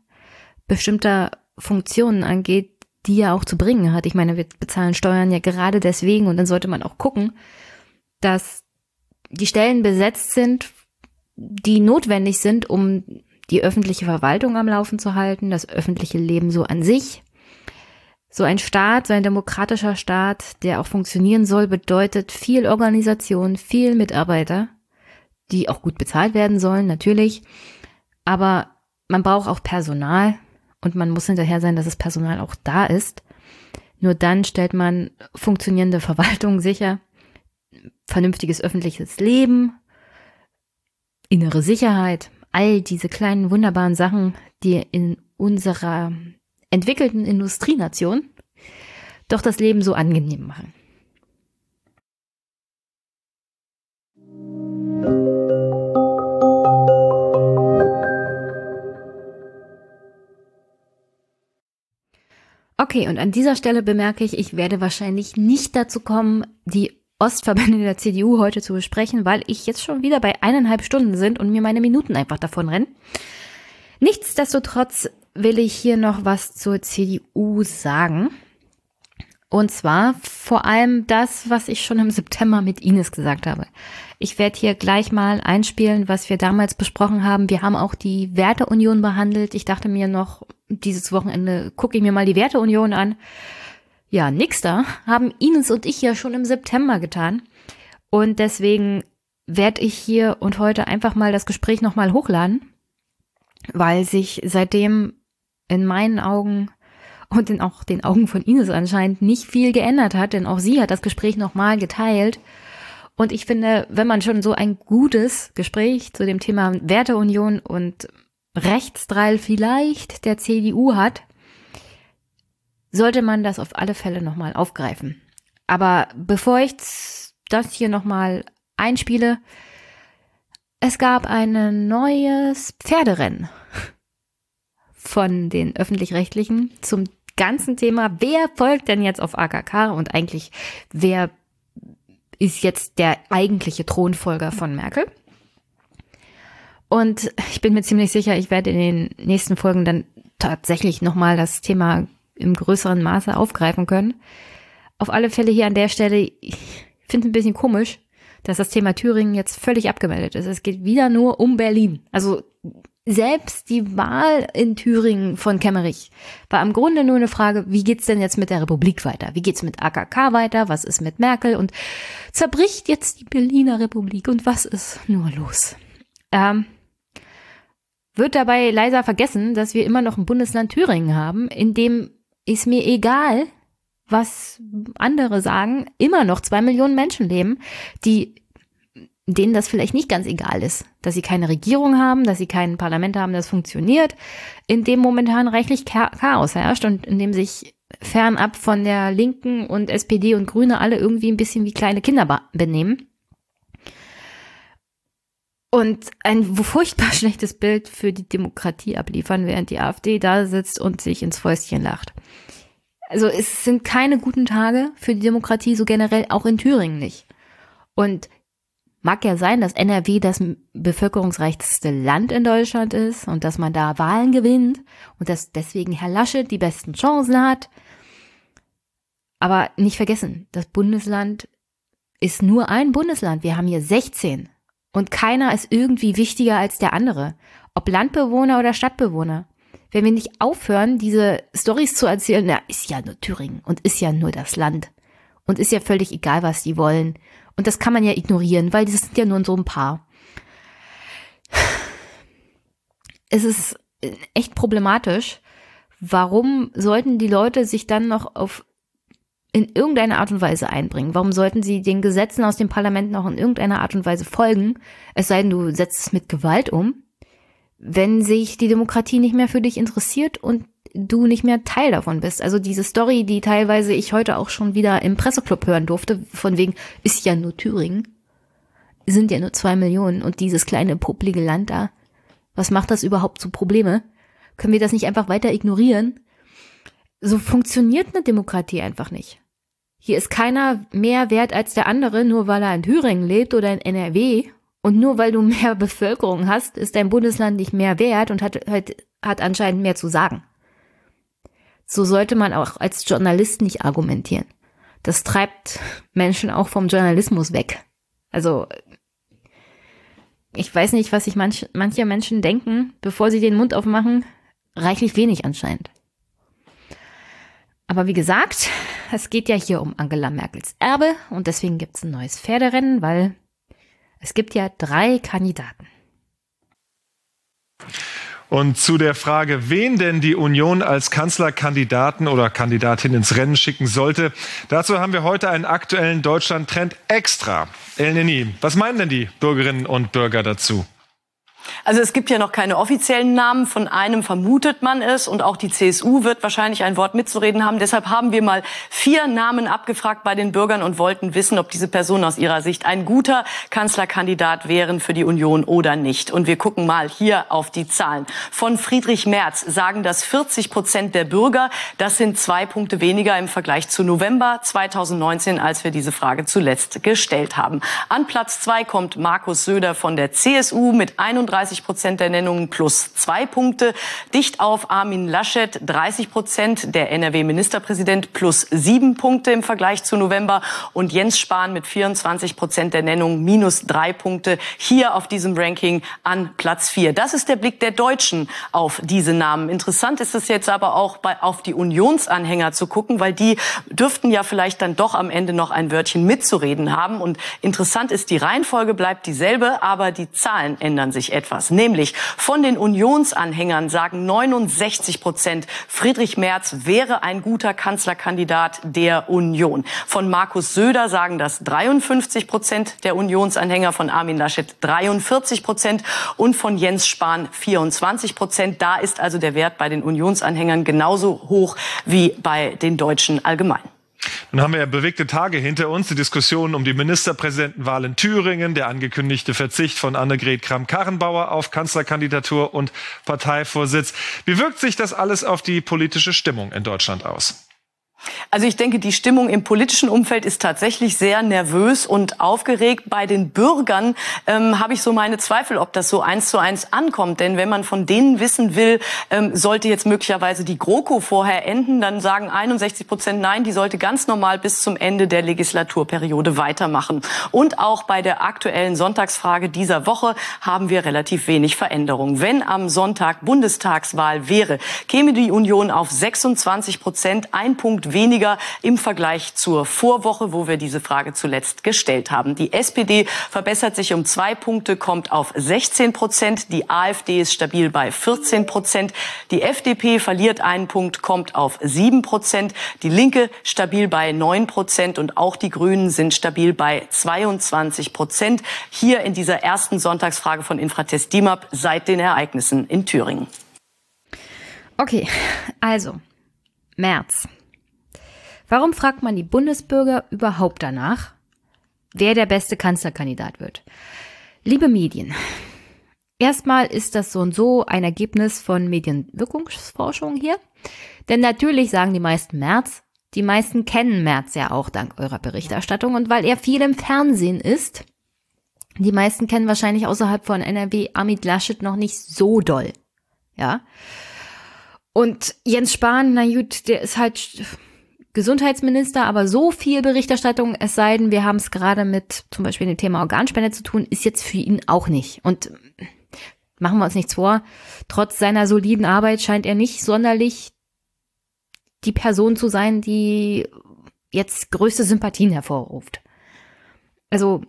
bestimmter Funktionen angeht, die er auch zu bringen hat. Ich meine, wir bezahlen Steuern ja gerade deswegen und dann sollte man auch gucken, dass die Stellen besetzt sind, die notwendig sind, um die öffentliche Verwaltung am Laufen zu halten, das öffentliche Leben so an sich. So ein Staat, so ein demokratischer Staat, der auch funktionieren soll, bedeutet viel Organisation, viel Mitarbeiter, die auch gut bezahlt werden sollen, natürlich. Aber man braucht auch Personal und man muss hinterher sein, dass das Personal auch da ist. Nur dann stellt man funktionierende Verwaltung sicher, vernünftiges öffentliches Leben, innere Sicherheit, all diese kleinen wunderbaren Sachen, die in unserer entwickelten Industrienation doch das Leben so angenehm machen. Okay, und an dieser Stelle bemerke ich, ich werde wahrscheinlich nicht dazu kommen, die Ostverbände der CDU heute zu besprechen, weil ich jetzt schon wieder bei eineinhalb Stunden sind und mir meine Minuten einfach davon rennen. Nichtsdestotrotz will ich hier noch was zur CDU sagen. Und zwar vor allem das, was ich schon im September mit Ines gesagt habe. Ich werde hier gleich mal einspielen, was wir damals besprochen haben. Wir haben auch die Werteunion behandelt. Ich dachte mir noch, dieses Wochenende gucke ich mir mal die Werteunion an. Ja, nix da. Haben Ines und ich ja schon im September getan. Und deswegen werde ich hier und heute einfach mal das Gespräch nochmal hochladen, weil sich seitdem in meinen Augen und in auch den Augen von Ines anscheinend nicht viel geändert hat, denn auch sie hat das Gespräch nochmal geteilt. Und ich finde, wenn man schon so ein gutes Gespräch zu dem Thema Werteunion und Rechtsdrall vielleicht der CDU hat, sollte man das auf alle Fälle nochmal aufgreifen. Aber bevor ich das hier nochmal einspiele. Es gab ein neues Pferderennen von den öffentlich-rechtlichen zum ganzen Thema, wer folgt denn jetzt auf AKK und eigentlich wer ist jetzt der eigentliche Thronfolger von Merkel. Und ich bin mir ziemlich sicher, ich werde in den nächsten Folgen dann tatsächlich nochmal das Thema im größeren Maße aufgreifen können. Auf alle Fälle hier an der Stelle, ich finde es ein bisschen komisch, dass das Thema Thüringen jetzt völlig abgemeldet ist. Es geht wieder nur um Berlin. Also selbst die Wahl in Thüringen von Kemmerich war im Grunde nur eine Frage, wie geht's denn jetzt mit der Republik weiter? Wie geht's mit AKK weiter? Was ist mit Merkel? Und zerbricht jetzt die Berliner Republik? Und was ist nur los? Ähm, wird dabei leiser vergessen, dass wir immer noch ein Bundesland Thüringen haben, in dem ist mir egal, was andere sagen, immer noch zwei Millionen Menschen leben, die denen das vielleicht nicht ganz egal ist, dass sie keine Regierung haben, dass sie kein Parlament haben, das funktioniert, in dem momentan reichlich Chaos herrscht und in dem sich fernab von der Linken und SPD und Grüne alle irgendwie ein bisschen wie kleine Kinder benehmen. Und ein furchtbar schlechtes Bild für die Demokratie abliefern, während die AfD da sitzt und sich ins Fäustchen lacht. Also es sind keine guten Tage für die Demokratie, so generell auch in Thüringen nicht. Und Mag ja sein, dass NRW das bevölkerungsreichste Land in Deutschland ist und dass man da Wahlen gewinnt und dass deswegen Herr Laschet die besten Chancen hat. Aber nicht vergessen, das Bundesland ist nur ein Bundesland. Wir haben hier 16 und keiner ist irgendwie wichtiger als der andere. Ob Landbewohner oder Stadtbewohner. Wenn wir nicht aufhören, diese Stories zu erzählen, na, ist ja nur Thüringen und ist ja nur das Land. Und ist ja völlig egal, was die wollen. Und das kann man ja ignorieren, weil das sind ja nur so ein paar. Es ist echt problematisch. Warum sollten die Leute sich dann noch auf in irgendeiner Art und Weise einbringen? Warum sollten sie den Gesetzen aus dem Parlament noch in irgendeiner Art und Weise folgen? Es sei denn, du setzt es mit Gewalt um, wenn sich die Demokratie nicht mehr für dich interessiert und du nicht mehr Teil davon bist. Also diese Story, die teilweise ich heute auch schon wieder im Presseclub hören durfte, von wegen, ist ja nur Thüringen, sind ja nur zwei Millionen und dieses kleine publige Land da. Was macht das überhaupt zu Probleme? Können wir das nicht einfach weiter ignorieren? So funktioniert eine Demokratie einfach nicht. Hier ist keiner mehr wert als der andere, nur weil er in Thüringen lebt oder in NRW. Und nur weil du mehr Bevölkerung hast, ist dein Bundesland nicht mehr wert und hat, hat, hat anscheinend mehr zu sagen. So sollte man auch als Journalist nicht argumentieren. Das treibt Menschen auch vom Journalismus weg. Also ich weiß nicht, was sich manch, manche Menschen denken, bevor sie den Mund aufmachen. Reichlich wenig anscheinend. Aber wie gesagt, es geht ja hier um Angela Merkels Erbe und deswegen gibt es ein neues Pferderennen, weil es gibt ja drei Kandidaten. Und zu der Frage, wen denn die Union als Kanzlerkandidaten oder Kandidatin ins Rennen schicken sollte, dazu haben wir heute einen aktuellen Deutschland-Trend extra. El Neni, was meinen denn die Bürgerinnen und Bürger dazu? Also es gibt ja noch keine offiziellen Namen. Von einem vermutet man es. Und auch die CSU wird wahrscheinlich ein Wort mitzureden haben. Deshalb haben wir mal vier Namen abgefragt bei den Bürgern und wollten wissen, ob diese Personen aus ihrer Sicht ein guter Kanzlerkandidat wären für die Union oder nicht. Und wir gucken mal hier auf die Zahlen. Von Friedrich Merz sagen das 40 Prozent der Bürger. Das sind zwei Punkte weniger im Vergleich zu November 2019, als wir diese Frage zuletzt gestellt haben. An Platz zwei kommt Markus Söder von der CSU mit 31 35 Prozent der Nennungen plus zwei Punkte. Dicht auf Armin Laschet 30 Prozent, der NRW-Ministerpräsident plus sieben Punkte im Vergleich zu November und Jens Spahn mit 24 Prozent der Nennungen minus drei Punkte hier auf diesem Ranking an Platz vier. Das ist der Blick der Deutschen auf diese Namen. Interessant ist es jetzt aber auch bei, auf die Unionsanhänger zu gucken, weil die dürften ja vielleicht dann doch am Ende noch ein Wörtchen mitzureden haben. Und interessant ist, die Reihenfolge bleibt dieselbe, aber die Zahlen ändern sich etwas etwas. Nämlich von den Unionsanhängern sagen 69 Prozent, Friedrich Merz wäre ein guter Kanzlerkandidat der Union. Von Markus Söder sagen das 53 Prozent der Unionsanhänger, von Armin Laschet 43 Prozent und von Jens Spahn 24 Prozent. Da ist also der Wert bei den Unionsanhängern genauso hoch wie bei den Deutschen allgemein. Nun haben wir ja bewegte Tage hinter uns, die Diskussion um die Ministerpräsidentenwahl in Thüringen, der angekündigte Verzicht von Annegret Kramp-Karrenbauer auf Kanzlerkandidatur und Parteivorsitz. Wie wirkt sich das alles auf die politische Stimmung in Deutschland aus? Also ich denke, die Stimmung im politischen Umfeld ist tatsächlich sehr nervös und aufgeregt. Bei den Bürgern ähm, habe ich so meine Zweifel, ob das so eins zu eins ankommt. Denn wenn man von denen wissen will, ähm, sollte jetzt möglicherweise die GroKo vorher enden, dann sagen 61 Prozent Nein, die sollte ganz normal bis zum Ende der Legislaturperiode weitermachen. Und auch bei der aktuellen Sonntagsfrage dieser Woche haben wir relativ wenig Veränderung. Wenn am Sonntag Bundestagswahl wäre, käme die Union auf 26 Prozent, ein Punkt weniger im Vergleich zur Vorwoche, wo wir diese Frage zuletzt gestellt haben. Die SPD verbessert sich um zwei Punkte, kommt auf 16 Prozent. Die AfD ist stabil bei 14 Prozent. Die FDP verliert einen Punkt, kommt auf 7 Prozent. Die Linke stabil bei 9 Prozent und auch die Grünen sind stabil bei 22 Prozent. Hier in dieser ersten Sonntagsfrage von Infratest DIMAP seit den Ereignissen in Thüringen. Okay, also März. Warum fragt man die Bundesbürger überhaupt danach, wer der beste Kanzlerkandidat wird? Liebe Medien, erstmal ist das so und so ein Ergebnis von Medienwirkungsforschung hier. Denn natürlich sagen die meisten März, die meisten kennen März ja auch dank eurer Berichterstattung und weil er viel im Fernsehen ist, die meisten kennen wahrscheinlich außerhalb von NRW Amit Laschet noch nicht so doll. Ja. Und Jens Spahn, na gut, der ist halt Gesundheitsminister, aber so viel Berichterstattung, es sei denn, wir haben es gerade mit zum Beispiel dem Thema Organspende zu tun, ist jetzt für ihn auch nicht. Und machen wir uns nichts vor, trotz seiner soliden Arbeit scheint er nicht sonderlich die Person zu sein, die jetzt größte Sympathien hervorruft. Also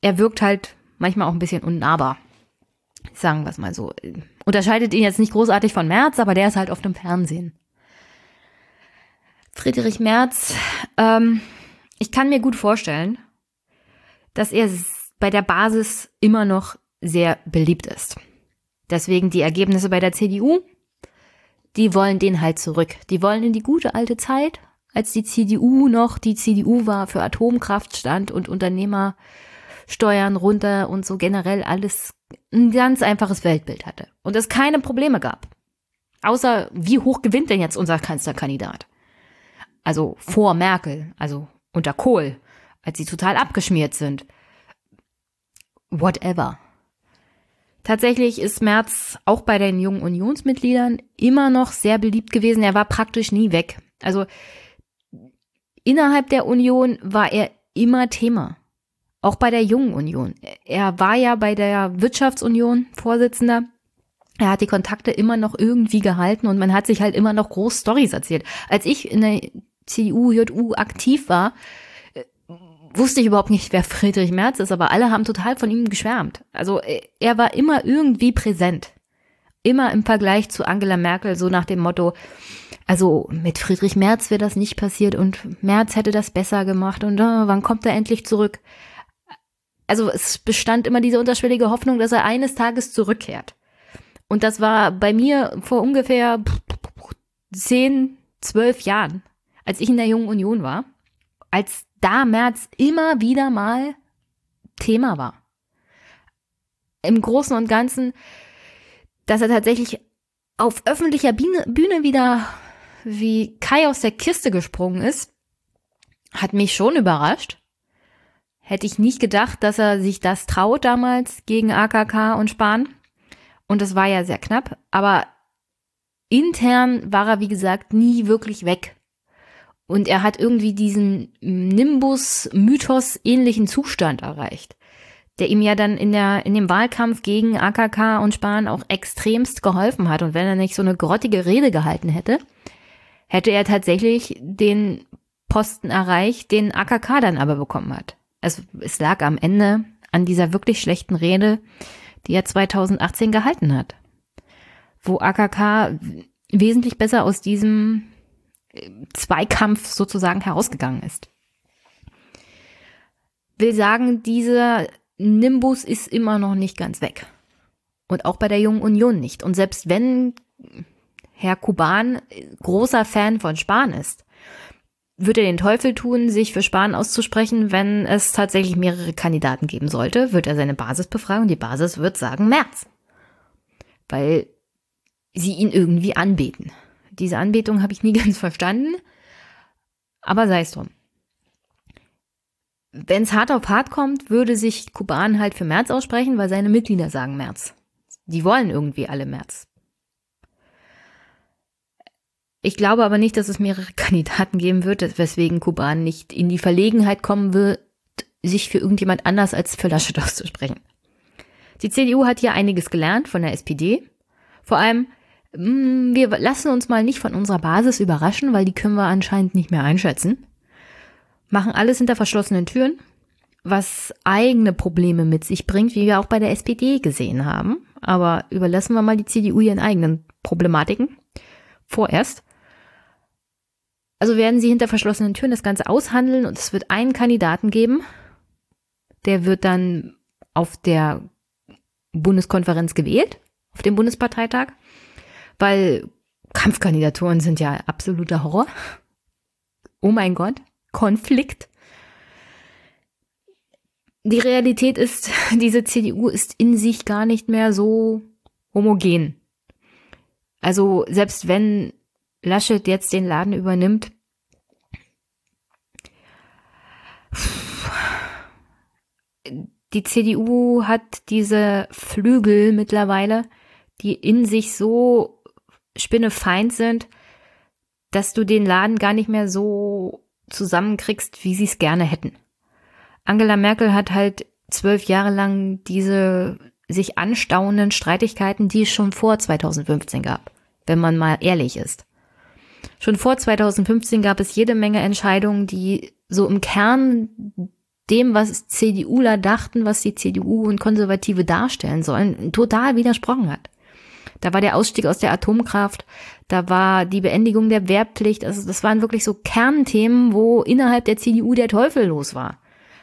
er wirkt halt manchmal auch ein bisschen unnahbar. Sagen wir es mal so. Unterscheidet ihn jetzt nicht großartig von Merz, aber der ist halt auf dem Fernsehen. Friedrich Merz, ähm, ich kann mir gut vorstellen, dass er bei der Basis immer noch sehr beliebt ist. Deswegen die Ergebnisse bei der CDU, die wollen den halt zurück. Die wollen in die gute alte Zeit, als die CDU noch die CDU war, für Atomkraft stand und Unternehmersteuern runter und so generell alles ein ganz einfaches Weltbild hatte. Und es keine Probleme gab. Außer, wie hoch gewinnt denn jetzt unser Kanzlerkandidat? Also vor Merkel, also unter Kohl, als sie total abgeschmiert sind. Whatever. Tatsächlich ist Merz auch bei den jungen Unionsmitgliedern immer noch sehr beliebt gewesen. Er war praktisch nie weg. Also innerhalb der Union war er immer Thema. Auch bei der jungen Union. Er war ja bei der Wirtschaftsunion Vorsitzender. Er hat die Kontakte immer noch irgendwie gehalten und man hat sich halt immer noch groß Stories erzählt. Als ich in der CDU, JU aktiv war, äh, wusste ich überhaupt nicht, wer Friedrich Merz ist, aber alle haben total von ihm geschwärmt. Also äh, er war immer irgendwie präsent. Immer im Vergleich zu Angela Merkel, so nach dem Motto, also mit Friedrich Merz wäre das nicht passiert und Merz hätte das besser gemacht und oh, wann kommt er endlich zurück? Also es bestand immer diese unterschwellige Hoffnung, dass er eines Tages zurückkehrt. Und das war bei mir vor ungefähr zehn, zwölf Jahren als ich in der Jungen Union war, als da März immer wieder mal Thema war. Im Großen und Ganzen, dass er tatsächlich auf öffentlicher Bühne, Bühne wieder wie Kai aus der Kiste gesprungen ist, hat mich schon überrascht. Hätte ich nicht gedacht, dass er sich das traut damals gegen AKK und Spahn. Und es war ja sehr knapp. Aber intern war er, wie gesagt, nie wirklich weg. Und er hat irgendwie diesen Nimbus-Mythos ähnlichen Zustand erreicht, der ihm ja dann in der, in dem Wahlkampf gegen AKK und Spahn auch extremst geholfen hat. Und wenn er nicht so eine grottige Rede gehalten hätte, hätte er tatsächlich den Posten erreicht, den AKK dann aber bekommen hat. Also es lag am Ende an dieser wirklich schlechten Rede, die er 2018 gehalten hat, wo AKK wesentlich besser aus diesem Zweikampf sozusagen herausgegangen ist. Will sagen, dieser Nimbus ist immer noch nicht ganz weg. Und auch bei der Jungen Union nicht. Und selbst wenn Herr Kuban großer Fan von Spahn ist, wird er den Teufel tun, sich für Spahn auszusprechen, wenn es tatsächlich mehrere Kandidaten geben sollte, wird er seine Basis befragen und die Basis wird sagen März. Weil sie ihn irgendwie anbeten. Diese Anbetung habe ich nie ganz verstanden, aber sei es drum. Wenn es hart auf hart kommt, würde sich Kuban halt für März aussprechen, weil seine Mitglieder sagen März. Die wollen irgendwie alle März. Ich glaube aber nicht, dass es mehrere Kandidaten geben wird, weswegen Kuban nicht in die Verlegenheit kommen wird, sich für irgendjemand anders als für Laschet auszusprechen. Die CDU hat hier einiges gelernt von der SPD. Vor allem, wir lassen uns mal nicht von unserer Basis überraschen, weil die können wir anscheinend nicht mehr einschätzen. Machen alles hinter verschlossenen Türen, was eigene Probleme mit sich bringt, wie wir auch bei der SPD gesehen haben. Aber überlassen wir mal die CDU ihren eigenen Problematiken. Vorerst. Also werden sie hinter verschlossenen Türen das Ganze aushandeln und es wird einen Kandidaten geben, der wird dann auf der Bundeskonferenz gewählt, auf dem Bundesparteitag, weil Kampfkandidaturen sind ja absoluter Horror. Oh mein Gott, Konflikt. Die Realität ist, diese CDU ist in sich gar nicht mehr so homogen. Also selbst wenn Laschet jetzt den Laden übernimmt, die CDU hat diese Flügel mittlerweile, die in sich so spinnefeind sind, dass du den Laden gar nicht mehr so zusammenkriegst, wie sie es gerne hätten. Angela Merkel hat halt zwölf Jahre lang diese sich anstauenden Streitigkeiten, die es schon vor 2015 gab, wenn man mal ehrlich ist. Schon vor 2015 gab es jede Menge Entscheidungen, die so im Kern dem, was CDUler dachten, was die CDU und Konservative darstellen sollen, total widersprochen hat. Da war der Ausstieg aus der Atomkraft, da war die Beendigung der Wehrpflicht, also das waren wirklich so Kernthemen, wo innerhalb der CDU der Teufel los war.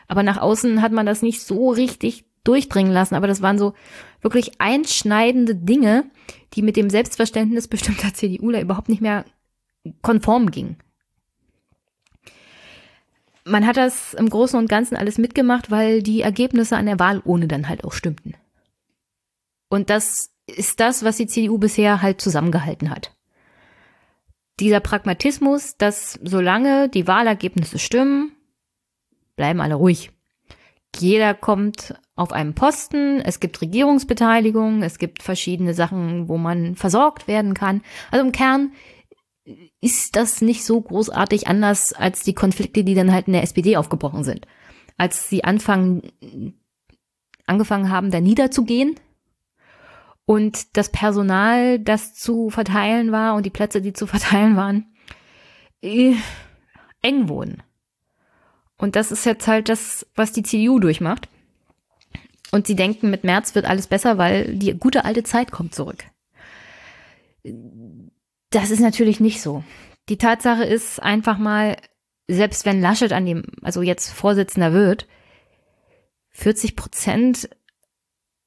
Aber nach außen hat man das nicht so richtig durchdringen lassen, aber das waren so wirklich einschneidende Dinge, die mit dem Selbstverständnis bestimmter CDUler überhaupt nicht mehr konform ging. Man hat das im Großen und Ganzen alles mitgemacht, weil die Ergebnisse an der Wahl ohne dann halt auch stimmten. Und das ist das, was die CDU bisher halt zusammengehalten hat. Dieser Pragmatismus, dass solange die Wahlergebnisse stimmen, bleiben alle ruhig. Jeder kommt auf einem Posten, es gibt Regierungsbeteiligung, es gibt verschiedene Sachen, wo man versorgt werden kann. Also im Kern ist das nicht so großartig anders als die Konflikte, die dann halt in der SPD aufgebrochen sind. Als sie anfangen, angefangen haben, da niederzugehen und das Personal, das zu verteilen war und die Plätze, die zu verteilen waren, äh, eng wurden. Und das ist jetzt halt das, was die CDU durchmacht. Und sie denken, mit März wird alles besser, weil die gute alte Zeit kommt zurück. Das ist natürlich nicht so. Die Tatsache ist einfach mal, selbst wenn Laschet an dem, also jetzt Vorsitzender wird, 40 Prozent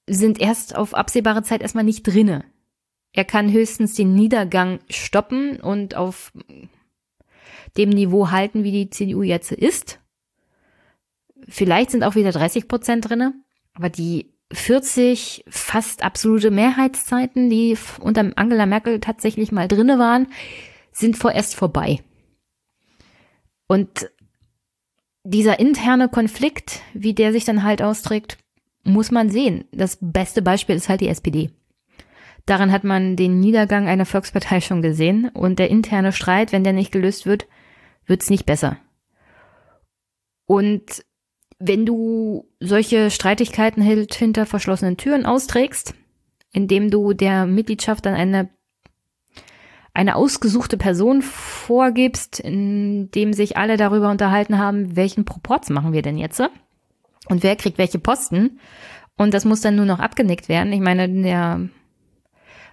sind erst auf absehbare Zeit erstmal nicht drinne. Er kann höchstens den Niedergang stoppen und auf dem Niveau halten, wie die CDU jetzt ist. Vielleicht sind auch wieder 30 Prozent drinne, aber die 40 fast absolute Mehrheitszeiten, die unter Angela Merkel tatsächlich mal drinne waren, sind vorerst vorbei. Und dieser interne Konflikt, wie der sich dann halt austrägt, muss man sehen. Das beste Beispiel ist halt die SPD. Daran hat man den Niedergang einer Volkspartei schon gesehen und der interne Streit, wenn der nicht gelöst wird, wird's nicht besser. Und wenn du solche Streitigkeiten halt hinter verschlossenen Türen austrägst, indem du der Mitgliedschaft dann eine, eine ausgesuchte Person vorgibst, in dem sich alle darüber unterhalten haben, welchen Proports machen wir denn jetzt? Und wer kriegt welche Posten? Und das muss dann nur noch abgenickt werden. Ich meine, der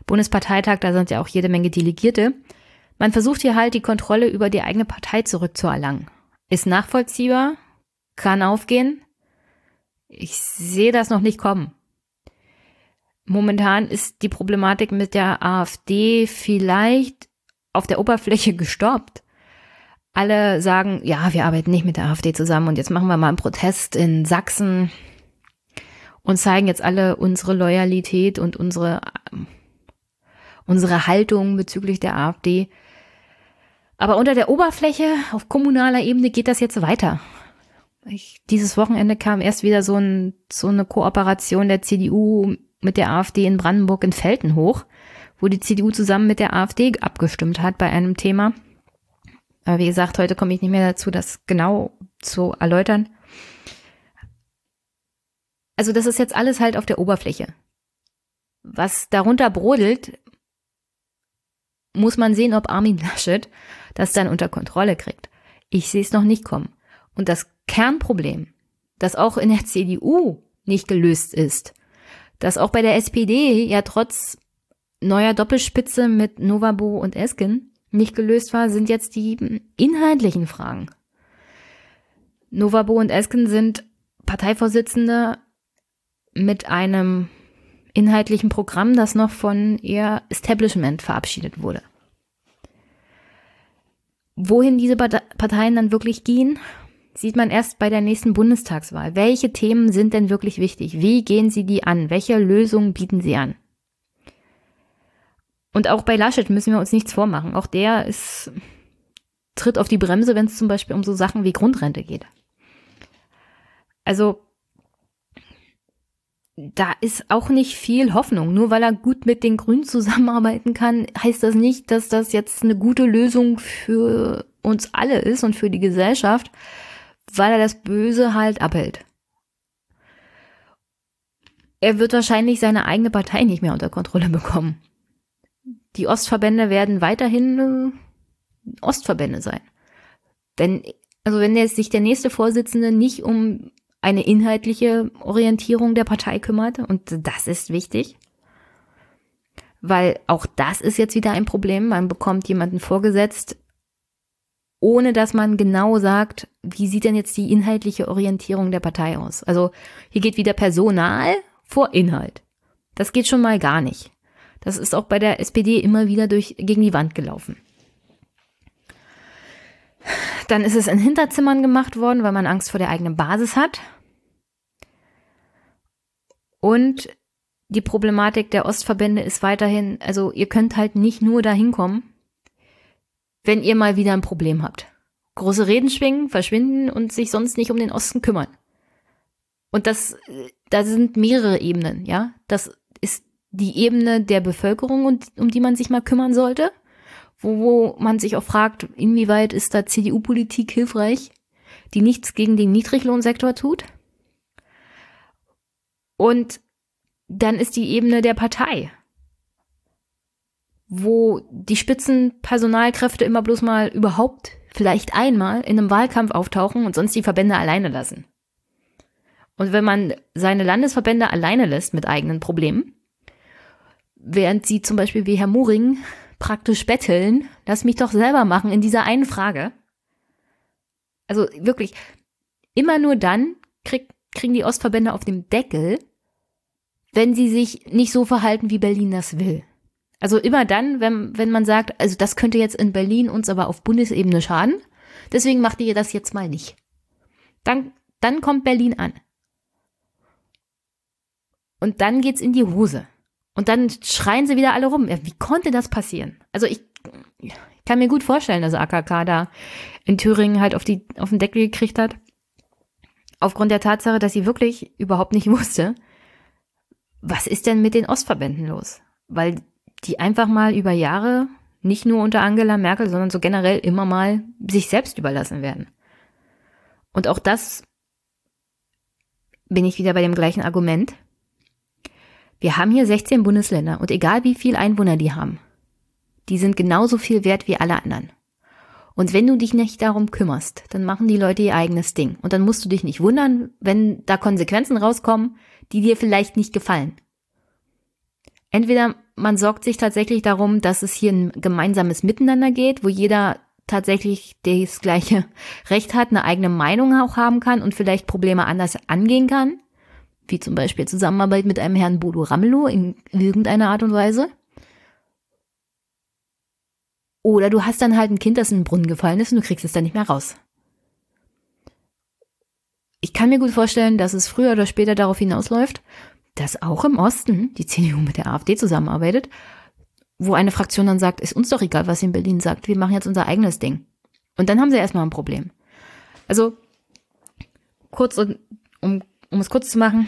Bundesparteitag, da sind ja auch jede Menge Delegierte. Man versucht hier halt die Kontrolle über die eigene Partei zurückzuerlangen. Ist nachvollziehbar, kann aufgehen. Ich sehe das noch nicht kommen. Momentan ist die Problematik mit der AfD vielleicht auf der Oberfläche gestoppt. Alle sagen, ja, wir arbeiten nicht mit der AfD zusammen und jetzt machen wir mal einen Protest in Sachsen und zeigen jetzt alle unsere Loyalität und unsere, unsere Haltung bezüglich der AfD. Aber unter der Oberfläche auf kommunaler Ebene geht das jetzt weiter. Ich, dieses Wochenende kam erst wieder so, ein, so eine Kooperation der CDU mit der AfD in Brandenburg in Felten hoch, wo die CDU zusammen mit der AfD abgestimmt hat bei einem Thema. Aber wie gesagt, heute komme ich nicht mehr dazu, das genau zu erläutern. Also das ist jetzt alles halt auf der Oberfläche. Was darunter brodelt, muss man sehen, ob Armin Laschet das dann unter Kontrolle kriegt. Ich sehe es noch nicht kommen. Und das Kernproblem, das auch in der CDU nicht gelöst ist, das auch bei der SPD ja trotz neuer Doppelspitze mit Novabo und Esken nicht gelöst war, sind jetzt die inhaltlichen Fragen. Novabo und Esken sind Parteivorsitzende mit einem inhaltlichen Programm, das noch von ihr Establishment verabschiedet wurde. Wohin diese Parteien dann wirklich gehen, sieht man erst bei der nächsten Bundestagswahl. Welche Themen sind denn wirklich wichtig? Wie gehen sie die an? Welche Lösungen bieten sie an? Und auch bei Laschet müssen wir uns nichts vormachen. Auch der ist, tritt auf die Bremse, wenn es zum Beispiel um so Sachen wie Grundrente geht. Also da ist auch nicht viel Hoffnung. Nur weil er gut mit den Grünen zusammenarbeiten kann, heißt das nicht, dass das jetzt eine gute Lösung für uns alle ist und für die Gesellschaft, weil er das Böse halt abhält. Er wird wahrscheinlich seine eigene Partei nicht mehr unter Kontrolle bekommen. Die Ostverbände werden weiterhin äh, Ostverbände sein. Wenn, also wenn jetzt sich der nächste Vorsitzende nicht um eine inhaltliche Orientierung der Partei kümmert. Und das ist wichtig. Weil auch das ist jetzt wieder ein Problem. Man bekommt jemanden vorgesetzt, ohne dass man genau sagt, wie sieht denn jetzt die inhaltliche Orientierung der Partei aus. Also hier geht wieder Personal vor Inhalt. Das geht schon mal gar nicht. Das ist auch bei der SPD immer wieder durch, gegen die Wand gelaufen. Dann ist es in Hinterzimmern gemacht worden, weil man Angst vor der eigenen Basis hat. Und die Problematik der Ostverbände ist weiterhin, also ihr könnt halt nicht nur dahin kommen, wenn ihr mal wieder ein Problem habt. Große Reden schwingen, verschwinden und sich sonst nicht um den Osten kümmern. Und das, da sind mehrere Ebenen, ja. Das die Ebene der Bevölkerung, um die man sich mal kümmern sollte wo, wo man sich auch fragt, inwieweit ist da CDU-Politik hilfreich, die nichts gegen den Niedriglohnsektor tut. Und dann ist die Ebene der Partei, wo die Spitzenpersonalkräfte immer bloß mal überhaupt vielleicht einmal in einem Wahlkampf auftauchen und sonst die Verbände alleine lassen. Und wenn man seine Landesverbände alleine lässt mit eigenen Problemen, während sie zum Beispiel wie Herr Muring praktisch betteln. Lass mich doch selber machen in dieser einen Frage. Also wirklich, immer nur dann krieg, kriegen die Ostverbände auf dem Deckel, wenn sie sich nicht so verhalten, wie Berlin das will. Also immer dann, wenn, wenn man sagt, also das könnte jetzt in Berlin uns aber auf Bundesebene schaden, deswegen macht ihr das jetzt mal nicht. Dann, dann kommt Berlin an. Und dann geht's in die Hose. Und dann schreien sie wieder alle rum. Ja, wie konnte das passieren? Also ich, ich kann mir gut vorstellen, dass AKK da in Thüringen halt auf, die, auf den Deckel gekriegt hat. Aufgrund der Tatsache, dass sie wirklich überhaupt nicht wusste, was ist denn mit den Ostverbänden los? Weil die einfach mal über Jahre, nicht nur unter Angela Merkel, sondern so generell immer mal sich selbst überlassen werden. Und auch das bin ich wieder bei dem gleichen Argument. Wir haben hier 16 Bundesländer und egal wie viel Einwohner die haben, die sind genauso viel wert wie alle anderen. Und wenn du dich nicht darum kümmerst, dann machen die Leute ihr eigenes Ding. Und dann musst du dich nicht wundern, wenn da Konsequenzen rauskommen, die dir vielleicht nicht gefallen. Entweder man sorgt sich tatsächlich darum, dass es hier ein gemeinsames Miteinander geht, wo jeder tatsächlich das gleiche Recht hat, eine eigene Meinung auch haben kann und vielleicht Probleme anders angehen kann wie zum Beispiel Zusammenarbeit mit einem Herrn Bodo Ramelow in irgendeiner Art und Weise. Oder du hast dann halt ein Kind, das in den Brunnen gefallen ist und du kriegst es dann nicht mehr raus. Ich kann mir gut vorstellen, dass es früher oder später darauf hinausläuft, dass auch im Osten die CDU mit der AfD zusammenarbeitet, wo eine Fraktion dann sagt, ist uns doch egal, was sie in Berlin sagt, wir machen jetzt unser eigenes Ding. Und dann haben sie erstmal ein Problem. Also, kurz und, um, um es kurz zu machen,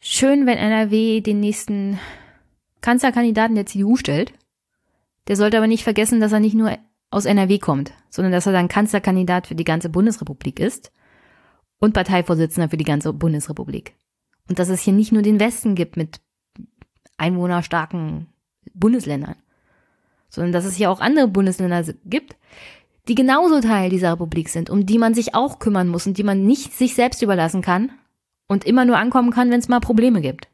schön, wenn NRW den nächsten Kanzlerkandidaten der CDU stellt. Der sollte aber nicht vergessen, dass er nicht nur aus NRW kommt, sondern dass er dann Kanzlerkandidat für die ganze Bundesrepublik ist und Parteivorsitzender für die ganze Bundesrepublik. Und dass es hier nicht nur den Westen gibt mit einwohnerstarken Bundesländern, sondern dass es hier auch andere Bundesländer gibt, die genauso Teil dieser Republik sind, um die man sich auch kümmern muss und die man nicht sich selbst überlassen kann und immer nur ankommen kann, wenn es mal Probleme gibt.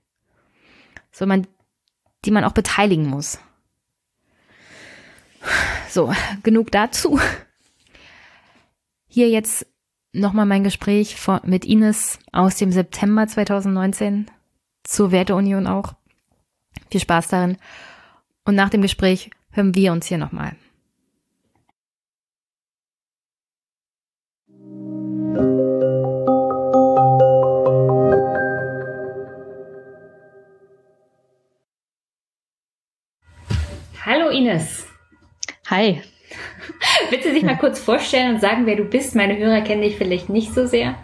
Sondern die man auch beteiligen muss. So, genug dazu. Hier jetzt nochmal mein Gespräch mit Ines aus dem September 2019 zur Werteunion auch. Viel Spaß darin. Und nach dem Gespräch hören wir uns hier nochmal. Hallo Ines. Hi. Willst du dich mal kurz vorstellen und sagen, wer du bist? Meine Hörer kennen dich vielleicht nicht so sehr.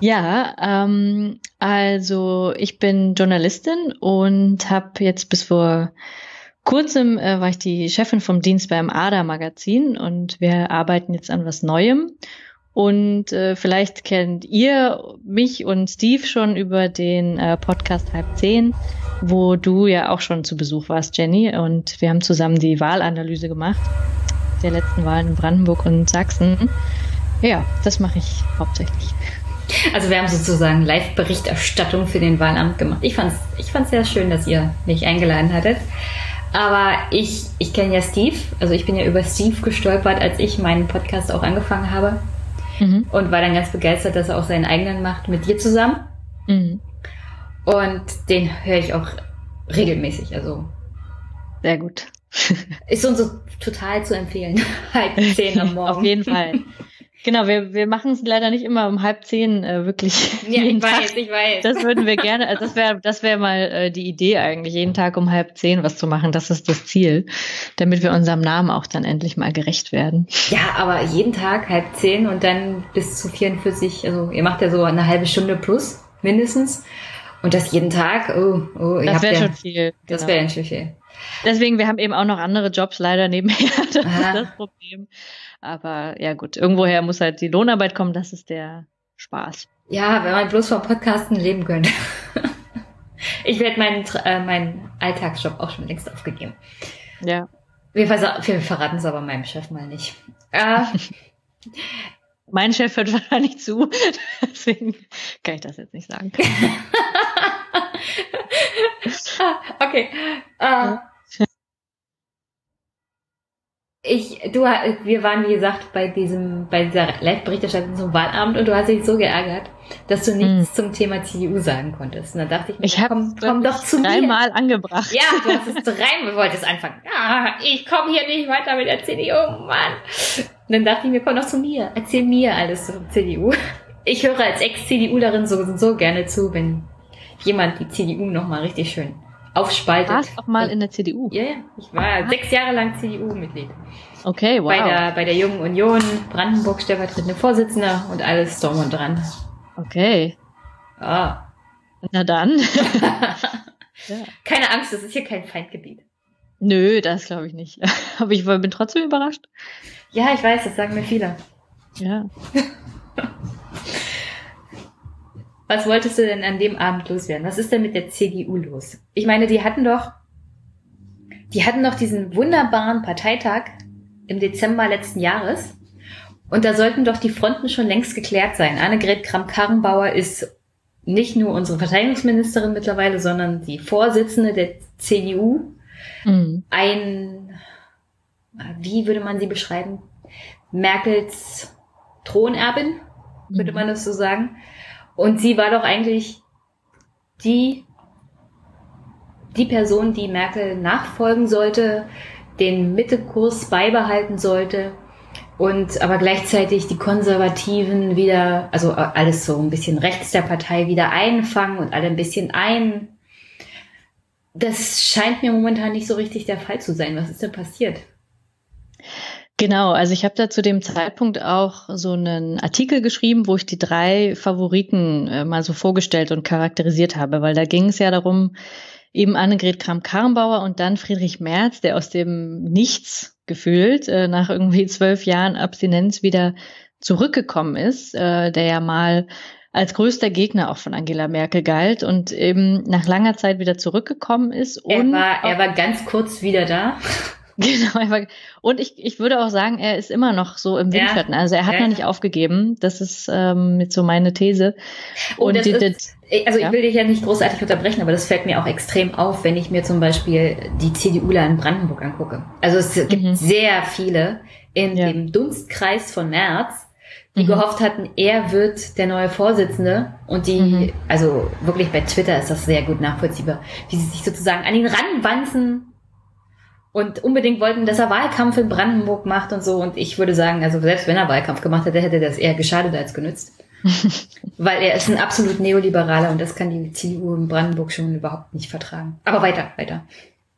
Ja, ähm, also ich bin Journalistin und habe jetzt bis vor kurzem äh, war ich die Chefin vom Dienst beim ADA Magazin und wir arbeiten jetzt an was Neuem. Und äh, vielleicht kennt ihr mich und Steve schon über den äh, Podcast Halb zehn, wo du ja auch schon zu Besuch warst, Jenny. Und wir haben zusammen die Wahlanalyse gemacht der letzten Wahlen in Brandenburg und Sachsen. Ja, das mache ich hauptsächlich. Also wir haben sozusagen Live-Berichterstattung für den Wahlamt gemacht. Ich fand es ich fand's sehr schön, dass ihr mich eingeladen hattet. Aber ich, ich kenne ja Steve, also ich bin ja über Steve gestolpert, als ich meinen Podcast auch angefangen habe. Mhm. Und war dann ganz begeistert, dass er auch seinen eigenen macht mit dir zusammen. Mhm. Und den höre ich auch regelmäßig. Also sehr gut. Ist uns so total zu empfehlen. halb zehn am Morgen. Auf jeden Fall. Genau, wir, wir machen es leider nicht immer um halb zehn äh, wirklich. Ja, ich weiß, Tag. ich weiß. Das würden wir gerne, also das wäre das wäre mal äh, die Idee eigentlich, jeden Tag um halb zehn was zu machen. Das ist das Ziel, damit wir unserem Namen auch dann endlich mal gerecht werden. Ja, aber jeden Tag halb zehn und dann bis zu 44, also ihr macht ja so eine halbe Stunde plus mindestens. Und das jeden Tag, oh, oh, das wäre ja, schon viel. Das genau. wäre schon viel. Deswegen, wir haben eben auch noch andere Jobs leider nebenher. Das Aha. ist das Problem. Aber ja gut, irgendwoher muss halt die Lohnarbeit kommen, das ist der Spaß. Ja, wenn man bloß vom Podcasten leben könnte. ich werde meinen, äh, meinen Alltagsjob auch schon längst aufgegeben. Ja. Wir, wir verraten es aber meinem Chef mal nicht. Äh, mein Chef hört wahrscheinlich zu, deswegen kann ich das jetzt nicht sagen. Ah, okay. Uh, ich, du, wir waren wie gesagt bei diesem, bei dieser Live-Berichterstattung zum Wahlabend und du hast dich so geärgert, dass du nichts hm. zum Thema CDU sagen konntest. Und dann dachte ich mir, ich komm, komm doch zu dreimal mir. Dreimal angebracht. Ja, du hast es dreimal, wolltest anfangen. Ja, ich komme hier nicht weiter mit der CDU, Mann. Und dann dachte ich mir, komm doch zu mir, erzähl mir alles zur CDU. Ich höre als Ex-CDUlerin so, so gerne zu, wenn jemand die CDU nochmal richtig schön aufspaltet. Warst auch mal in der CDU? Ja, ja. Ich war ah. sechs Jahre lang CDU-Mitglied. Okay, wow. Bei der, bei der Jungen Union, Brandenburg stellvertretende Vorsitzende und alles drum und dran. Okay. Ah. Na dann. ja. Keine Angst, das ist hier kein Feindgebiet. Nö, das glaube ich nicht. Aber ich bin trotzdem überrascht. Ja, ich weiß, das sagen mir viele. Ja. Was wolltest du denn an dem Abend loswerden? Was ist denn mit der CDU los? Ich meine, die hatten doch, die hatten doch diesen wunderbaren Parteitag im Dezember letzten Jahres. Und da sollten doch die Fronten schon längst geklärt sein. Annegret Kramp-Karrenbauer ist nicht nur unsere Verteidigungsministerin mittlerweile, sondern die Vorsitzende der CDU. Mhm. Ein, wie würde man sie beschreiben? Merkels Thronerbin, würde mhm. man das so sagen. Und sie war doch eigentlich die die Person, die Merkel nachfolgen sollte, den Mittekurs beibehalten sollte und aber gleichzeitig die Konservativen wieder, also alles so ein bisschen rechts der Partei wieder einfangen und alle ein bisschen ein. Das scheint mir momentan nicht so richtig der Fall zu sein. Was ist denn passiert? Genau, also ich habe da zu dem Zeitpunkt auch so einen Artikel geschrieben, wo ich die drei Favoriten äh, mal so vorgestellt und charakterisiert habe, weil da ging es ja darum, eben Annegret Kramp-Karrenbauer und dann Friedrich Merz, der aus dem Nichts gefühlt äh, nach irgendwie zwölf Jahren Abstinenz wieder zurückgekommen ist, äh, der ja mal als größter Gegner auch von Angela Merkel galt und eben nach langer Zeit wieder zurückgekommen ist. Er war, er war ganz kurz wieder da. Genau, und ich, ich würde auch sagen, er ist immer noch so im Windschatten. Ja. Also er hat ja. noch nicht aufgegeben. Das ist ähm, jetzt so meine These. Oh, und die, ist, also ja? ich will dich ja nicht großartig unterbrechen, aber das fällt mir auch extrem auf, wenn ich mir zum Beispiel die CDUler in Brandenburg angucke. Also es gibt mhm. sehr viele in dem Dunstkreis von Merz, die mhm. gehofft hatten, er wird der neue Vorsitzende und die, mhm. also wirklich bei Twitter ist das sehr gut nachvollziehbar, wie sie sich sozusagen an ihn ranwanzen und unbedingt wollten, dass er Wahlkampf in Brandenburg macht und so. Und ich würde sagen, also selbst wenn er Wahlkampf gemacht hätte, hätte das eher geschadet als genützt. Weil er ist ein absolut Neoliberaler und das kann die CDU in Brandenburg schon überhaupt nicht vertragen. Aber weiter, weiter.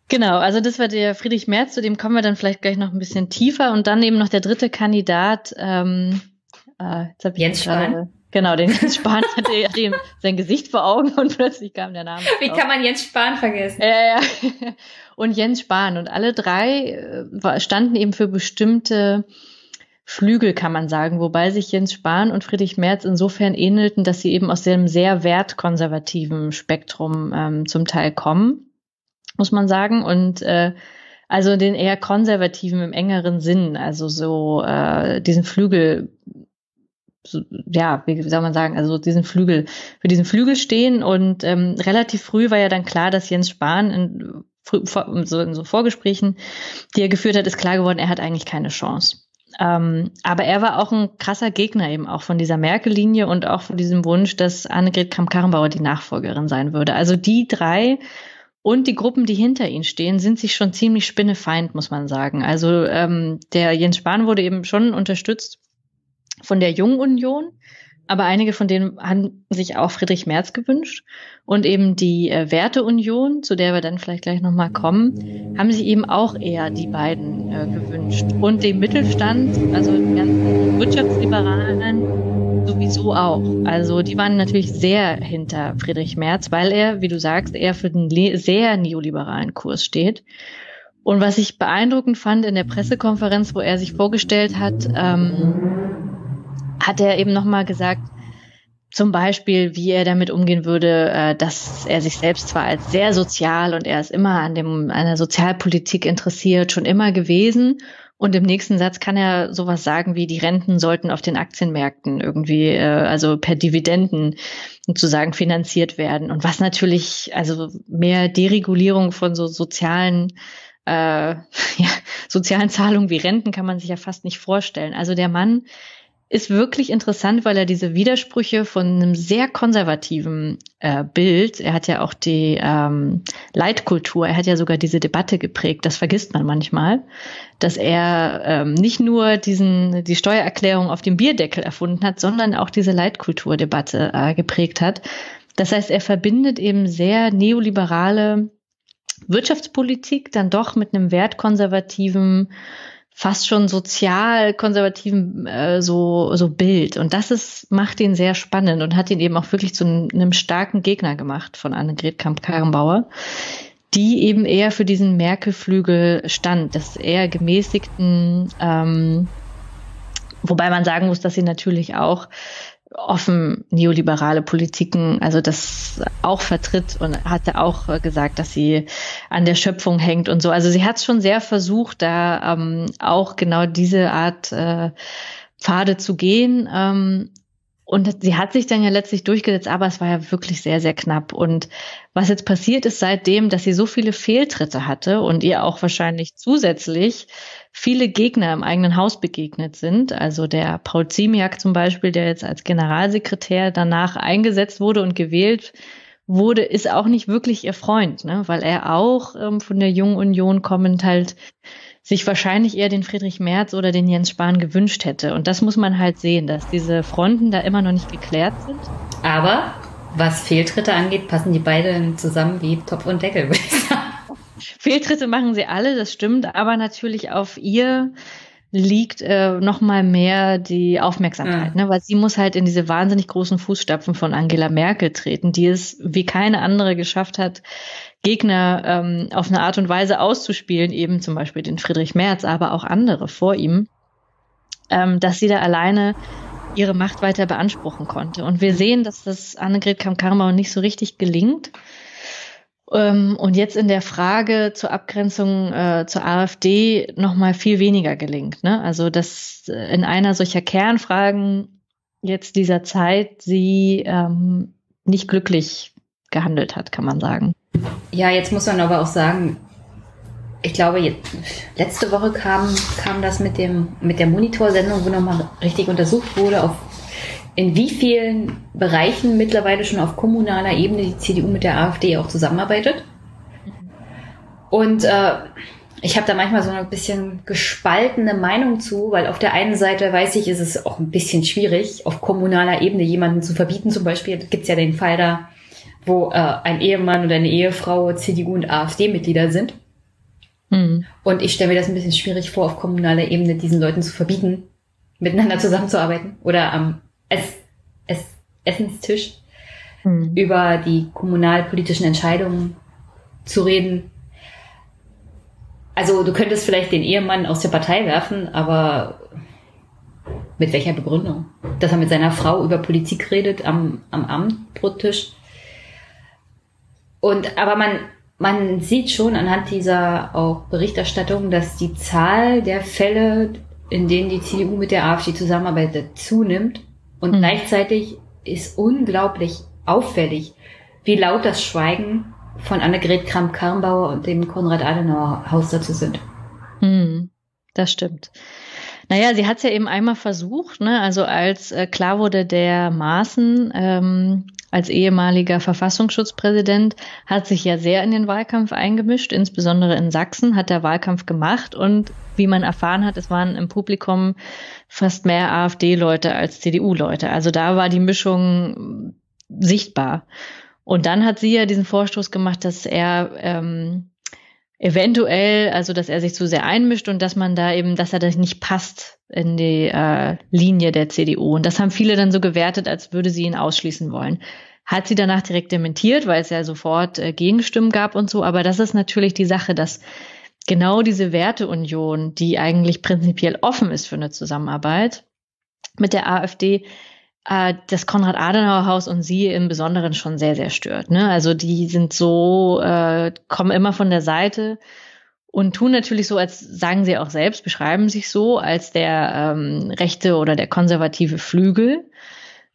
Genau, also das war der Friedrich Merz, zu dem kommen wir dann vielleicht gleich noch ein bisschen tiefer. Und dann eben noch der dritte Kandidat, ähm, äh, jetzt hab ich Jens Spahn. Genau, den Jens Spahn hatte ihm sein Gesicht vor Augen und plötzlich kam der Name. Wie kann man Jens Spahn vergessen? Ja, ja. Und Jens Spahn. Und alle drei äh, standen eben für bestimmte Flügel, kann man sagen, wobei sich Jens Spahn und Friedrich Merz insofern ähnelten, dass sie eben aus dem sehr wertkonservativen Spektrum ähm, zum Teil kommen, muss man sagen. Und äh, also den eher konservativen im engeren Sinn, also so äh, diesen Flügel ja, wie soll man sagen, also diesen Flügel, für diesen Flügel stehen und ähm, relativ früh war ja dann klar, dass Jens Spahn in, in so Vorgesprächen, die er geführt hat, ist klar geworden, er hat eigentlich keine Chance. Ähm, aber er war auch ein krasser Gegner eben auch von dieser Merkel-Linie und auch von diesem Wunsch, dass Annegret Kramp-Karrenbauer die Nachfolgerin sein würde. Also die drei und die Gruppen, die hinter ihnen stehen, sind sich schon ziemlich spinnefeind, muss man sagen. Also ähm, der Jens Spahn wurde eben schon unterstützt von der Jungen Union, aber einige von denen haben sich auch Friedrich Merz gewünscht. Und eben die äh, Werteunion, zu der wir dann vielleicht gleich nochmal kommen, haben sich eben auch eher die beiden äh, gewünscht. Und den Mittelstand, also die ganzen Wirtschaftsliberalen, sowieso auch. Also die waren natürlich sehr hinter Friedrich Merz, weil er, wie du sagst, eher für den sehr neoliberalen Kurs steht. Und was ich beeindruckend fand in der Pressekonferenz, wo er sich vorgestellt hat, ähm, hat er eben nochmal gesagt, zum Beispiel, wie er damit umgehen würde, äh, dass er sich selbst zwar als sehr sozial und er ist immer an dem, an der Sozialpolitik interessiert, schon immer gewesen. Und im nächsten Satz kann er sowas sagen wie, die Renten sollten auf den Aktienmärkten irgendwie, äh, also per Dividenden sozusagen finanziert werden. Und was natürlich, also mehr Deregulierung von so sozialen äh, ja, sozialen Zahlungen wie Renten kann man sich ja fast nicht vorstellen. Also der Mann ist wirklich interessant, weil er diese Widersprüche von einem sehr konservativen äh, Bild, er hat ja auch die ähm, Leitkultur, er hat ja sogar diese Debatte geprägt, das vergisst man manchmal, dass er ähm, nicht nur diesen, die Steuererklärung auf dem Bierdeckel erfunden hat, sondern auch diese Leitkulturdebatte äh, geprägt hat. Das heißt, er verbindet eben sehr neoliberale Wirtschaftspolitik dann doch mit einem wertkonservativen fast schon sozial konservativen äh, so so Bild. Und das ist macht ihn sehr spannend und hat ihn eben auch wirklich zu einem, starken Gegner gemacht von Annegret Kamp-Karrenbauer, die eben eher für diesen Merkel-Flügel stand, das eher gemäßigten ähm, wobei man sagen muss, dass sie natürlich auch offen neoliberale Politiken, also das auch vertritt und hatte auch gesagt, dass sie an der Schöpfung hängt und so. Also sie hat schon sehr versucht, da ähm, auch genau diese Art äh, Pfade zu gehen. Ähm, und sie hat sich dann ja letztlich durchgesetzt, aber es war ja wirklich sehr, sehr knapp. Und was jetzt passiert ist seitdem, dass sie so viele Fehltritte hatte und ihr auch wahrscheinlich zusätzlich viele Gegner im eigenen Haus begegnet sind. Also der Paul Ziemiak zum Beispiel, der jetzt als Generalsekretär danach eingesetzt wurde und gewählt wurde, ist auch nicht wirklich ihr Freund, ne? weil er auch ähm, von der Jungen Union kommend halt sich wahrscheinlich eher den Friedrich Merz oder den Jens Spahn gewünscht hätte. Und das muss man halt sehen, dass diese Fronten da immer noch nicht geklärt sind. Aber was Fehltritte angeht, passen die beiden zusammen wie Topf und Deckel, würde ich sagen. Fehltritte machen sie alle, das stimmt, aber natürlich auf ihr liegt äh, noch mal mehr die Aufmerksamkeit, ja. ne? weil sie muss halt in diese wahnsinnig großen Fußstapfen von Angela Merkel treten, die es wie keine andere geschafft hat, Gegner ähm, auf eine Art und Weise auszuspielen, eben zum Beispiel den Friedrich Merz, aber auch andere vor ihm, ähm, dass sie da alleine ihre Macht weiter beanspruchen konnte. Und wir sehen, dass das Annegret Kamm-Karrenbauer nicht so richtig gelingt. Ähm, und jetzt in der Frage zur Abgrenzung äh, zur AfD noch mal viel weniger gelingt. Ne? Also dass äh, in einer solcher Kernfragen jetzt dieser Zeit sie ähm, nicht glücklich gehandelt hat, kann man sagen. Ja, jetzt muss man aber auch sagen, ich glaube, jetzt, letzte Woche kam, kam das mit dem mit der Monitorsendung, wo nochmal richtig untersucht wurde, auf in wie vielen Bereichen mittlerweile schon auf kommunaler Ebene die CDU mit der AfD auch zusammenarbeitet. Und äh, ich habe da manchmal so ein bisschen gespaltene Meinung zu, weil auf der einen Seite weiß ich, ist es auch ein bisschen schwierig, auf kommunaler Ebene jemanden zu verbieten. Zum Beispiel gibt es ja den Fall da, wo äh, ein Ehemann oder eine Ehefrau CDU und AfD-Mitglieder sind. Mhm. Und ich stelle mir das ein bisschen schwierig vor, auf kommunaler Ebene diesen Leuten zu verbieten, miteinander zusammenzuarbeiten oder am Ess, Ess, Essenstisch mhm. über die kommunalpolitischen Entscheidungen zu reden. Also du könntest vielleicht den Ehemann aus der Partei werfen, aber mit welcher Begründung? Dass er mit seiner Frau über Politik redet am, am Abendbrottisch. Und aber man, man sieht schon anhand dieser auch Berichterstattung, dass die Zahl der Fälle, in denen die CDU mit der AfD zusammenarbeitet, zunimmt. Und mhm. gleichzeitig ist unglaublich auffällig, wie laut das Schweigen von Annegret Kramp-Karrenbauer und dem Konrad-Adenauer-Haus dazu sind. Mhm. Das stimmt. Naja, sie hat es ja eben einmal versucht, ne? also als äh, klar wurde, der Maaßen ähm, als ehemaliger Verfassungsschutzpräsident hat sich ja sehr in den Wahlkampf eingemischt, insbesondere in Sachsen hat der Wahlkampf gemacht und wie man erfahren hat, es waren im Publikum fast mehr AfD-Leute als CDU-Leute. Also da war die Mischung sichtbar. Und dann hat sie ja diesen Vorstoß gemacht, dass er ähm, eventuell, also dass er sich zu sehr einmischt und dass man da eben, dass er das nicht passt in die äh, Linie der CDU. Und das haben viele dann so gewertet, als würde sie ihn ausschließen wollen. Hat sie danach direkt dementiert, weil es ja sofort äh, Gegenstimmen gab und so. Aber das ist natürlich die Sache, dass genau diese Werteunion, die eigentlich prinzipiell offen ist für eine Zusammenarbeit mit der AfD, äh, das Konrad-Adenauer-Haus und sie im Besonderen schon sehr, sehr stört. Ne? Also die sind so, äh, kommen immer von der Seite und tun natürlich so, als sagen sie auch selbst, beschreiben sich so als der ähm, rechte oder der konservative Flügel,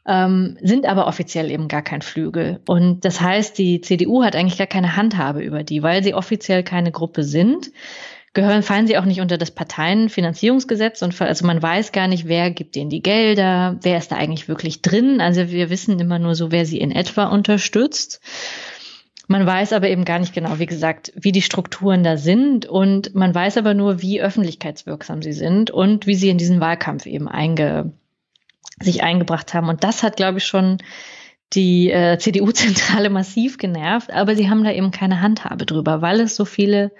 ähm, sind aber offiziell eben gar kein Flügel. Und das heißt, die CDU hat eigentlich gar keine Handhabe über die, weil sie offiziell keine Gruppe sind gehören, fallen sie auch nicht unter das Parteienfinanzierungsgesetz und also man weiß gar nicht, wer gibt denen die Gelder, wer ist da eigentlich wirklich drin. Also wir wissen immer nur so, wer sie in etwa unterstützt. Man weiß aber eben gar nicht genau, wie gesagt, wie die Strukturen da sind und man weiß aber nur, wie öffentlichkeitswirksam sie sind und wie sie in diesen Wahlkampf eben einge, sich eingebracht haben. Und das hat, glaube ich, schon die äh, CDU-Zentrale massiv genervt, aber sie haben da eben keine Handhabe drüber, weil es so viele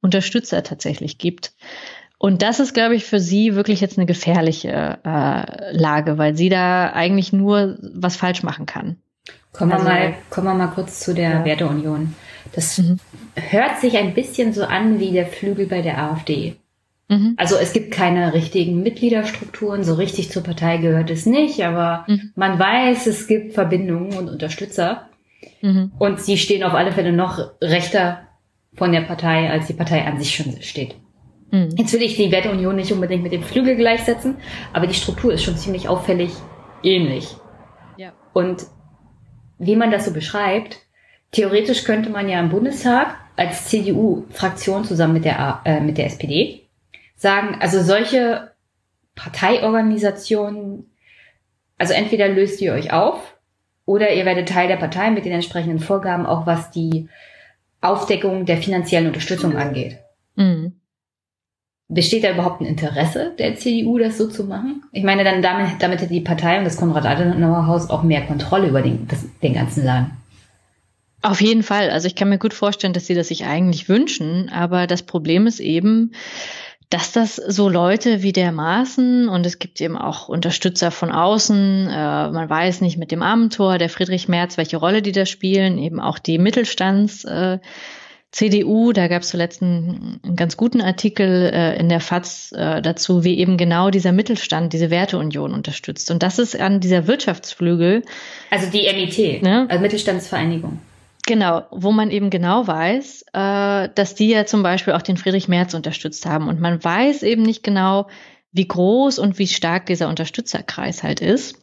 Unterstützer tatsächlich gibt. Und das ist, glaube ich, für sie wirklich jetzt eine gefährliche äh, Lage, weil sie da eigentlich nur was falsch machen kann. Kommen, also, wir, mal, kommen wir mal kurz zu der ja. Werteunion. Das mhm. hört sich ein bisschen so an wie der Flügel bei der AfD. Mhm. Also es gibt keine richtigen Mitgliederstrukturen, so richtig zur Partei gehört es nicht, aber mhm. man weiß, es gibt Verbindungen und Unterstützer. Mhm. Und sie stehen auf alle Fälle noch rechter von der Partei, als die Partei an sich schon steht. Mhm. Jetzt will ich die Werteunion nicht unbedingt mit dem Flügel gleichsetzen, aber die Struktur ist schon ziemlich auffällig ähnlich. Ja. Und wie man das so beschreibt, theoretisch könnte man ja im Bundestag als CDU-Fraktion zusammen mit der, äh, mit der SPD sagen, also solche Parteiorganisationen, also entweder löst ihr euch auf oder ihr werdet Teil der Partei mit den entsprechenden Vorgaben, auch was die Aufdeckung der finanziellen Unterstützung angeht. Mhm. Besteht da überhaupt ein Interesse der CDU, das so zu machen? Ich meine, dann damit, damit hätte die Partei und das Konrad-Adenauer-Haus auch mehr Kontrolle über den, das, den ganzen Laden. Auf jeden Fall. Also ich kann mir gut vorstellen, dass sie das sich eigentlich wünschen, aber das Problem ist eben, dass das so Leute wie der Maaßen und es gibt eben auch Unterstützer von außen, äh, man weiß nicht mit dem Amtor, der Friedrich Merz, welche Rolle die da spielen, eben auch die Mittelstands. Äh, CDU, da gab es zuletzt einen, einen, ganz guten Artikel äh, in der FAZ äh, dazu, wie eben genau dieser Mittelstand diese Werteunion unterstützt. Und das ist an dieser Wirtschaftsflügel. Also die MIT, ne? also Mittelstandsvereinigung. Genau, wo man eben genau weiß, äh, dass die ja zum Beispiel auch den Friedrich Merz unterstützt haben. Und man weiß eben nicht genau, wie groß und wie stark dieser Unterstützerkreis halt ist.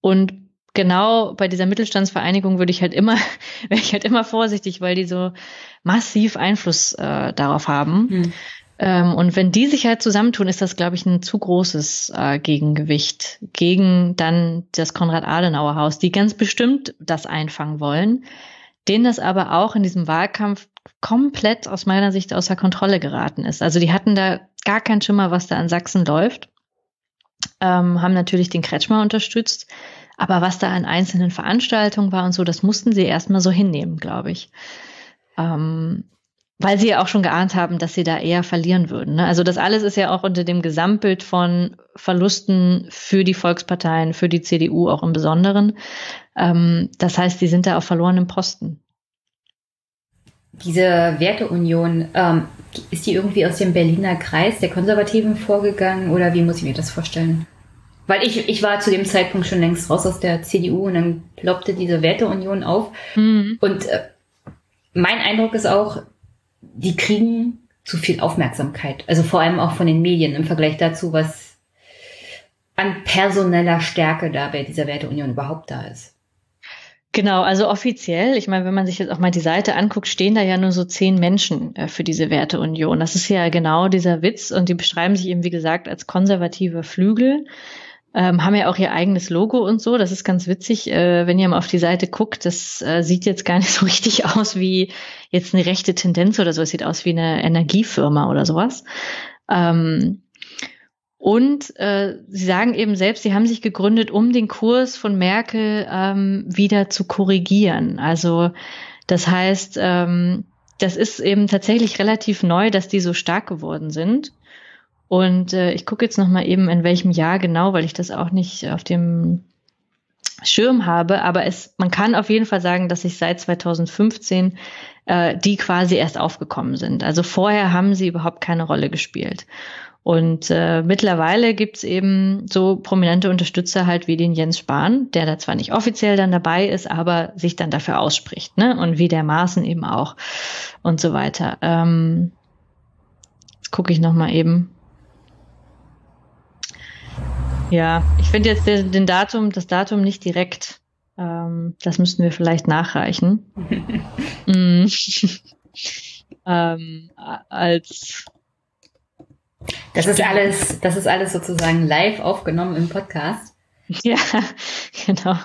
Und genau bei dieser Mittelstandsvereinigung würde ich halt immer, wäre ich halt immer vorsichtig, weil die so massiv Einfluss äh, darauf haben. Hm. Ähm, und wenn die sich halt zusammentun, ist das, glaube ich, ein zu großes äh, Gegengewicht gegen dann das Konrad-Adenauer-Haus, die ganz bestimmt das einfangen wollen denen das aber auch in diesem Wahlkampf komplett aus meiner Sicht außer Kontrolle geraten ist. Also die hatten da gar keinen Schimmer, was da in Sachsen läuft, ähm, haben natürlich den Kretschmer unterstützt, aber was da an einzelnen Veranstaltungen war und so, das mussten sie erstmal so hinnehmen, glaube ich. Ähm, weil sie ja auch schon geahnt haben, dass sie da eher verlieren würden. Ne? Also das alles ist ja auch unter dem Gesamtbild von Verlusten für die Volksparteien, für die CDU auch im Besonderen. Ähm, das heißt, die sind da auf verlorenem Posten. Diese Werteunion, ähm, ist die irgendwie aus dem Berliner Kreis der Konservativen vorgegangen oder wie muss ich mir das vorstellen? Weil ich, ich war zu dem Zeitpunkt schon längst raus aus der CDU und dann ploppte diese Werteunion auf. Mhm. Und äh, mein Eindruck ist auch, die kriegen zu viel Aufmerksamkeit. Also vor allem auch von den Medien im Vergleich dazu, was an personeller Stärke da bei dieser Werteunion überhaupt da ist. Genau, also offiziell, ich meine, wenn man sich jetzt auch mal die Seite anguckt, stehen da ja nur so zehn Menschen äh, für diese Werteunion. Das ist ja genau dieser Witz und die beschreiben sich eben, wie gesagt, als konservative Flügel ähm, haben ja auch ihr eigenes Logo und so. Das ist ganz witzig, äh, wenn ihr mal auf die Seite guckt. Das äh, sieht jetzt gar nicht so richtig aus wie jetzt eine rechte Tendenz oder so. Es sieht aus wie eine Energiefirma oder sowas. Ähm, und äh, sie sagen eben selbst, sie haben sich gegründet, um den Kurs von Merkel ähm, wieder zu korrigieren. Also das heißt, ähm, das ist eben tatsächlich relativ neu, dass die so stark geworden sind. Und äh, ich gucke jetzt noch mal eben, in welchem Jahr genau, weil ich das auch nicht auf dem Schirm habe. Aber es, man kann auf jeden Fall sagen, dass sich seit 2015 äh, die quasi erst aufgekommen sind. Also vorher haben sie überhaupt keine Rolle gespielt. Und äh, mittlerweile gibt's eben so prominente Unterstützer halt wie den Jens Spahn, der da zwar nicht offiziell dann dabei ist, aber sich dann dafür ausspricht, ne? Und wie der Maaßen eben auch und so weiter. Ähm, jetzt gucke ich noch mal eben. Ja, ich finde jetzt den, Datum, das Datum nicht direkt. Ähm, das müssten wir vielleicht nachreichen. mm. ähm, als das ist alles, das ist alles sozusagen live aufgenommen im Podcast. Ja, genau.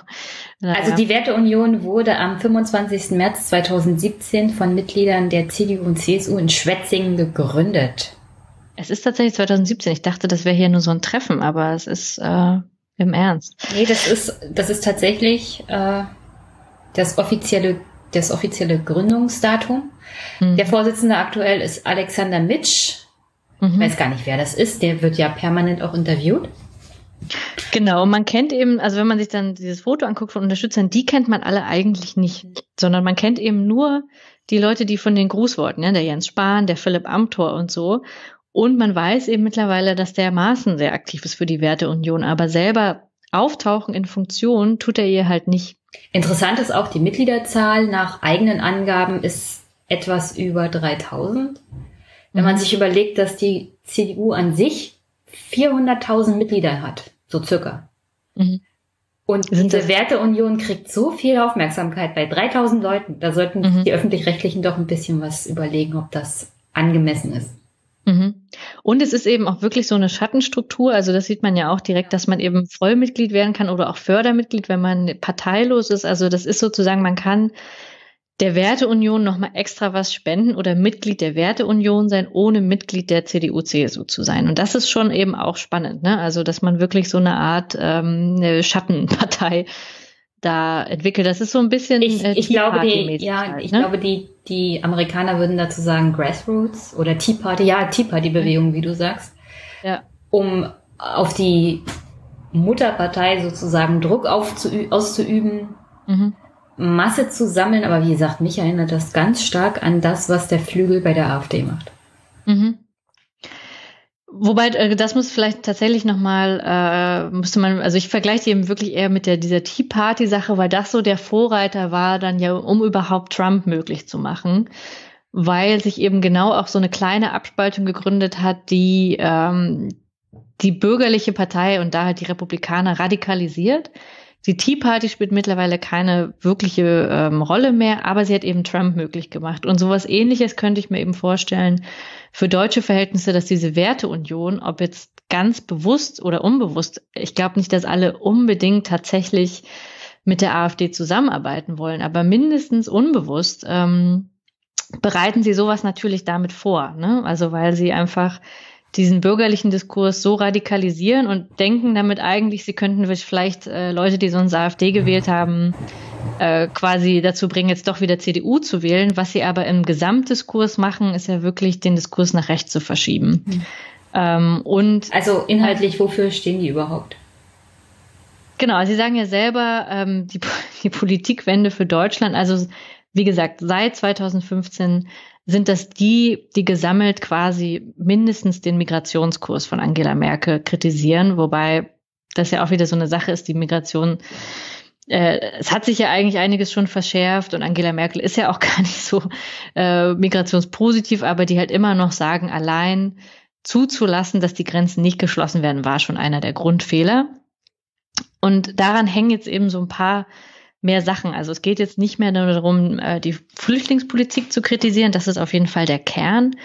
Naja. Also die Werteunion wurde am 25. März 2017 von Mitgliedern der CDU und CSU in Schwetzingen gegründet. Es ist tatsächlich 2017. Ich dachte, das wäre hier nur so ein Treffen, aber es ist äh, im Ernst. Nee, das ist, das ist tatsächlich äh, das offizielle, das offizielle Gründungsdatum. Mhm. Der Vorsitzende aktuell ist Alexander Mitsch. Mhm. Ich weiß gar nicht, wer das ist. Der wird ja permanent auch interviewt. Genau, man kennt eben, also wenn man sich dann dieses Foto anguckt von Unterstützern, die kennt man alle eigentlich nicht, sondern man kennt eben nur die Leute, die von den Grußworten, ja, der Jens Spahn, der Philipp Amthor und so. Und man weiß eben mittlerweile, dass der Maaßen sehr aktiv ist für die Werteunion, aber selber auftauchen in Funktion tut er ihr halt nicht. Interessant ist auch, die Mitgliederzahl nach eigenen Angaben ist etwas über 3000. Wenn man mhm. sich überlegt, dass die CDU an sich 400.000 Mitglieder hat, so circa. Mhm. Und Sind diese Werteunion kriegt so viel Aufmerksamkeit bei 3000 Leuten. Da sollten mhm. die Öffentlich-Rechtlichen doch ein bisschen was überlegen, ob das angemessen ist. Mhm. Und es ist eben auch wirklich so eine Schattenstruktur. Also das sieht man ja auch direkt, dass man eben Vollmitglied werden kann oder auch Fördermitglied, wenn man parteilos ist. Also das ist sozusagen, man kann der Werteunion nochmal extra was spenden oder Mitglied der Werteunion sein, ohne Mitglied der CDU-CSU zu sein. Und das ist schon eben auch spannend, ne? Also, dass man wirklich so eine Art ähm, eine Schattenpartei da entwickelt. Das ist so ein bisschen. Ich, äh, ich glaube, die, ja, halt, ich ne? glaube, die, die Amerikaner würden dazu sagen Grassroots oder Tea Party, ja, Tea Party-Bewegung, wie du sagst. Ja. Um auf die Mutterpartei sozusagen Druck auszuüben, mhm. Masse zu sammeln. Aber wie gesagt, mich erinnert das ganz stark an das, was der Flügel bei der AfD macht. Mhm. Wobei, äh, das muss vielleicht tatsächlich nochmal, äh, müsste man, also ich vergleiche eben wirklich eher mit der, dieser Tea Party Sache, weil das so der Vorreiter war, dann ja, um überhaupt Trump möglich zu machen. Weil sich eben genau auch so eine kleine Abspaltung gegründet hat, die ähm, die bürgerliche Partei und da halt die Republikaner radikalisiert. Die Tea Party spielt mittlerweile keine wirkliche ähm, Rolle mehr, aber sie hat eben Trump möglich gemacht. Und sowas ähnliches könnte ich mir eben vorstellen für deutsche Verhältnisse, dass diese Werteunion, ob jetzt ganz bewusst oder unbewusst, ich glaube nicht, dass alle unbedingt tatsächlich mit der AfD zusammenarbeiten wollen, aber mindestens unbewusst ähm, bereiten sie sowas natürlich damit vor. Ne? Also weil sie einfach diesen bürgerlichen Diskurs so radikalisieren und denken damit eigentlich, sie könnten vielleicht äh, Leute, die sonst AfD gewählt haben, äh, quasi dazu bringen, jetzt doch wieder CDU zu wählen. Was sie aber im Gesamtdiskurs machen, ist ja wirklich den Diskurs nach rechts zu verschieben. Mhm. Ähm, und also inhaltlich, wofür stehen die überhaupt? Genau, Sie sagen ja selber, ähm, die, die Politikwende für Deutschland, also wie gesagt, seit 2015 sind das die, die gesammelt quasi mindestens den Migrationskurs von Angela Merkel kritisieren, wobei das ja auch wieder so eine Sache ist, die Migration. Äh, es hat sich ja eigentlich einiges schon verschärft und Angela Merkel ist ja auch gar nicht so äh, migrationspositiv, aber die halt immer noch sagen, allein zuzulassen, dass die Grenzen nicht geschlossen werden, war schon einer der Grundfehler. Und daran hängen jetzt eben so ein paar mehr Sachen. Also es geht jetzt nicht mehr nur darum, äh, die Flüchtlingspolitik zu kritisieren. Das ist auf jeden Fall der Kern.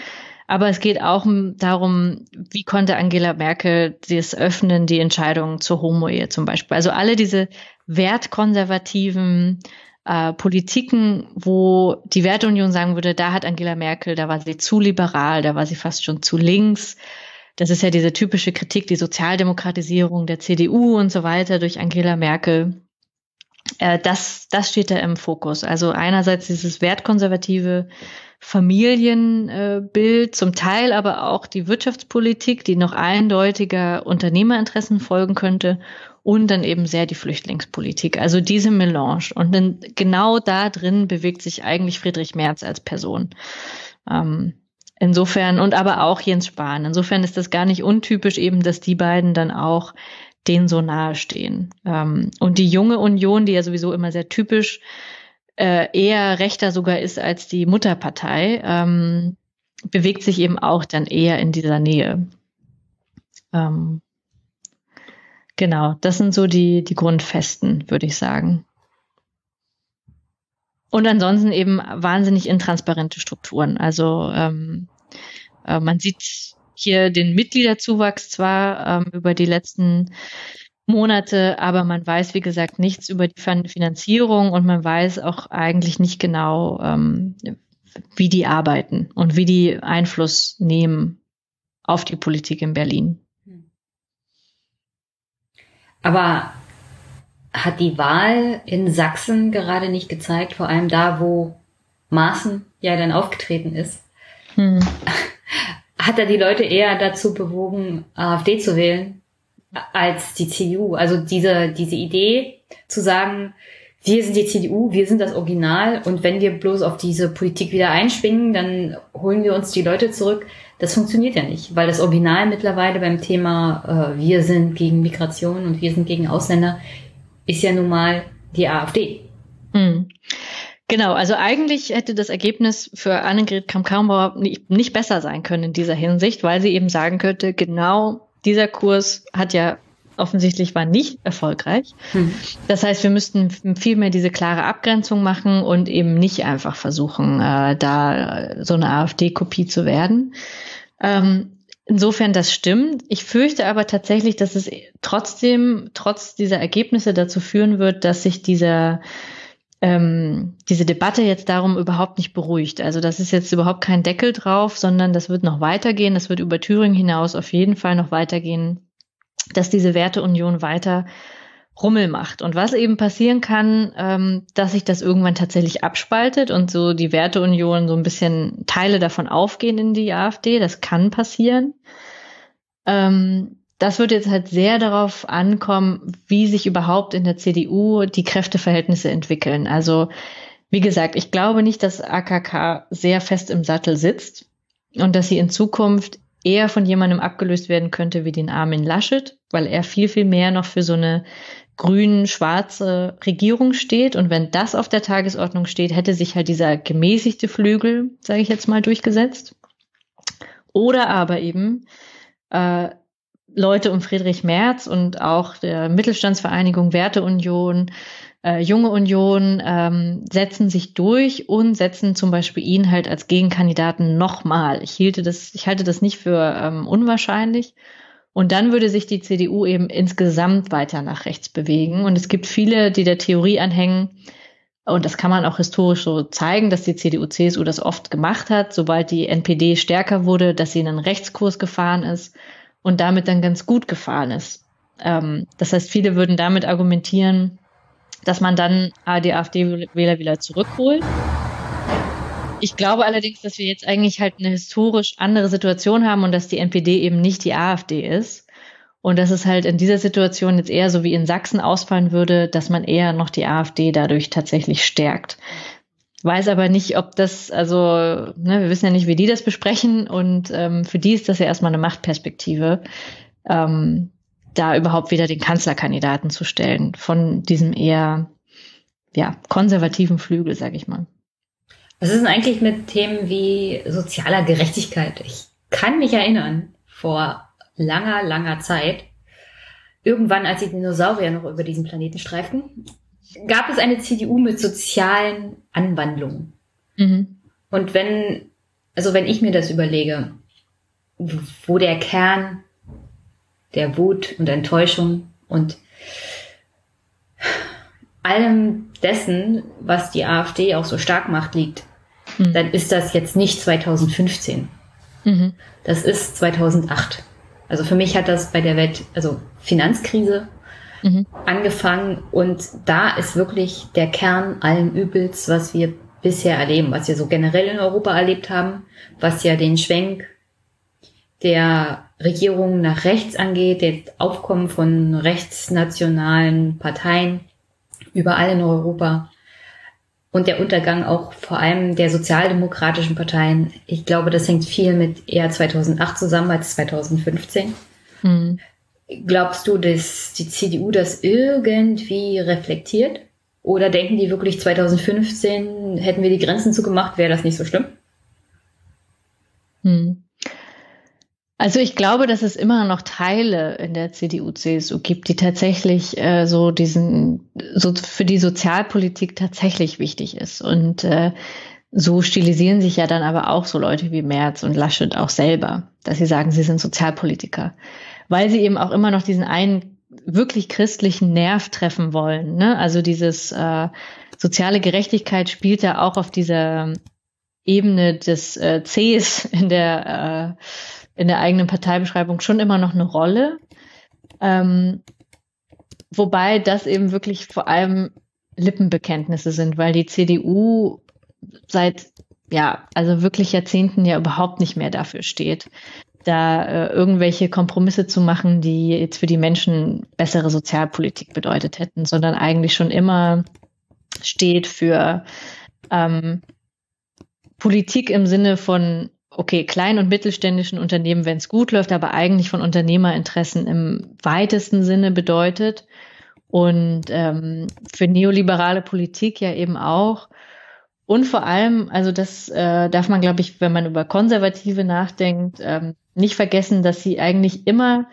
Aber es geht auch darum, wie konnte Angela Merkel das öffnen, die Entscheidung zur Homo-Ehe zum Beispiel. Also alle diese wertkonservativen äh, Politiken, wo die Werteunion sagen würde, da hat Angela Merkel, da war sie zu liberal, da war sie fast schon zu links. Das ist ja diese typische Kritik, die Sozialdemokratisierung der CDU und so weiter durch Angela Merkel äh, das, das steht da im Fokus. Also einerseits dieses wertkonservative Familienbild, zum Teil aber auch die Wirtschaftspolitik, die noch eindeutiger Unternehmerinteressen folgen könnte und dann eben sehr die Flüchtlingspolitik. Also diese Melange. Und dann genau da drin bewegt sich eigentlich Friedrich Merz als Person. Ähm, insofern, und aber auch Jens Spahn. Insofern ist das gar nicht untypisch eben, dass die beiden dann auch denen so nahe stehen. Ähm, und die junge Union, die ja sowieso immer sehr typisch äh, eher rechter sogar ist als die Mutterpartei, ähm, bewegt sich eben auch dann eher in dieser Nähe. Ähm, genau, das sind so die, die Grundfesten, würde ich sagen. Und ansonsten eben wahnsinnig intransparente Strukturen. Also ähm, äh, man sieht hier den Mitgliederzuwachs zwar ähm, über die letzten Monate, aber man weiß, wie gesagt, nichts über die Finanzierung und man weiß auch eigentlich nicht genau, ähm, wie die arbeiten und wie die Einfluss nehmen auf die Politik in Berlin. Aber hat die Wahl in Sachsen gerade nicht gezeigt, vor allem da, wo Maaßen ja dann aufgetreten ist, hm hat er die Leute eher dazu bewogen, AfD zu wählen, als die CDU. Also diese, diese Idee zu sagen, wir sind die CDU, wir sind das Original und wenn wir bloß auf diese Politik wieder einschwingen, dann holen wir uns die Leute zurück. Das funktioniert ja nicht, weil das Original mittlerweile beim Thema äh, wir sind gegen Migration und wir sind gegen Ausländer ist ja nun mal die AfD. Hm. Genau, also eigentlich hätte das Ergebnis für Annegret Kramp-Karrenbauer nicht, nicht besser sein können in dieser Hinsicht, weil sie eben sagen könnte, genau dieser Kurs hat ja offensichtlich war nicht erfolgreich. Hm. Das heißt, wir müssten viel mehr diese klare Abgrenzung machen und eben nicht einfach versuchen, äh, da so eine AfD-Kopie zu werden. Ähm, insofern das stimmt. Ich fürchte aber tatsächlich, dass es trotzdem, trotz dieser Ergebnisse dazu führen wird, dass sich dieser ähm, diese Debatte jetzt darum überhaupt nicht beruhigt. Also das ist jetzt überhaupt kein Deckel drauf, sondern das wird noch weitergehen. Das wird über Thüringen hinaus auf jeden Fall noch weitergehen, dass diese Werteunion weiter Rummel macht. Und was eben passieren kann, ähm, dass sich das irgendwann tatsächlich abspaltet und so die Werteunion so ein bisschen Teile davon aufgehen in die AfD. Das kann passieren. Ähm, das wird jetzt halt sehr darauf ankommen, wie sich überhaupt in der CDU die Kräfteverhältnisse entwickeln. Also, wie gesagt, ich glaube nicht, dass AKK sehr fest im Sattel sitzt und dass sie in Zukunft eher von jemandem abgelöst werden könnte wie den Armin Laschet, weil er viel, viel mehr noch für so eine grün-schwarze Regierung steht. Und wenn das auf der Tagesordnung steht, hätte sich halt dieser gemäßigte Flügel, sage ich jetzt mal, durchgesetzt. Oder aber eben äh, Leute um Friedrich Merz und auch der Mittelstandsvereinigung Werteunion, äh, Junge Union ähm, setzen sich durch und setzen zum Beispiel ihn halt als Gegenkandidaten nochmal. Ich hielte das, ich halte das nicht für ähm, unwahrscheinlich. Und dann würde sich die CDU eben insgesamt weiter nach rechts bewegen. Und es gibt viele, die der Theorie anhängen, und das kann man auch historisch so zeigen, dass die CDU-CSU das oft gemacht hat, sobald die NPD stärker wurde, dass sie in einen Rechtskurs gefahren ist und damit dann ganz gut gefahren ist. Ähm, das heißt, viele würden damit argumentieren, dass man dann die AfD-Wähler wieder zurückholt. Ich glaube allerdings, dass wir jetzt eigentlich halt eine historisch andere Situation haben und dass die NPD eben nicht die AfD ist. Und dass es halt in dieser Situation jetzt eher so wie in Sachsen ausfallen würde, dass man eher noch die AfD dadurch tatsächlich stärkt. Weiß aber nicht, ob das, also, ne, wir wissen ja nicht, wie die das besprechen und ähm, für die ist das ja erstmal eine Machtperspektive, ähm, da überhaupt wieder den Kanzlerkandidaten zu stellen von diesem eher ja, konservativen Flügel, sag ich mal. Was ist denn eigentlich mit Themen wie sozialer Gerechtigkeit? Ich kann mich erinnern, vor langer, langer Zeit, irgendwann, als die Dinosaurier noch über diesen Planeten streiften, gab es eine CDU mit sozialen Anwandlungen. Mhm. Und wenn, also wenn ich mir das überlege, wo der Kern der Wut und Enttäuschung und allem dessen, was die AfD auch so stark macht, liegt, mhm. dann ist das jetzt nicht 2015. Mhm. Das ist 2008. Also für mich hat das bei der Welt, also Finanzkrise, mhm. angefangen. Und da ist wirklich der Kern allen Übels, was wir bisher erleben, was wir so generell in Europa erlebt haben, was ja den Schwenk der Regierung nach rechts angeht, der Aufkommen von rechtsnationalen Parteien überall in Europa und der Untergang auch vor allem der sozialdemokratischen Parteien. Ich glaube, das hängt viel mit eher 2008 zusammen als 2015. Mhm. Glaubst du, dass die CDU das irgendwie reflektiert? Oder denken die wirklich 2015, hätten wir die Grenzen zugemacht, wäre das nicht so schlimm? Hm. Also ich glaube, dass es immer noch Teile in der CDU, CSU gibt, die tatsächlich äh, so diesen, so für die Sozialpolitik tatsächlich wichtig ist. Und äh, so stilisieren sich ja dann aber auch so Leute wie Merz und Laschet auch selber, dass sie sagen, sie sind Sozialpolitiker weil sie eben auch immer noch diesen einen wirklich christlichen Nerv treffen wollen. Ne? Also dieses äh, soziale Gerechtigkeit spielt ja auch auf dieser Ebene des äh, Cs in der äh, in der eigenen Parteibeschreibung schon immer noch eine Rolle. Ähm, wobei das eben wirklich vor allem Lippenbekenntnisse sind, weil die CDU seit ja, also wirklich Jahrzehnten ja überhaupt nicht mehr dafür steht da äh, irgendwelche Kompromisse zu machen, die jetzt für die Menschen bessere Sozialpolitik bedeutet hätten, sondern eigentlich schon immer steht für ähm, Politik im Sinne von, okay, klein- und mittelständischen Unternehmen, wenn es gut läuft, aber eigentlich von Unternehmerinteressen im weitesten Sinne bedeutet. Und ähm, für neoliberale Politik ja eben auch. Und vor allem, also das äh, darf man, glaube ich, wenn man über Konservative nachdenkt, ähm, nicht vergessen, dass sie eigentlich immer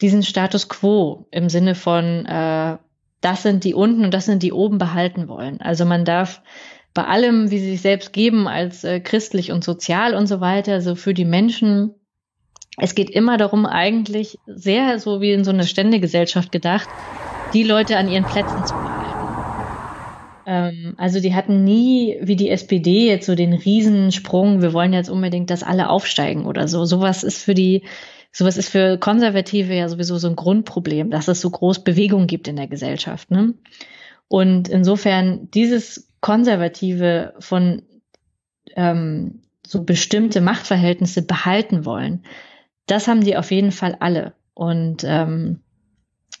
diesen Status quo im Sinne von, äh, das sind die unten und das sind die oben behalten wollen. Also man darf bei allem, wie sie sich selbst geben als äh, christlich und sozial und so weiter, so für die Menschen es geht immer darum, eigentlich sehr so wie in so einer Ständegesellschaft gedacht, die Leute an ihren Plätzen zu behalten. Ähm, also die hatten nie, wie die SPD, jetzt so den Riesensprung, wir wollen jetzt unbedingt, dass alle aufsteigen oder so. Sowas ist für die, sowas ist für Konservative ja sowieso so ein Grundproblem, dass es so groß Bewegung gibt in der Gesellschaft. Ne? Und insofern dieses Konservative von ähm, so bestimmte Machtverhältnisse behalten wollen, das haben die auf jeden Fall alle. Und ähm,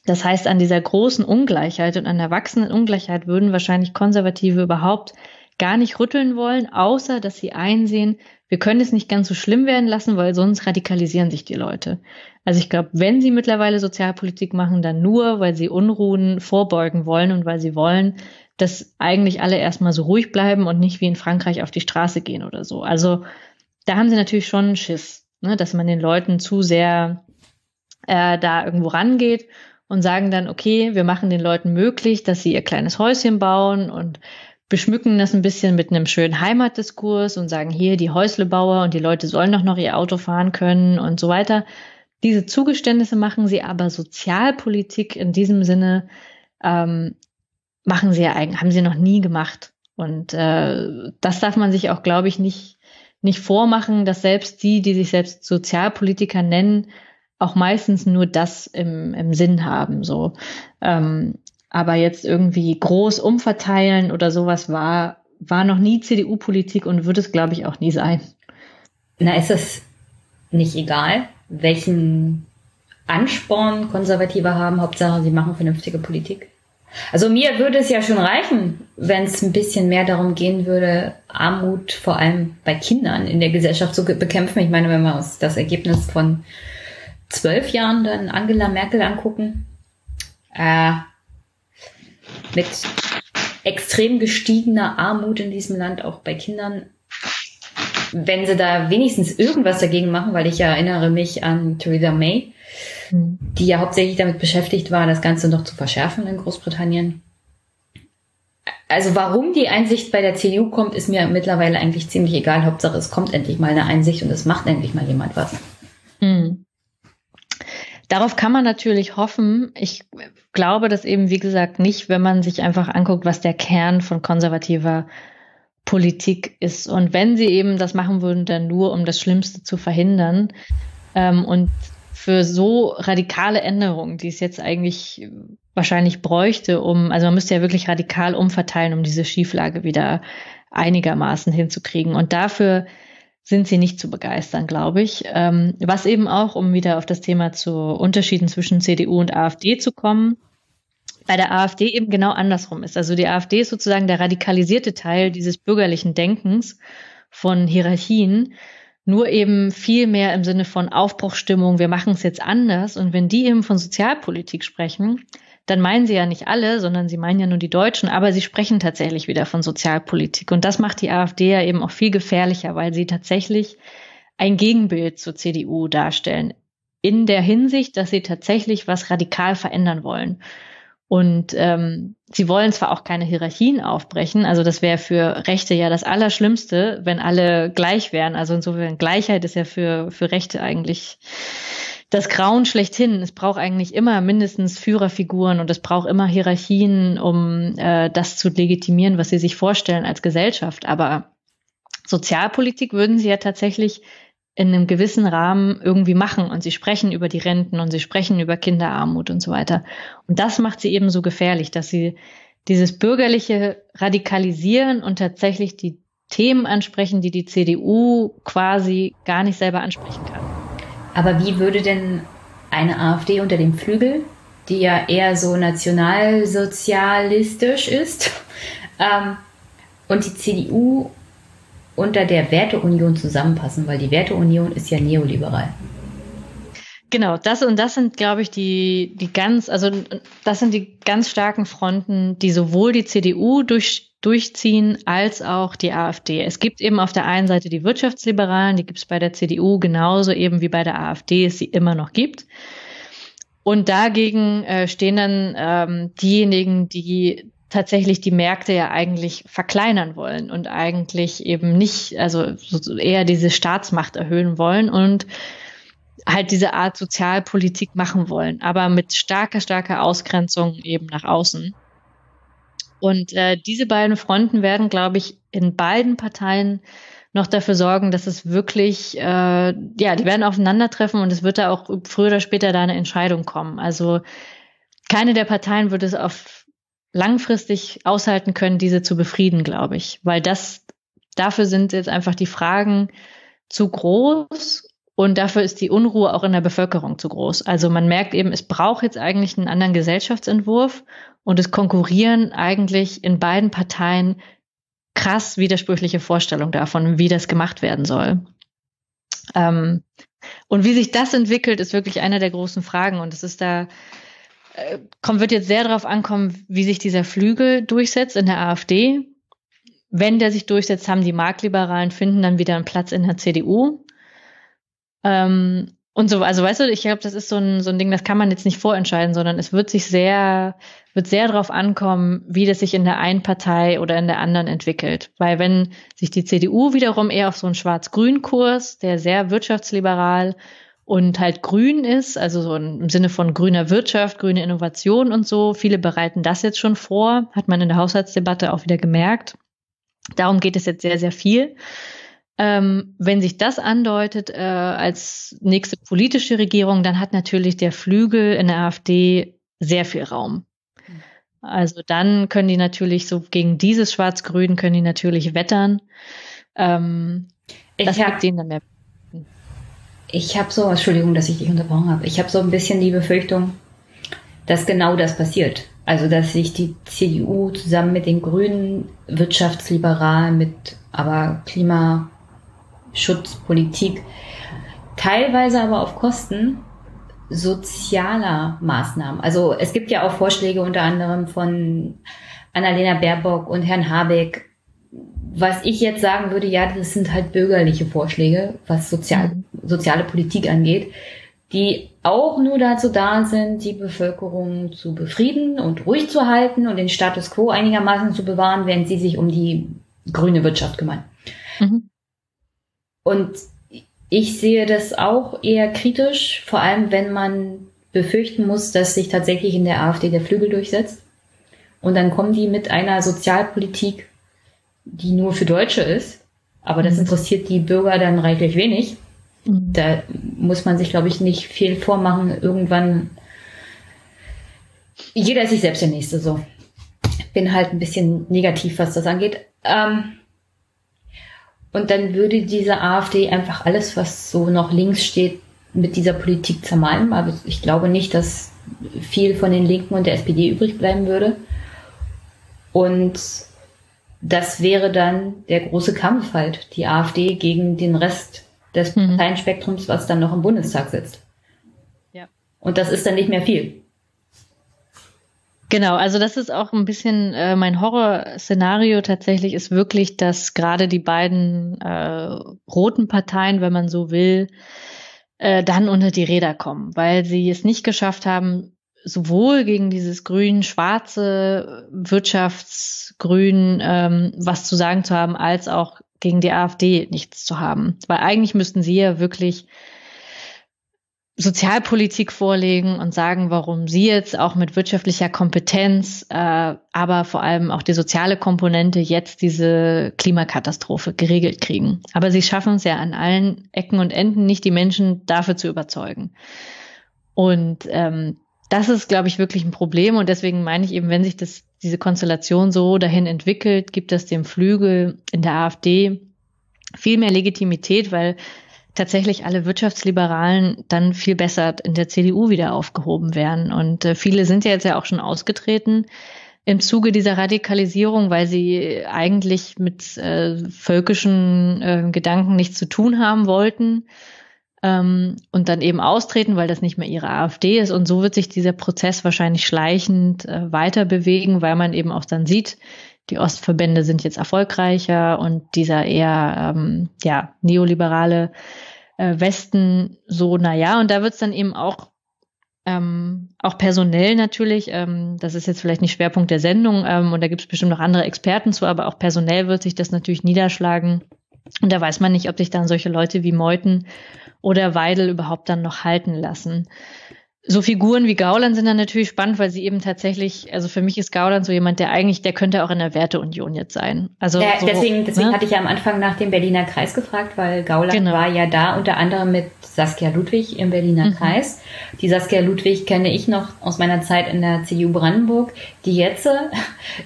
das heißt, an dieser großen Ungleichheit und an der wachsenden Ungleichheit würden wahrscheinlich Konservative überhaupt gar nicht rütteln wollen, außer dass sie einsehen, wir können es nicht ganz so schlimm werden lassen, weil sonst radikalisieren sich die Leute. Also ich glaube, wenn sie mittlerweile Sozialpolitik machen, dann nur, weil sie Unruhen vorbeugen wollen und weil sie wollen, dass eigentlich alle erstmal so ruhig bleiben und nicht wie in Frankreich auf die Straße gehen oder so. Also da haben sie natürlich schon Schiss, ne, dass man den Leuten zu sehr äh, da irgendwo rangeht und sagen dann, okay, wir machen den Leuten möglich, dass sie ihr kleines Häuschen bauen und beschmücken das ein bisschen mit einem schönen Heimatdiskurs und sagen, hier die Häuslebauer und die Leute sollen doch noch ihr Auto fahren können und so weiter. Diese Zugeständnisse machen sie aber Sozialpolitik in diesem Sinne ähm, machen sie ja eigentlich, haben sie noch nie gemacht. Und äh, das darf man sich auch, glaube ich, nicht, nicht vormachen, dass selbst die, die sich selbst Sozialpolitiker nennen, auch meistens nur das im, im Sinn haben. So. Ähm, aber jetzt irgendwie groß umverteilen oder sowas war, war noch nie CDU-Politik und wird es, glaube ich, auch nie sein. Na, ist es nicht egal, welchen Ansporn Konservative haben, Hauptsache sie machen vernünftige Politik? Also mir würde es ja schon reichen, wenn es ein bisschen mehr darum gehen würde, Armut vor allem bei Kindern in der Gesellschaft zu bekämpfen. Ich meine, wenn wir uns das Ergebnis von zwölf Jahren dann Angela Merkel angucken, äh, mit extrem gestiegener Armut in diesem Land, auch bei Kindern, wenn sie da wenigstens irgendwas dagegen machen, weil ich ja erinnere mich an Theresa May, hm. die ja hauptsächlich damit beschäftigt war, das Ganze noch zu verschärfen in Großbritannien. Also warum die Einsicht bei der CDU kommt, ist mir mittlerweile eigentlich ziemlich egal. Hauptsache, es kommt endlich mal eine Einsicht und es macht endlich mal jemand was. Mhm. Darauf kann man natürlich hoffen. Ich glaube das eben, wie gesagt, nicht, wenn man sich einfach anguckt, was der Kern von konservativer Politik ist. Und wenn sie eben das machen würden, dann nur, um das Schlimmste zu verhindern. Ähm, und für so radikale Änderungen, die es jetzt eigentlich wahrscheinlich bräuchte, um, also man müsste ja wirklich radikal umverteilen, um diese Schieflage wieder einigermaßen hinzukriegen. Und dafür sind sie nicht zu begeistern, glaube ich. Ähm, was eben auch, um wieder auf das Thema zu Unterschieden zwischen CDU und AfD zu kommen, bei der AfD eben genau andersrum ist. Also die AfD ist sozusagen der radikalisierte Teil dieses bürgerlichen Denkens von Hierarchien, nur eben viel mehr im Sinne von Aufbruchstimmung, wir machen es jetzt anders. Und wenn die eben von Sozialpolitik sprechen, dann meinen sie ja nicht alle, sondern sie meinen ja nur die Deutschen, aber sie sprechen tatsächlich wieder von Sozialpolitik. Und das macht die AfD ja eben auch viel gefährlicher, weil sie tatsächlich ein Gegenbild zur CDU darstellen. In der Hinsicht, dass sie tatsächlich was radikal verändern wollen. Und ähm, sie wollen zwar auch keine Hierarchien aufbrechen, also das wäre für Rechte ja das Allerschlimmste, wenn alle gleich wären. Also insofern Gleichheit ist ja für, für Rechte eigentlich das Grauen schlechthin. Es braucht eigentlich immer mindestens Führerfiguren und es braucht immer Hierarchien, um äh, das zu legitimieren, was sie sich vorstellen als Gesellschaft. Aber Sozialpolitik würden sie ja tatsächlich in einem gewissen Rahmen irgendwie machen und sie sprechen über die Renten und sie sprechen über Kinderarmut und so weiter. Und das macht sie eben so gefährlich, dass sie dieses bürgerliche Radikalisieren und tatsächlich die Themen ansprechen, die die CDU quasi gar nicht selber ansprechen kann. Aber wie würde denn eine AfD unter dem Flügel, die ja eher so nationalsozialistisch ist, ähm, und die CDU unter der Werteunion zusammenpassen, weil die Werteunion ist ja neoliberal. Genau, das und das sind, glaube ich, die, die ganz, also das sind die ganz starken Fronten, die sowohl die CDU durch durchziehen, als auch die AfD. Es gibt eben auf der einen Seite die Wirtschaftsliberalen, die gibt es bei der CDU genauso eben wie bei der AfD es sie immer noch gibt. Und dagegen äh, stehen dann ähm, diejenigen, die tatsächlich die Märkte ja eigentlich verkleinern wollen und eigentlich eben nicht, also eher diese Staatsmacht erhöhen wollen und halt diese Art Sozialpolitik machen wollen, aber mit starker, starker Ausgrenzung eben nach außen. Und äh, diese beiden Fronten werden, glaube ich, in beiden Parteien noch dafür sorgen, dass es wirklich, äh, ja, die werden aufeinandertreffen und es wird da auch früher oder später da eine Entscheidung kommen. Also keine der Parteien wird es auf langfristig aushalten können, diese zu befrieden, glaube ich, weil das dafür sind jetzt einfach die Fragen zu groß und dafür ist die Unruhe auch in der Bevölkerung zu groß. Also man merkt eben, es braucht jetzt eigentlich einen anderen Gesellschaftsentwurf und es konkurrieren eigentlich in beiden Parteien krass widersprüchliche Vorstellungen davon, wie das gemacht werden soll. Ähm, und wie sich das entwickelt, ist wirklich eine der großen Fragen. Und es ist da, äh, kommt, wird jetzt sehr darauf ankommen, wie sich dieser Flügel durchsetzt in der AfD. Wenn der sich durchsetzt, haben die Marktliberalen finden dann wieder einen Platz in der CDU. Ähm, und so, also weißt du, ich glaube, das ist so ein, so ein Ding, das kann man jetzt nicht vorentscheiden, sondern es wird sich sehr, wird sehr darauf ankommen, wie das sich in der einen Partei oder in der anderen entwickelt. Weil wenn sich die CDU wiederum eher auf so einen Schwarz-Grün-Kurs, der sehr wirtschaftsliberal und halt grün ist, also so im Sinne von grüner Wirtschaft, grüne Innovation und so, viele bereiten das jetzt schon vor, hat man in der Haushaltsdebatte auch wieder gemerkt. Darum geht es jetzt sehr, sehr viel. Ähm, wenn sich das andeutet äh, als nächste politische Regierung, dann hat natürlich der Flügel in der AfD sehr viel Raum. Also dann können die natürlich so gegen dieses Schwarz-Grün können die natürlich wettern. Ähm, ich das hab, denen dann mehr. Ich habe so, Entschuldigung, dass ich dich unterbrochen habe. Ich habe so ein bisschen die Befürchtung, dass genau das passiert. Also dass sich die CDU zusammen mit den Grünen wirtschaftsliberal mit aber Klima Schutzpolitik, teilweise aber auf Kosten sozialer Maßnahmen. Also es gibt ja auch Vorschläge unter anderem von Annalena Baerbock und Herrn Habeck. Was ich jetzt sagen würde, ja, das sind halt bürgerliche Vorschläge, was sozial, mhm. soziale Politik angeht, die auch nur dazu da sind, die Bevölkerung zu befrieden und ruhig zu halten und den Status quo einigermaßen zu bewahren, während sie sich um die grüne Wirtschaft kümmern. Mhm. Und ich sehe das auch eher kritisch, vor allem wenn man befürchten muss, dass sich tatsächlich in der AfD der Flügel durchsetzt. Und dann kommen die mit einer Sozialpolitik, die nur für Deutsche ist. Aber das mhm. interessiert die Bürger dann reichlich wenig. Mhm. Da muss man sich, glaube ich, nicht viel vormachen. Irgendwann, jeder ist sich selbst der Nächste, so. Bin halt ein bisschen negativ, was das angeht. Ähm, und dann würde diese AfD einfach alles, was so noch links steht, mit dieser Politik zermalmen. Aber ich glaube nicht, dass viel von den Linken und der SPD übrig bleiben würde. Und das wäre dann der große Kampf halt, die AfD gegen den Rest des mhm. Parteienspektrums, was dann noch im Bundestag sitzt. Ja. Und das ist dann nicht mehr viel. Genau, also das ist auch ein bisschen äh, mein Horrorszenario tatsächlich ist wirklich, dass gerade die beiden äh, roten Parteien, wenn man so will, äh, dann unter die Räder kommen, weil sie es nicht geschafft haben, sowohl gegen dieses grün-schwarze Wirtschaftsgrün ähm, was zu sagen zu haben, als auch gegen die AfD nichts zu haben. Weil eigentlich müssten sie ja wirklich Sozialpolitik vorlegen und sagen, warum sie jetzt auch mit wirtschaftlicher Kompetenz, äh, aber vor allem auch die soziale Komponente jetzt diese Klimakatastrophe geregelt kriegen. Aber sie schaffen es ja an allen Ecken und Enden nicht, die Menschen dafür zu überzeugen. Und ähm, das ist, glaube ich, wirklich ein Problem. Und deswegen meine ich eben, wenn sich das, diese Konstellation so dahin entwickelt, gibt es dem Flügel in der AfD viel mehr Legitimität, weil tatsächlich alle Wirtschaftsliberalen dann viel besser in der CDU wieder aufgehoben werden. Und äh, viele sind ja jetzt ja auch schon ausgetreten im Zuge dieser Radikalisierung, weil sie eigentlich mit äh, völkischen äh, Gedanken nichts zu tun haben wollten ähm, und dann eben austreten, weil das nicht mehr ihre AfD ist. Und so wird sich dieser Prozess wahrscheinlich schleichend äh, weiter bewegen, weil man eben auch dann sieht, die Ostverbände sind jetzt erfolgreicher und dieser eher ähm, ja, neoliberale äh, Westen so, naja, und da wird es dann eben auch ähm, auch personell natürlich, ähm, das ist jetzt vielleicht nicht Schwerpunkt der Sendung ähm, und da gibt es bestimmt noch andere Experten zu, aber auch personell wird sich das natürlich niederschlagen. Und da weiß man nicht, ob sich dann solche Leute wie Meuthen oder Weidel überhaupt dann noch halten lassen. So Figuren wie Gauland sind dann natürlich spannend, weil sie eben tatsächlich, also für mich ist Gauland so jemand, der eigentlich, der könnte auch in der Werteunion jetzt sein. Also ja, so, deswegen, deswegen ne? hatte ich ja am Anfang nach dem Berliner Kreis gefragt, weil Gauland Genau. war ja da unter anderem mit Saskia Ludwig im Berliner Mhm. Kreis. Die Saskia Ludwig kenne ich noch aus meiner Zeit in der CDU Brandenburg, die jetzt äh,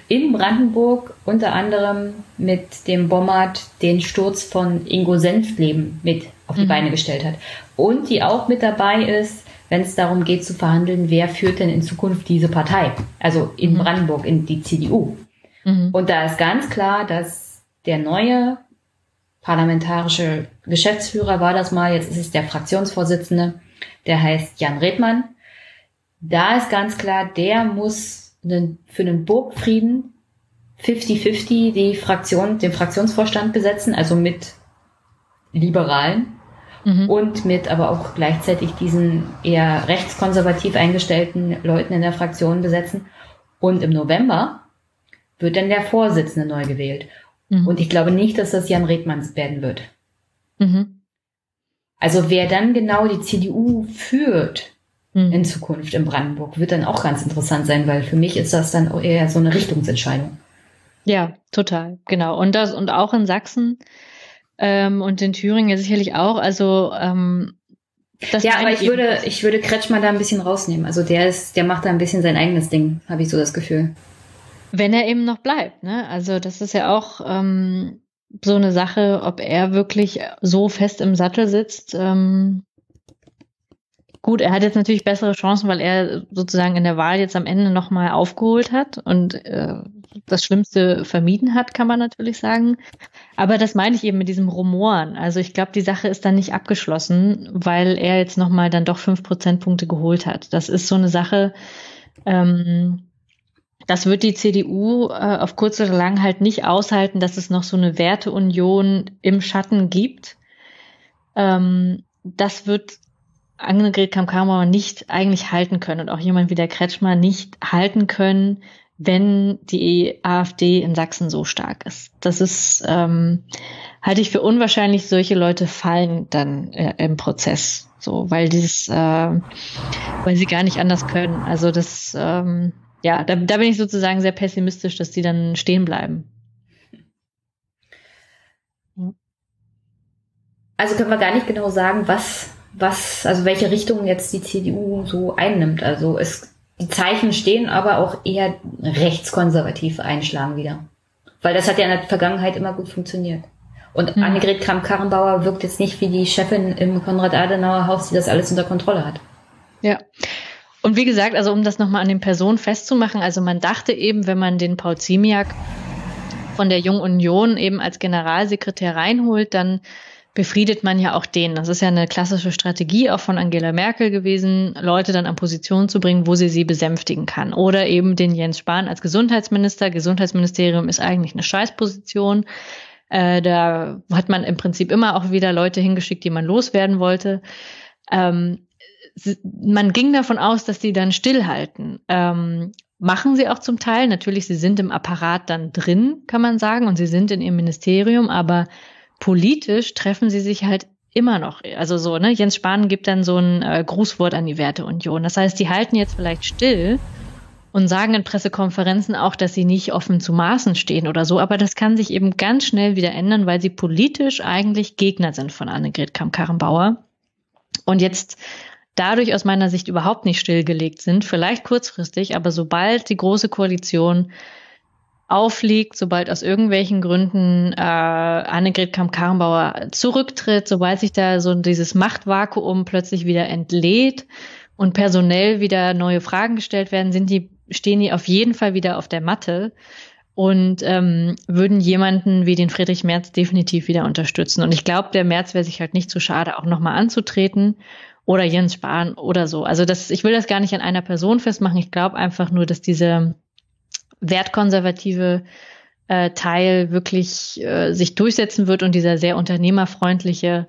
in Brandenburg unter anderem mit dem Bommert den Sturz von Ingo Senftleben mit auf die Mhm. Beine gestellt hat. Und die auch mit dabei ist, wenn es darum geht zu verhandeln, wer führt denn in Zukunft diese Partei? Also in Mhm. Brandenburg, in die CDU. Mhm. Und da ist ganz klar, dass der neue parlamentarische Geschäftsführer war das mal, jetzt ist es der Fraktionsvorsitzende, der heißt Jan Redmann. Da ist ganz klar, der muss einen, für einen Burgfrieden 50-50 die Fraktion, den Fraktionsvorstand besetzen, also mit Liberalen Mhm. und mit aber auch gleichzeitig diesen eher rechtskonservativ eingestellten Leuten in der Fraktion besetzen. Und im November wird dann der Vorsitzende neu gewählt. Mhm. Und ich glaube nicht, dass das Jan Redmanns werden wird. Mhm. Also wer dann genau die CDU führt Mhm. in Zukunft in Brandenburg, wird dann auch ganz interessant sein, weil für mich ist das dann eher so eine Richtungsentscheidung. Ja, total, genau. Und das und auch in Sachsen ähm, und in Thüringen ja sicherlich auch. Also ähm, das ja, aber ich würde, ich würde Kretschmann da ein bisschen rausnehmen. Also der ist, der macht da ein bisschen sein eigenes Ding, habe ich so das Gefühl. Wenn er eben noch bleibt, ne? Also das ist ja auch ähm, so eine Sache, ob er wirklich so fest im Sattel sitzt. Ähm, gut, er hat jetzt natürlich bessere Chancen, weil er sozusagen in der Wahl jetzt am Ende nochmal aufgeholt hat und äh, das Schlimmste vermieden hat, kann man natürlich sagen. Aber das meine ich eben mit diesem Rumoren. Also ich glaube, die Sache ist dann nicht abgeschlossen, weil er jetzt nochmal dann doch fünf Prozentpunkte geholt hat. Das ist so eine Sache, ähm, das wird die CDU äh, auf kurz oder lang halt nicht aushalten, dass es noch so eine Werteunion im Schatten gibt. Ähm, das wird Annegret Kramp-Karrenbauer nicht eigentlich halten können und auch jemand wie der Kretschmer nicht halten können, wenn die AfD in Sachsen so stark ist. Das ist, ähm, halte ich für unwahrscheinlich, solche Leute fallen dann äh, im Prozess, so, weil dieses, äh, weil sie gar nicht anders können. Also das, ähm, ja, da, da bin ich sozusagen sehr pessimistisch, dass die dann stehen bleiben. Also können wir gar nicht genau sagen, was, was, also welche Richtung jetzt die CDU so einnimmt. Also es, die Zeichen stehen aber auch eher rechtskonservativ einschlagen wieder. Weil das hat ja in der Vergangenheit immer gut funktioniert. Und Mhm. Annegret Kramp-Karrenbauer wirkt jetzt nicht wie die Chefin im Konrad-Adenauer-Haus, die das alles unter Kontrolle hat. Ja. Und wie gesagt, also um das nochmal an den Personen festzumachen, also man dachte eben, wenn man den Paul Ziemiak von der Jungen Union eben als Generalsekretär reinholt, dann befriedet man ja auch den. Das ist ja eine klassische Strategie auch von Angela Merkel gewesen, Leute dann an Positionen zu bringen, wo sie sie besänftigen kann. Oder eben den Jens Spahn als Gesundheitsminister. Gesundheitsministerium ist eigentlich eine Scheißposition. Äh, da hat man im Prinzip immer auch wieder Leute hingeschickt, die man loswerden wollte. Ähm, man ging davon aus, dass die dann stillhalten. Ähm, machen sie auch zum Teil. Natürlich, sie sind im Apparat dann drin, kann man sagen, und sie sind in ihrem Ministerium, aber politisch treffen sie sich halt immer noch. Also so, ne, Jens Spahn gibt dann so ein äh, Grußwort an die Werteunion. Das heißt, die halten jetzt vielleicht still und sagen in Pressekonferenzen auch, dass sie nicht offen zu Maßen stehen oder so, aber das kann sich eben ganz schnell wieder ändern, weil sie politisch eigentlich Gegner sind von Annegret Kramp-Karrenbauer und jetzt dadurch aus meiner Sicht überhaupt nicht stillgelegt sind, vielleicht kurzfristig, aber sobald die große Koalition aufliegt, sobald aus irgendwelchen Gründen äh, Annegret Kramp-Karrenbauer zurücktritt, sobald sich da so dieses Machtvakuum plötzlich wieder entlädt und personell wieder neue Fragen gestellt werden, sind die, stehen die auf jeden Fall wieder auf der Matte und ähm, würden jemanden wie den Friedrich Merz definitiv wieder unterstützen. Und ich glaube, der Merz wäre sich halt nicht zu schade, auch nochmal anzutreten oder Jens Spahn oder so. Also das, ich will das gar nicht an einer Person festmachen. Ich glaube einfach nur, dass diese wertkonservative äh, Teil wirklich äh, sich durchsetzen wird und dieser sehr unternehmerfreundliche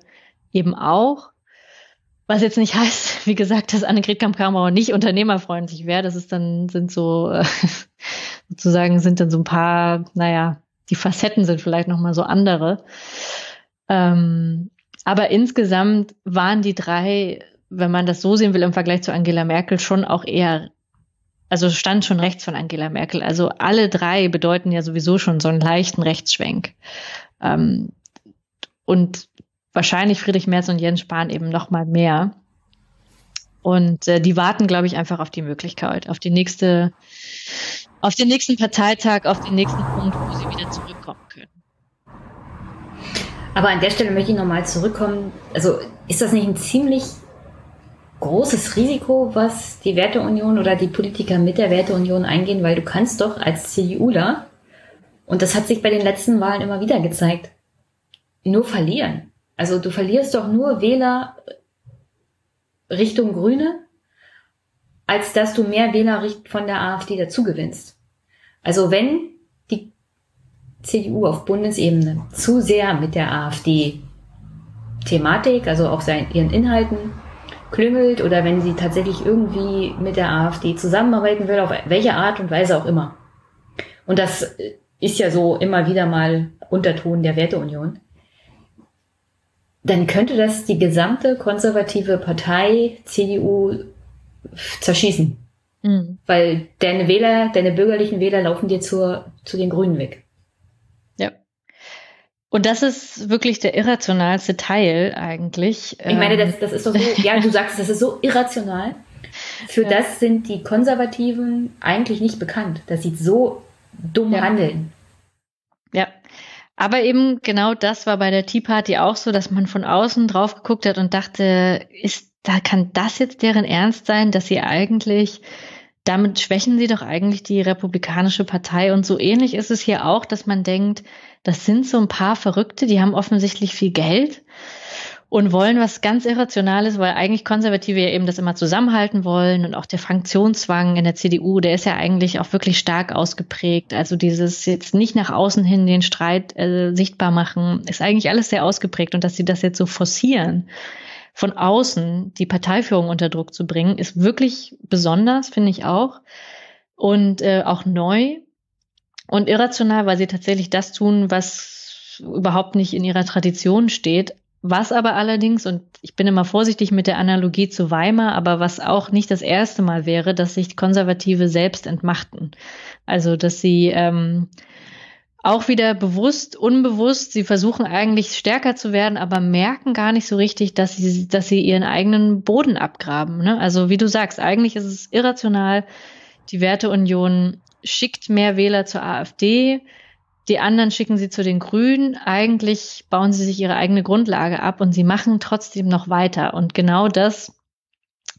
eben auch. Was jetzt nicht heißt, wie gesagt, dass Annegret Kramp-Karrenbauer nicht unternehmerfreundlich wäre. Das ist dann, sind so, äh, sozusagen sind dann so ein paar, naja, die Facetten sind vielleicht nochmal so andere. Ähm, aber insgesamt waren die drei, wenn man das so sehen will, im Vergleich zu Angela Merkel schon auch eher, also stand schon rechts von Angela Merkel. Also alle drei bedeuten ja sowieso schon so einen leichten Rechtsschwenk. Ähm, und wahrscheinlich Friedrich Merz und Jens Spahn eben noch mal mehr. Und äh, die warten, glaube ich, einfach auf die Möglichkeit, auf die nächste, auf den nächsten Parteitag, auf den nächsten Punkt, wo sie wieder zurückkommen können. Aber an der Stelle möchte ich nochmal zurückkommen. Also ist das nicht ein ziemlich großes Risiko, was die Werteunion oder die Politiker mit der Werteunion eingehen, weil du kannst doch als CDUler, und das hat sich bei den letzten Wahlen immer wieder gezeigt, nur verlieren. Also du verlierst doch nur Wähler Richtung Grüne, als dass du mehr Wähler von der AfD dazu gewinnst. Also wenn die CDU auf Bundesebene zu sehr mit der AfD Thematik, also auch seinen, ihren Inhalten klüngelt oder wenn sie tatsächlich irgendwie mit der AfD zusammenarbeiten will, auf welche Art und Weise auch immer. Und das ist ja so immer wieder mal Unterton der Werteunion dann könnte das die gesamte konservative Partei CDU zerschießen. Mhm. Weil deine Wähler, deine bürgerlichen Wähler laufen dir zur, zu den Grünen weg. Und das ist wirklich der irrationalste Teil eigentlich. Ich meine, das, das ist doch so, ja, du sagst, das ist so irrational. Für ja. das sind die Konservativen eigentlich nicht bekannt, dass sie so dumm ja. handeln. Ja, aber eben genau das war bei der Tea Party auch so, dass man von außen drauf geguckt hat und dachte, ist, da kann das jetzt deren Ernst sein, dass sie eigentlich, damit schwächen sie doch eigentlich die Republikanische Partei und so ähnlich ist es hier auch, dass man denkt, das sind so ein paar Verrückte, die haben offensichtlich viel Geld und wollen was ganz Irrationales, weil eigentlich Konservative ja eben das immer zusammenhalten wollen und auch der Funktionszwang in der CDU, der ist ja eigentlich auch wirklich stark ausgeprägt. Also dieses jetzt nicht nach außen hin den Streit äh, sichtbar machen, ist eigentlich alles sehr ausgeprägt und dass sie das jetzt so forcieren, von außen die Parteiführung unter Druck zu bringen, ist wirklich besonders, finde ich auch. Und äh, auch neu und irrational, weil sie tatsächlich das tun, was überhaupt nicht in ihrer Tradition steht, was aber allerdings, und ich bin immer vorsichtig mit der Analogie zu Weimar, aber was auch nicht das erste Mal wäre, dass sich Konservative selbst entmachten. Also, dass sie ähm, auch wieder bewusst, unbewusst, sie versuchen eigentlich stärker zu werden, aber merken gar nicht so richtig, dass sie, dass sie ihren eigenen Boden abgraben. Ne? Also, wie du sagst, eigentlich ist es irrational. Die Werteunion schickt mehr Wähler zur AfD die anderen schicken sie zu den Grünen. Eigentlich bauen sie sich ihre eigene Grundlage ab und sie machen trotzdem noch weiter. Und genau das,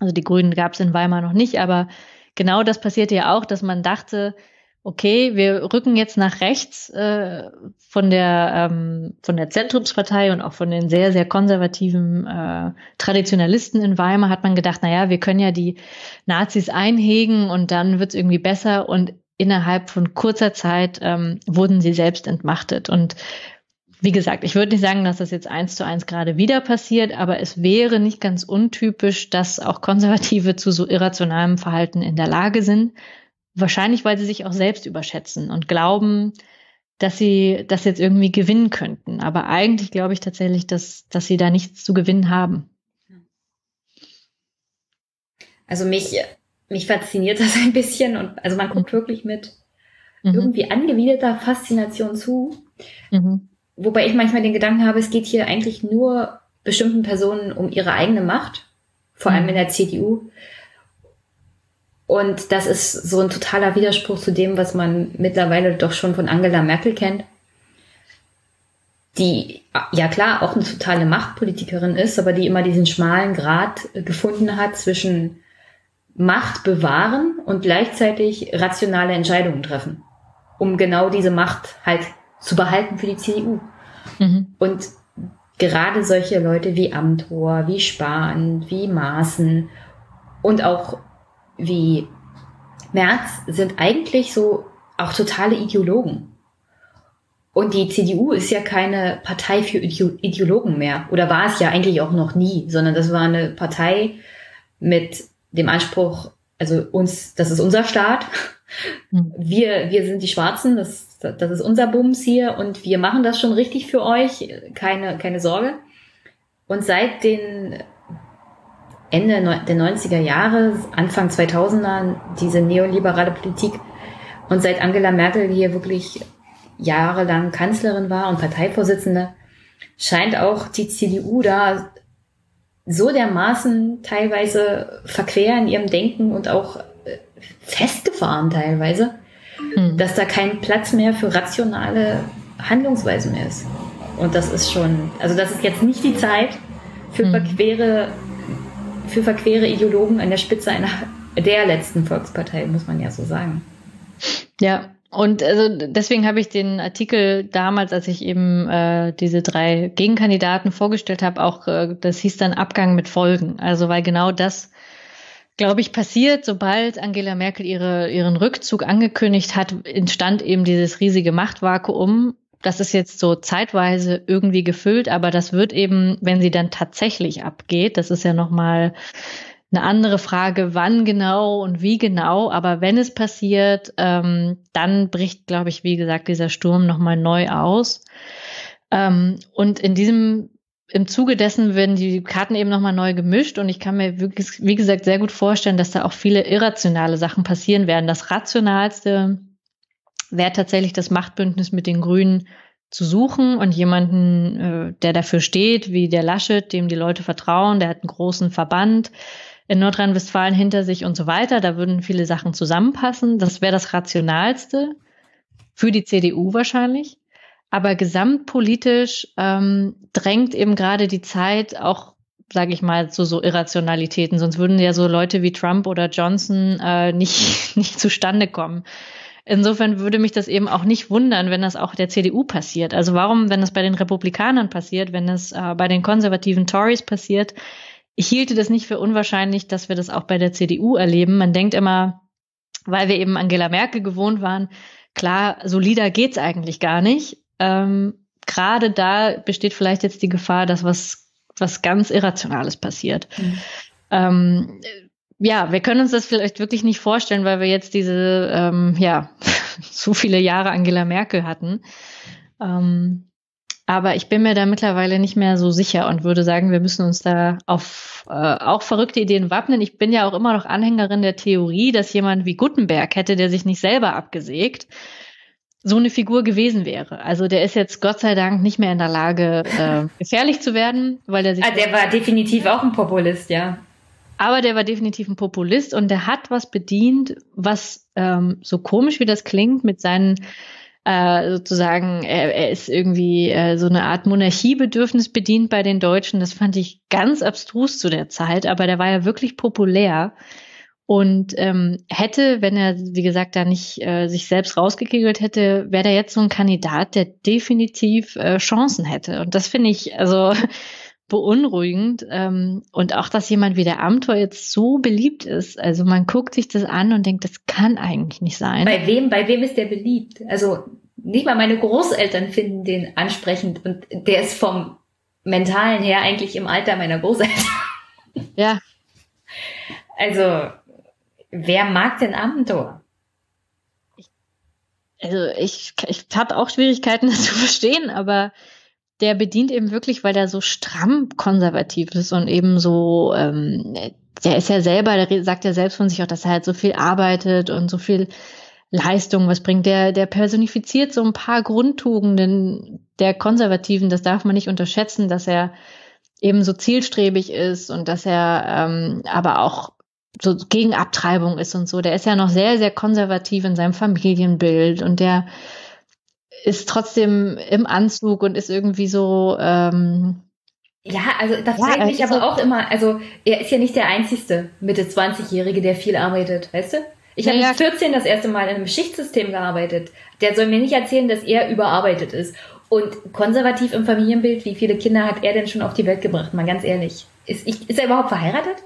also die Grünen gab es in Weimar noch nicht, aber genau das passierte ja auch, dass man dachte, okay, wir rücken jetzt nach rechts äh, von der ähm, von der Zentrumspartei und auch von den sehr sehr konservativen äh, Traditionalisten in Weimar hat man gedacht, na ja, wir können ja die Nazis einhegen und dann wird's irgendwie besser und innerhalb von kurzer Zeit ähm, wurden sie selbst entmachtet. Und wie gesagt, ich würde nicht sagen, dass das jetzt eins zu eins gerade wieder passiert, aber es wäre nicht ganz untypisch, dass auch Konservative zu so irrationalem Verhalten in der Lage sind. Wahrscheinlich, weil sie sich auch selbst überschätzen und glauben, dass sie das jetzt irgendwie gewinnen könnten. Aber eigentlich glaube ich tatsächlich, dass, dass sie da nichts zu gewinnen haben. Also mich mich fasziniert das ein bisschen und also man guckt wirklich mit mhm. irgendwie angewiderter Faszination zu. Mhm. Wobei ich manchmal den Gedanken habe, es geht hier eigentlich nur bestimmten Personen um ihre eigene Macht, vor allem mhm. in der CDU. Und das ist so ein totaler Widerspruch zu dem, was man mittlerweile doch schon von Angela Merkel kennt, die ja klar auch eine totale Machtpolitikerin ist, aber die immer diesen schmalen Grad gefunden hat zwischen Macht bewahren und gleichzeitig rationale Entscheidungen treffen, um genau diese Macht halt zu behalten für die CDU. Mhm. Und gerade solche Leute wie Amthor, wie Spahn, wie Maaßen und auch wie Merz sind eigentlich so auch totale Ideologen. Und die CDU ist ja keine Partei für Ideologen mehr. Oder war es ja eigentlich auch noch nie, sondern das war eine Partei mit dem Anspruch, also uns, das ist unser Staat. Hm. Wir, wir sind die Schwarzen, das, das ist unser Bums hier und wir machen das schon richtig für euch, keine, keine Sorge. Und seit den Ende der 90er Jahre, Anfang 2000er, diese neoliberale Politik und seit Angela Merkel hier wirklich jahrelang Kanzlerin war und Parteivorsitzende, scheint auch die CDU da so dermaßen teilweise verquer in ihrem Denken und auch äh, festgefahren teilweise, hm. dass da kein Platz mehr für rationale Handlungsweisen mehr ist. Und das ist schon, also das ist jetzt nicht die Zeit für hm. verquere, für verquere Ideologen an der Spitze einer der letzten Volkspartei, muss man ja so sagen. Ja, und also deswegen habe ich den Artikel damals, als ich eben äh, diese drei Gegenkandidaten vorgestellt habe, auch äh, das hieß dann Abgang mit Folgen. Also weil genau das, glaube ich, passiert, sobald Angela Merkel ihre, ihren Rückzug angekündigt hat, entstand eben dieses riesige Machtvakuum. Das ist jetzt so zeitweise irgendwie gefüllt, aber das wird eben, wenn sie dann tatsächlich abgeht, das ist ja nochmal eine andere Frage, wann genau und wie genau. Aber wenn es passiert, ähm, dann bricht, glaube ich, wie gesagt, dieser Sturm nochmal neu aus. Ähm, und in diesem im Zuge dessen werden die Karten eben nochmal neu gemischt und ich kann mir wirklich, wie gesagt, sehr gut vorstellen, dass da auch viele irrationale Sachen passieren werden. Das Rationalste wäre tatsächlich das Machtbündnis mit den Grünen zu suchen und jemanden, äh, der dafür steht, wie der Laschet, dem die Leute vertrauen, der hat einen großen Verband, in Nordrhein-Westfalen hinter sich und so weiter. Da würden viele Sachen zusammenpassen. Das wäre das Rationalste für die CDU wahrscheinlich. Aber gesamtpolitisch ähm, drängt eben gerade die Zeit auch, sage ich mal, zu so Irrationalitäten. Sonst würden ja so Leute wie Trump oder Johnson äh, nicht, nicht zustande kommen. Insofern würde mich das eben auch nicht wundern, wenn das auch der CDU passiert. Also warum, wenn das bei den Republikanern passiert, wenn es äh, bei den konservativen Tories passiert, ich hielte das nicht für unwahrscheinlich, dass wir das auch bei der CDU erleben. Man denkt immer, weil wir eben Angela Merkel gewohnt waren, klar, solider geht's eigentlich gar nicht. Ähm, Gerade da besteht vielleicht jetzt die Gefahr, dass was, was ganz Irrationales passiert. Mhm. Ähm, ja, wir können uns das vielleicht wirklich nicht vorstellen, weil wir jetzt diese, ähm, ja, so viele Jahre Angela Merkel hatten. Ähm, aber ich bin mir da mittlerweile nicht mehr so sicher und würde sagen, wir müssen uns da auf äh, auch verrückte Ideen wappnen. Ich bin ja auch immer noch Anhängerin der Theorie, dass jemand wie Gutenberg hätte, der sich nicht selber abgesägt, so eine Figur gewesen wäre. Also der ist jetzt Gott sei Dank nicht mehr in der Lage, äh, gefährlich zu werden, weil er sich. Ah, der war definitiv auch ein Populist, ja. Aber der war definitiv ein Populist und der hat was bedient, was ähm, so komisch wie das klingt, mit seinen äh, sozusagen, er, er ist irgendwie äh, so eine Art Monarchiebedürfnis bedient bei den Deutschen. Das fand ich ganz abstrus zu der Zeit, aber der war ja wirklich populär und ähm, hätte, wenn er, wie gesagt, da nicht äh, sich selbst rausgekegelt hätte, wäre der jetzt so ein Kandidat, der definitiv äh, Chancen hätte. Und das finde ich, also beunruhigend. Ähm, und auch, dass jemand wie der Amtor jetzt so beliebt ist. Also man guckt sich das an und denkt, das kann eigentlich nicht sein. Bei wem, bei wem ist der beliebt? Also nicht mal meine Großeltern finden den ansprechend und der ist vom mentalen her eigentlich im Alter meiner Großeltern. Ja. Also, wer mag den Amtor? also ich, ich habe auch Schwierigkeiten, das zu verstehen, aber der bedient eben wirklich, weil der so stramm konservativ ist und eben so, ähm, der ist ja selber, der sagt ja selbst von sich auch, dass er halt so viel arbeitet und so viel Leistung was bringt. Der, der personifiziert so ein paar Grundtugenden der Konservativen, das darf man nicht unterschätzen, dass er eben so zielstrebig ist und dass er ähm, aber auch so gegen Abtreibung ist und so. Der ist ja noch sehr, sehr konservativ in seinem Familienbild und der ist trotzdem im Anzug und ist irgendwie so. Ähm, ja, also da ja, frage ich mich aber auch immer, also er ist ja nicht der einzigste Mitte 20-Jährige, der viel arbeitet, weißt du? Ich habe ja, mit 14 das erste Mal in einem Schichtsystem gearbeitet. Der soll mir nicht erzählen, dass er überarbeitet ist. Und konservativ im Familienbild, wie viele Kinder hat er denn schon auf die Welt gebracht? Mal ganz ehrlich. Ist, ich, ist er überhaupt verheiratet?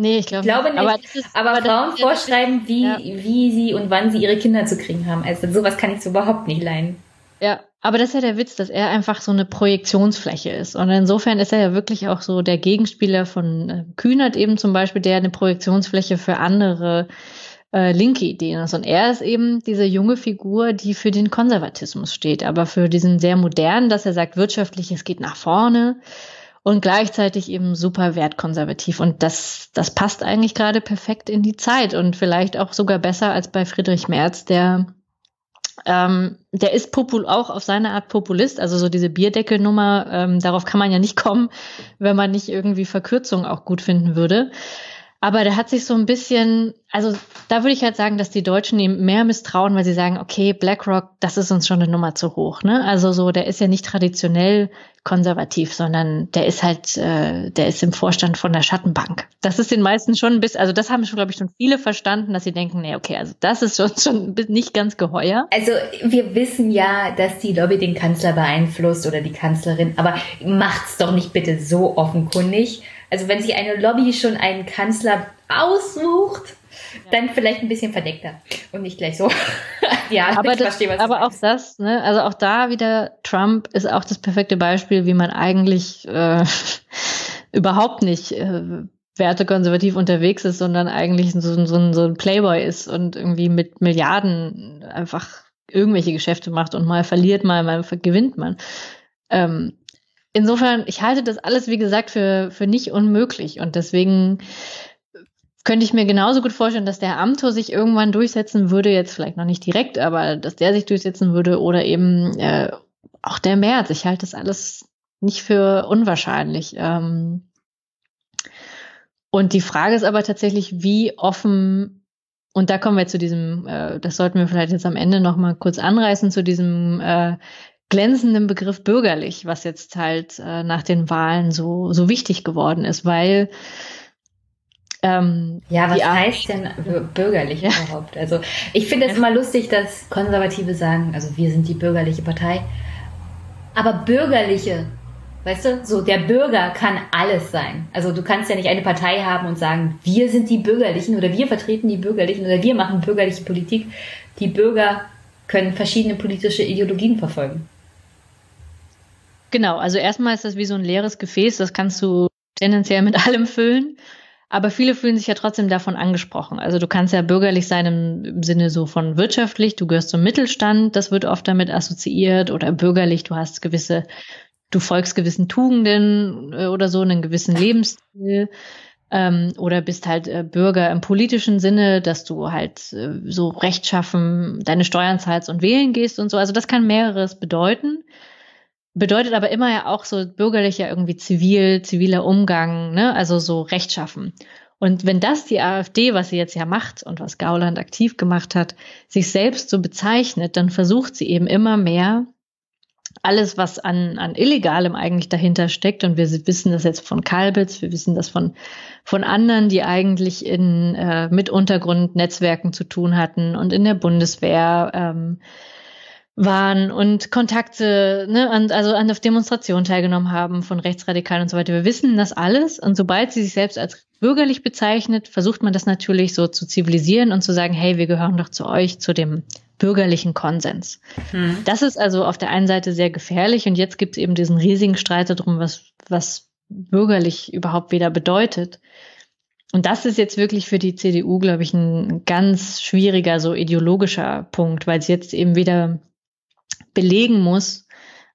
Nee, ich, glaub ich glaube nicht. Aber, ist, aber, aber Frauen vorschreiben, wie, ja. wie sie und wann sie ihre Kinder zu kriegen haben. Also sowas kann ich so überhaupt nicht leiden. Ja, aber das ist ja der Witz, dass er einfach so eine Projektionsfläche ist. Und insofern ist er ja wirklich auch so der Gegenspieler von äh, Kühnert eben zum Beispiel, der eine Projektionsfläche für andere äh, linke Ideen ist. Und er ist eben diese junge Figur, die für den Konservatismus steht, aber für diesen sehr modernen, dass er sagt, wirtschaftlich, es geht nach vorne und gleichzeitig eben super wertkonservativ. Und das, das passt eigentlich gerade perfekt in die Zeit und vielleicht auch sogar besser als bei Friedrich Merz, der ähm, der ist popul auch auf seine Art Populist, also so diese Bierdeckelnummer, ähm, darauf kann man ja nicht kommen, wenn man nicht irgendwie Verkürzung auch gut finden würde. Aber der hat sich so ein bisschen, also da würde ich halt sagen, dass die Deutschen ihm mehr misstrauen, weil sie sagen, okay, BlackRock, das ist uns schon eine Nummer zu hoch. Ne? Also so, der ist ja nicht traditionell konservativ, sondern der ist halt, äh, der ist im Vorstand von der Schattenbank. Das ist den meisten schon ein bisschen, also das haben schon, glaube ich, schon viele verstanden, dass sie denken, nee, okay, also das ist schon, schon nicht ganz geheuer. Also wir wissen ja, dass die Lobby den Kanzler beeinflusst oder die Kanzlerin, aber macht's doch nicht bitte so offenkundig also wenn sich eine Lobby schon einen Kanzler aussucht, dann vielleicht ein bisschen verdeckter und nicht gleich so. ja, aber, das, verstehe, aber auch das, ne, also auch da wieder Trump ist auch das perfekte Beispiel, wie man eigentlich äh, überhaupt nicht äh, wertekonservativ unterwegs ist, sondern eigentlich so, so, so ein Playboy ist und irgendwie mit Milliarden einfach irgendwelche Geschäfte macht und mal verliert mal, mal gewinnt man. Ähm, insofern, ich halte das alles, wie gesagt, für, für nicht unmöglich. Und deswegen könnte ich mir genauso gut vorstellen, dass der Amtor sich irgendwann durchsetzen würde, jetzt vielleicht noch nicht direkt, aber dass der sich durchsetzen würde oder eben äh, auch der März. Ich halte das alles nicht für unwahrscheinlich. Ähm und die Frage ist aber tatsächlich, wie offen, und da kommen wir zu diesem, äh, das sollten wir vielleicht jetzt am Ende noch mal kurz anreißen, zu diesem äh, glänzenden Begriff bürgerlich, was jetzt halt äh, nach den Wahlen so, so wichtig geworden ist, weil ähm, ja, was heißt denn bürgerlich ja. überhaupt? Also ich finde es immer lustig, dass Konservative sagen, also wir sind die bürgerliche Partei, aber bürgerliche, weißt du, so der Bürger kann alles sein. Also du kannst ja nicht eine Partei haben und sagen, wir sind die Bürgerlichen oder wir vertreten die Bürgerlichen oder wir machen bürgerliche Politik. Die Bürger können verschiedene politische Ideologien verfolgen. Genau, also erstmal ist das wie so ein leeres Gefäß, das kannst du tendenziell mit allem füllen. Aber viele fühlen sich ja trotzdem davon angesprochen. Also du kannst ja bürgerlich sein im, im, Sinne so von wirtschaftlich, du gehörst zum Mittelstand, das wird oft damit assoziiert, oder bürgerlich, du hast gewisse, du folgst gewissen Tugenden äh, oder so, einen gewissen Lebensstil. Ähm, oder bist halt äh, Bürger im politischen Sinne, dass du halt äh, so rechtschaffen deine Steuern zahlst und wählen gehst und so. Also das kann mehreres bedeuten. Bedeutet aber immer ja auch so bürgerlicher irgendwie zivil, ziviler Umgang, ne? also so rechtschaffen. Und wenn das die AfD, was sie jetzt ja macht und was Gauland aktiv gemacht hat, sich selbst so bezeichnet, dann versucht sie eben immer mehr alles, was an, an Illegalem eigentlich dahinter steckt, und wir wissen das jetzt von Kalbitz, wir wissen das von, von anderen, die eigentlich in, äh, mit Untergrundnetzwerken zu tun hatten und in der Bundeswehr, ähm, waren und Kontakte, ne, an, also an der Demonstration teilgenommen haben von Rechtsradikalen und so weiter. Wir wissen das alles und sobald sie sich selbst als bürgerlich bezeichnet, versucht man das natürlich so zu zivilisieren und zu sagen, hey, wir gehören doch zu euch, zu dem bürgerlichen Konsens. Hm. Das ist also auf der einen Seite sehr gefährlich und jetzt gibt es eben diesen riesigen Streit darum, was, was bürgerlich überhaupt wieder bedeutet. Und das ist jetzt wirklich für die CDU, glaube ich, ein ganz schwieriger, so ideologischer Punkt, weil sie jetzt eben wieder belegen muss.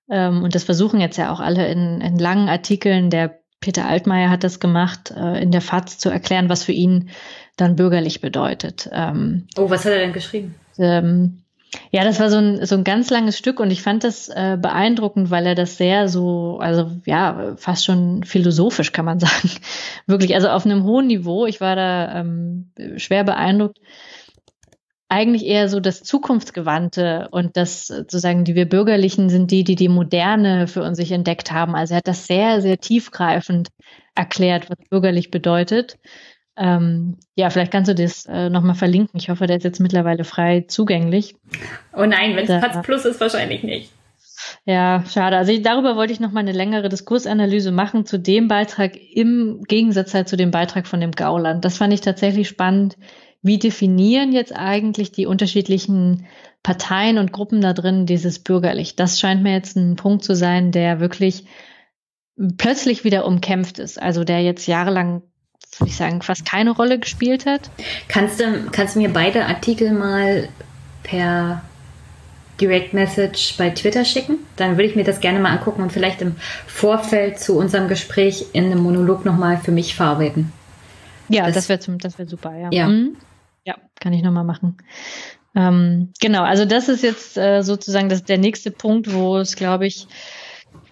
Ähm, und das versuchen jetzt ja auch alle in, in langen Artikeln. Der Peter Altmaier hat das gemacht, äh, in der FAZ zu erklären, was für ihn dann bürgerlich bedeutet. Ähm, oh, was hat er denn geschrieben? Ähm, ja, das war so ein, so ein ganz langes Stück und ich fand das äh, beeindruckend, weil er das sehr so, also ja, fast schon philosophisch kann man sagen. Wirklich, also auf einem hohen Niveau. Ich war da ähm, schwer beeindruckt eigentlich eher so das Zukunftsgewandte und das sozusagen, die wir Bürgerlichen sind die, die die Moderne für uns sich entdeckt haben. Also er hat das sehr, sehr tiefgreifend erklärt, was bürgerlich bedeutet. Ähm, ja, vielleicht kannst du das äh, nochmal verlinken. Ich hoffe, der ist jetzt mittlerweile frei zugänglich. Oh nein, wenn es Patz Plus ist, wahrscheinlich nicht. Ja, schade. Also ich, darüber wollte ich noch mal eine längere Diskursanalyse machen zu dem Beitrag im Gegensatz halt zu dem Beitrag von dem Gauland. Das fand ich tatsächlich spannend, wie definieren jetzt eigentlich die unterschiedlichen Parteien und Gruppen da drin dieses bürgerlich? Das scheint mir jetzt ein Punkt zu sein, der wirklich plötzlich wieder umkämpft ist. Also der jetzt jahrelang, würde ich sagen, fast keine Rolle gespielt hat. Kannst du, kannst du mir beide Artikel mal per Direct Message bei Twitter schicken. Dann würde ich mir das gerne mal angucken und vielleicht im Vorfeld zu unserem Gespräch in einem Monolog nochmal für mich verarbeiten. Ja, das, das wäre wäre super, ja. Ja, mhm. Ja kann ich nochmal machen. Ähm, genau, also das ist jetzt äh, sozusagen das, der nächste Punkt, wo es, glaube ich,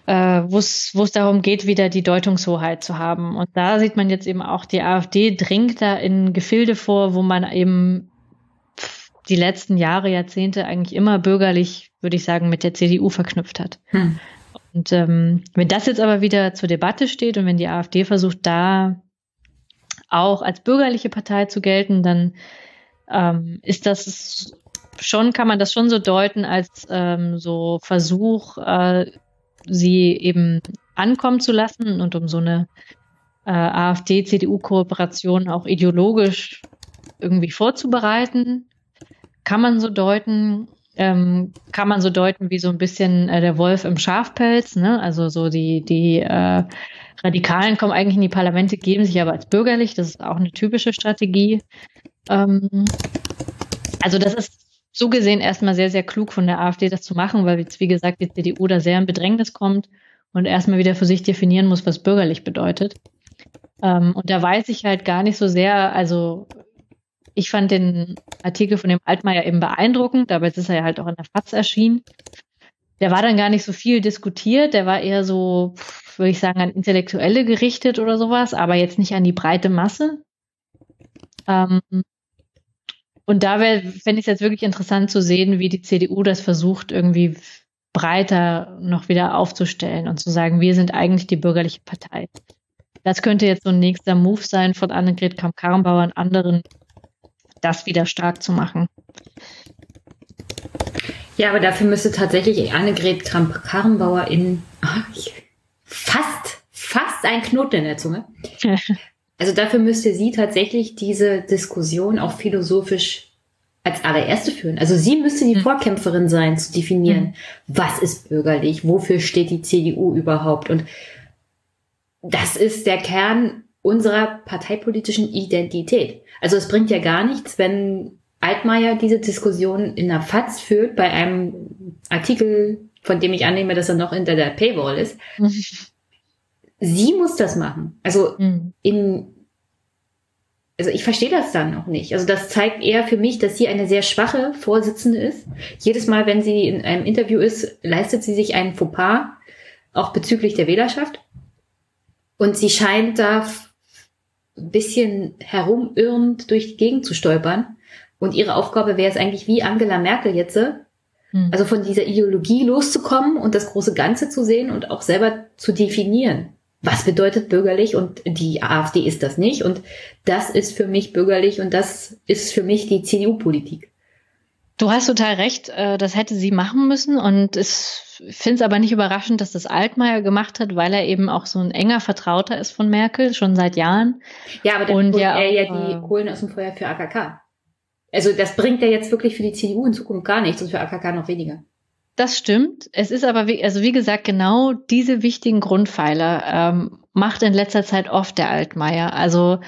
äh, wo es darum geht, wieder die Deutungshoheit zu haben. Und da sieht man jetzt eben auch, die AfD dringt da in Gefilde vor, wo man eben die letzten Jahre, Jahrzehnte eigentlich immer bürgerlich, würde ich sagen, mit der CDU verknüpft hat. Hm. Und ähm, wenn das jetzt aber wieder zur Debatte steht und wenn die AfD versucht, da auch als bürgerliche Partei zu gelten, dann ähm, ist das schon, kann man das schon so deuten als ähm, so Versuch, äh, sie eben ankommen zu lassen und um so eine äh, AfD-CDU-Kooperation auch ideologisch irgendwie vorzubereiten. Kann man so deuten, ähm, kann man so deuten wie so ein bisschen äh, der Wolf im Schafpelz, ne? Also so die, die äh, Radikalen kommen eigentlich in die Parlamente, geben sich aber als bürgerlich. Das ist auch eine typische Strategie. Ähm, also das ist so gesehen erstmal sehr, sehr klug von der AfD, das zu machen, weil jetzt, wie gesagt, die CDU da sehr in Bedrängnis kommt und erstmal wieder für sich definieren muss, was bürgerlich bedeutet. Ähm, und da weiß ich halt gar nicht so sehr, also ich fand den Artikel von dem Altmaier eben beeindruckend, aber jetzt ist er ja halt auch in der FAZ erschienen. Der war dann gar nicht so viel diskutiert, der war eher so, würde ich sagen, an Intellektuelle gerichtet oder sowas, aber jetzt nicht an die breite Masse. Ähm, und da fände ich es jetzt wirklich interessant zu sehen, wie die CDU das versucht, irgendwie breiter noch wieder aufzustellen und zu sagen, wir sind eigentlich die bürgerliche Partei. Das könnte jetzt so ein nächster Move sein von Annegret Kramp-Karrenbauer und anderen, das wieder stark zu machen. Ja, aber dafür müsste tatsächlich Annegret Kramp-Karrenbauer in fast, fast ein Knoten in der Zunge. Also dafür müsste sie tatsächlich diese Diskussion auch philosophisch als allererste führen. Also sie müsste die mhm. Vorkämpferin sein, zu definieren, mhm. was ist bürgerlich, wofür steht die CDU überhaupt. Und das ist der Kern unserer parteipolitischen Identität. Also es bringt ja gar nichts, wenn Altmaier diese Diskussion in der FAZ führt, bei einem Artikel, von dem ich annehme, dass er noch hinter der Paywall ist. sie muss das machen. Also mhm. in also ich verstehe das dann noch nicht. Also das zeigt eher für mich, dass sie eine sehr schwache Vorsitzende ist. Jedes Mal, wenn sie in einem Interview ist, leistet sie sich einen Fauxpas, auch bezüglich der Wählerschaft. Und sie scheint da ein bisschen herumirrend durch die Gegend zu stolpern. Und ihre Aufgabe wäre es eigentlich wie Angela Merkel jetzt, hm. also von dieser Ideologie loszukommen und das große Ganze zu sehen und auch selber zu definieren was bedeutet bürgerlich und die AfD ist das nicht und das ist für mich bürgerlich und das ist für mich die CDU-Politik. Du hast total recht, äh, das hätte sie machen müssen und ich finde es aber nicht überraschend, dass das Altmaier gemacht hat, weil er eben auch so ein enger Vertrauter ist von Merkel, schon seit Jahren. Ja, aber dann und ja er ja die äh, Kohlen aus dem Feuer für AKK. Also das bringt ja jetzt wirklich für die CDU in Zukunft gar nichts und für AKK noch weniger. Das stimmt. Es ist aber, wie, also wie gesagt, genau diese wichtigen Grundpfeiler ähm, macht in letzter Zeit oft der Altmaier. Also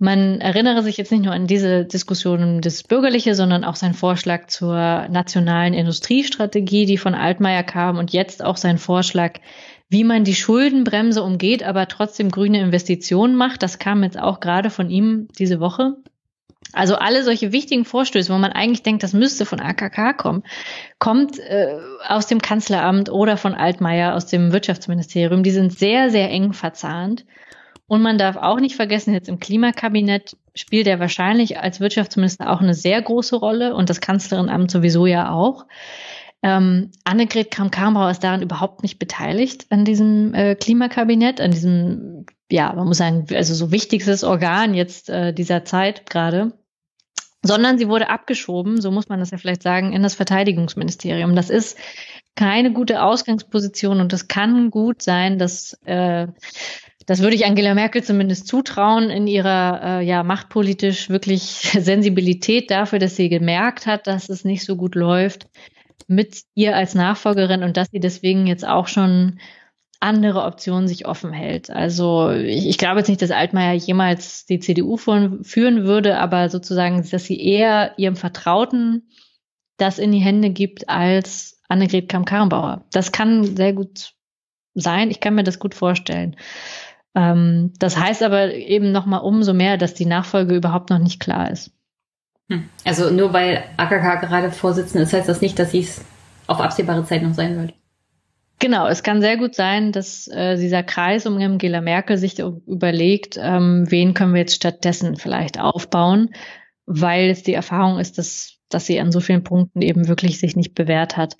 man erinnere sich jetzt nicht nur an diese Diskussion um das Bürgerliche, sondern auch sein Vorschlag zur nationalen Industriestrategie, die von Altmaier kam und jetzt auch sein Vorschlag, wie man die Schuldenbremse umgeht, aber trotzdem grüne Investitionen macht. Das kam jetzt auch gerade von ihm diese Woche. Also alle solche wichtigen Vorstöße, wo man eigentlich denkt, das müsste von AKK kommen, kommt äh, aus dem Kanzleramt oder von Altmaier aus dem Wirtschaftsministerium. Die sind sehr, sehr eng verzahnt. Und man darf auch nicht vergessen, jetzt im Klimakabinett spielt er wahrscheinlich als Wirtschaftsminister auch eine sehr große Rolle und das Kanzlerinamt sowieso ja auch. Ähm, Annegret Kramp-Karrenbauer ist daran überhaupt nicht beteiligt an diesem äh, Klimakabinett, an diesem, ja, man muss sagen, also so wichtigstes Organ jetzt äh, dieser Zeit gerade, sondern sie wurde abgeschoben, so muss man das ja vielleicht sagen, in das Verteidigungsministerium. Das ist keine gute Ausgangsposition und es kann gut sein, dass äh, das würde ich Angela Merkel zumindest zutrauen in ihrer äh, ja machtpolitisch wirklich Sensibilität dafür, dass sie gemerkt hat, dass es nicht so gut läuft, mit ihr als Nachfolgerin und dass sie deswegen jetzt auch schon andere Optionen sich offen hält. Also ich, ich glaube jetzt nicht, dass Altmaier jemals die CDU von, führen würde, aber sozusagen, dass sie eher ihrem vertrauten das in die Hände gibt als Annegret Kamm-Karrenbauer. Das kann sehr gut sein. Ich kann mir das gut vorstellen. Ähm, das heißt aber eben noch mal umso mehr, dass die Nachfolge überhaupt noch nicht klar ist. Hm. Also nur weil AKK gerade Vorsitzende ist, heißt das nicht, dass sie es auf absehbare Zeit noch sein wird. Genau, es kann sehr gut sein, dass äh, dieser Kreis um Angela Merkel sich überlegt, ähm, wen können wir jetzt stattdessen vielleicht aufbauen, weil es die Erfahrung ist, dass, dass sie an so vielen Punkten eben wirklich sich nicht bewährt hat.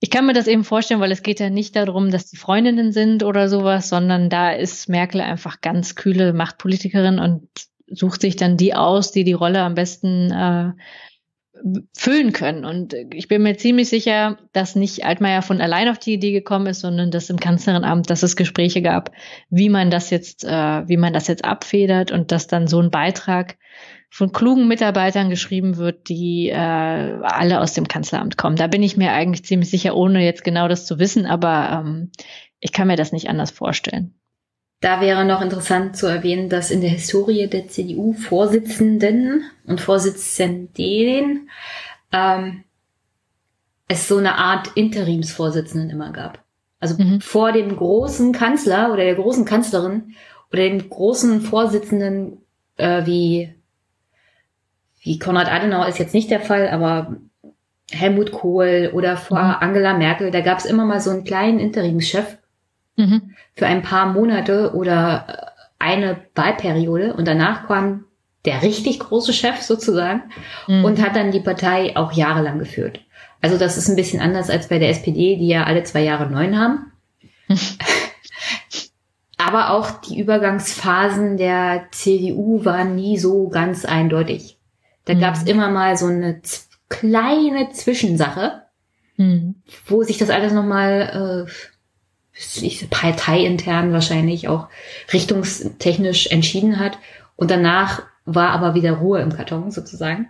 Ich kann mir das eben vorstellen, weil es geht ja nicht darum, dass die Freundinnen sind oder sowas, sondern da ist Merkel einfach ganz kühle Machtpolitikerin und sucht sich dann die aus, die die Rolle am besten äh, füllen können. Und ich bin mir ziemlich sicher, dass nicht Altmaier von allein auf die Idee gekommen ist, sondern dass im Kanzleramt, dass es Gespräche gab, wie man das jetzt, äh, wie man das jetzt abfedert und dass dann so ein Beitrag von klugen Mitarbeitern geschrieben wird, die äh, alle aus dem Kanzleramt kommen. Da bin ich mir eigentlich ziemlich sicher, ohne jetzt genau das zu wissen, aber ähm, ich kann mir das nicht anders vorstellen. Da wäre noch interessant zu erwähnen, dass in der Historie der CDU-Vorsitzenden und Vorsitzenden ähm, es so eine Art Interimsvorsitzenden immer gab. Also mhm. vor dem großen Kanzler oder der großen Kanzlerin oder dem großen Vorsitzenden äh, wie wie Konrad Adenauer ist jetzt nicht der Fall, aber Helmut Kohl oder vor mhm. Angela Merkel, da gab es immer mal so einen kleinen Interimschef, mhm. für ein paar Monate oder äh, eine Wahlperiode und danach kam der richtig große Chef sozusagen mhm. und hat dann die Partei auch jahrelang geführt. Also das ist ein bisschen anders als bei der SPD, die ja alle zwei Jahre neun haben. Aber auch die Übergangsphasen der CDU waren nie so ganz eindeutig. Da mhm. gab es immer mal so eine kleine Zwischensache, mhm. wo sich das alles nochmal äh, parteiintern wahrscheinlich auch richtungstechnisch entschieden hat. Und danach war aber wieder Ruhe im Karton sozusagen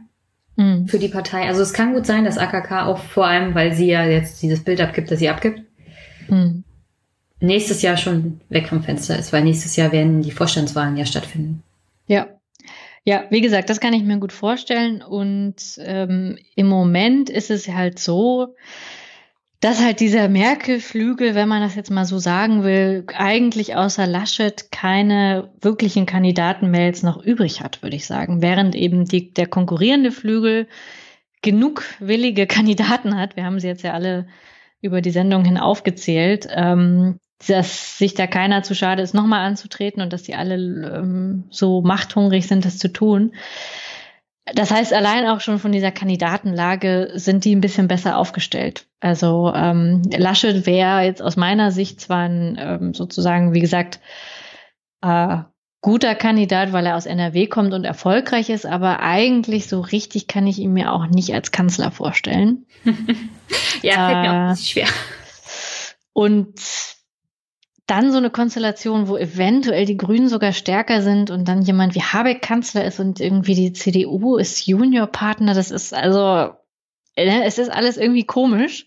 mhm. für die Partei. Also es kann gut sein, dass AKK auch vor allem, weil sie ja jetzt dieses Bild abgibt, das sie abgibt, mhm. nächstes Jahr schon weg vom Fenster ist, weil nächstes Jahr werden die Vorstandswahlen ja stattfinden. Ja. Ja, wie gesagt, das kann ich mir gut vorstellen. Und ähm, im Moment ist es halt so, dass halt dieser Merkel-Flügel, wenn man das jetzt mal so sagen will, eigentlich außer Laschet keine wirklichen Kandidatenmails noch übrig hat, würde ich sagen. Während eben die, der konkurrierende Flügel genug willige Kandidaten hat. Wir haben sie jetzt ja alle über die Sendung hin aufgezählt, ähm, dass sich da keiner zu schade ist, nochmal anzutreten und dass die alle ähm, so machthungrig sind, das zu tun. Das heißt, allein auch schon von dieser Kandidatenlage sind die ein bisschen besser aufgestellt. Also ähm, Laschet wäre jetzt aus meiner Sicht zwar ein ähm, sozusagen, wie gesagt, äh, guter Kandidat, weil er aus NRW kommt und erfolgreich ist, aber eigentlich so richtig kann ich ihn mir auch nicht als Kanzler vorstellen. ja, fällt mir auch ein bisschen schwer. Und dann so eine Konstellation, wo eventuell die Grünen sogar stärker sind und dann jemand wie Habeck Kanzler ist und irgendwie die CDU ist Juniorpartner, das ist also, äh, es ist alles irgendwie komisch.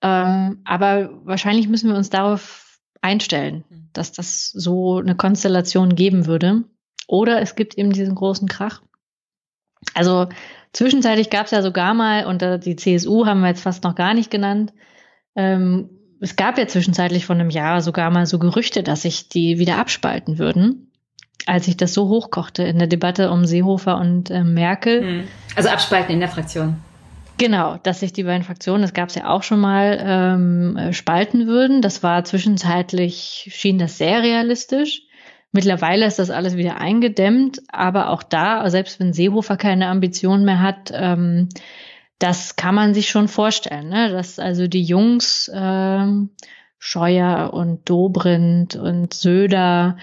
Ähm, aber wahrscheinlich müssen wir uns darauf einstellen, dass das so eine Konstellation geben würde. Oder es gibt eben diesen großen Krach. Also zwischenzeitlich gab es ja sogar mal, und die CSU haben wir jetzt fast noch gar nicht genannt, ähm, es gab ja zwischenzeitlich von einem Jahr sogar mal so Gerüchte, dass sich die wieder abspalten würden, als sich das so hochkochte in der Debatte um Seehofer und äh, Merkel. Hm. Also abspalten in der Fraktion. Genau, dass sich die beiden Fraktionen, das gab es ja auch schon mal, ähm, spalten würden. Das war zwischenzeitlich, schien das sehr realistisch. Mittlerweile ist das alles wieder eingedämmt, aber auch da, selbst wenn Seehofer keine Ambitionen mehr hat, ähm, das kann man sich schon vorstellen, ne? dass also die Jungs äh, Scheuer und Dobrindt und Söder,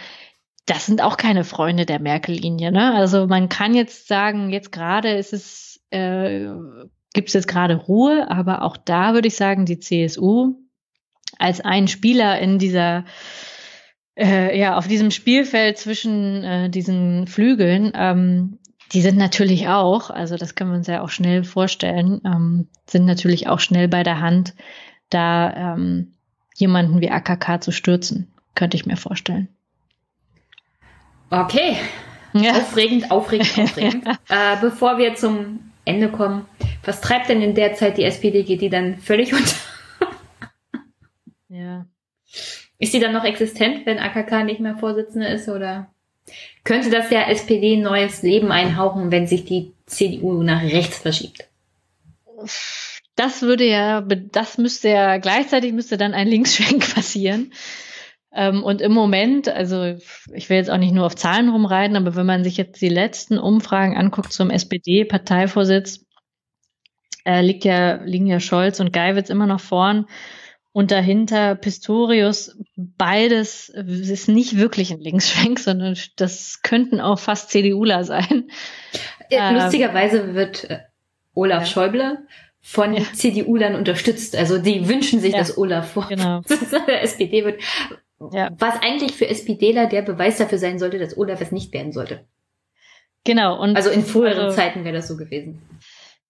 das sind auch keine Freunde der Merkel-Linie. Ne? Also man kann jetzt sagen, jetzt gerade ist es, äh, gibt es jetzt gerade Ruhe, aber auch da würde ich sagen, die CSU als ein Spieler in dieser äh, ja, auf diesem Spielfeld zwischen äh, diesen Flügeln ähm, die sind natürlich auch, also das können wir uns ja auch schnell vorstellen, ähm, sind natürlich auch schnell bei der Hand, da ähm, jemanden wie AKK zu stürzen, könnte ich mir vorstellen. Okay. Ja. Aufregend, aufregend, aufregend. äh, bevor wir zum Ende kommen, Was treibt denn in der Zeit die SPD? Geht die dann völlig unter? Ja. Ist die dann noch existent, wenn AKK nicht mehr Vorsitzende ist oder könnte das ja SPD neues Leben einhauchen, wenn sich die CDU nach rechts verschiebt? Das würde ja, das müsste ja gleichzeitig müsste dann ein Linksschwenk passieren. Ähm, und im Moment, also ich will jetzt auch nicht nur auf Zahlen rumreiten, aber wenn man sich jetzt die letzten Umfragen anguckt zum SPD-Parteivorsitz, äh, liegt ja, liegen ja Scholz und Geiwitz immer noch vorn. Und dahinter Pistorius, beides ist nicht wirklich ein Linksschwenk, sondern das könnten auch fast CDUler sein. Ähm, lustigerweise wird äh, Olaf ja. Schäuble von ja. CDU-Lern unterstützt. Also die wünschen sich, ja, dass Olaf vor genau. der SPD wird. Ja. Was eigentlich für SPDler der Beweis dafür sein sollte, dass Olaf es nicht werden sollte. Genau. Und also in früheren also, Zeiten wäre das so gewesen.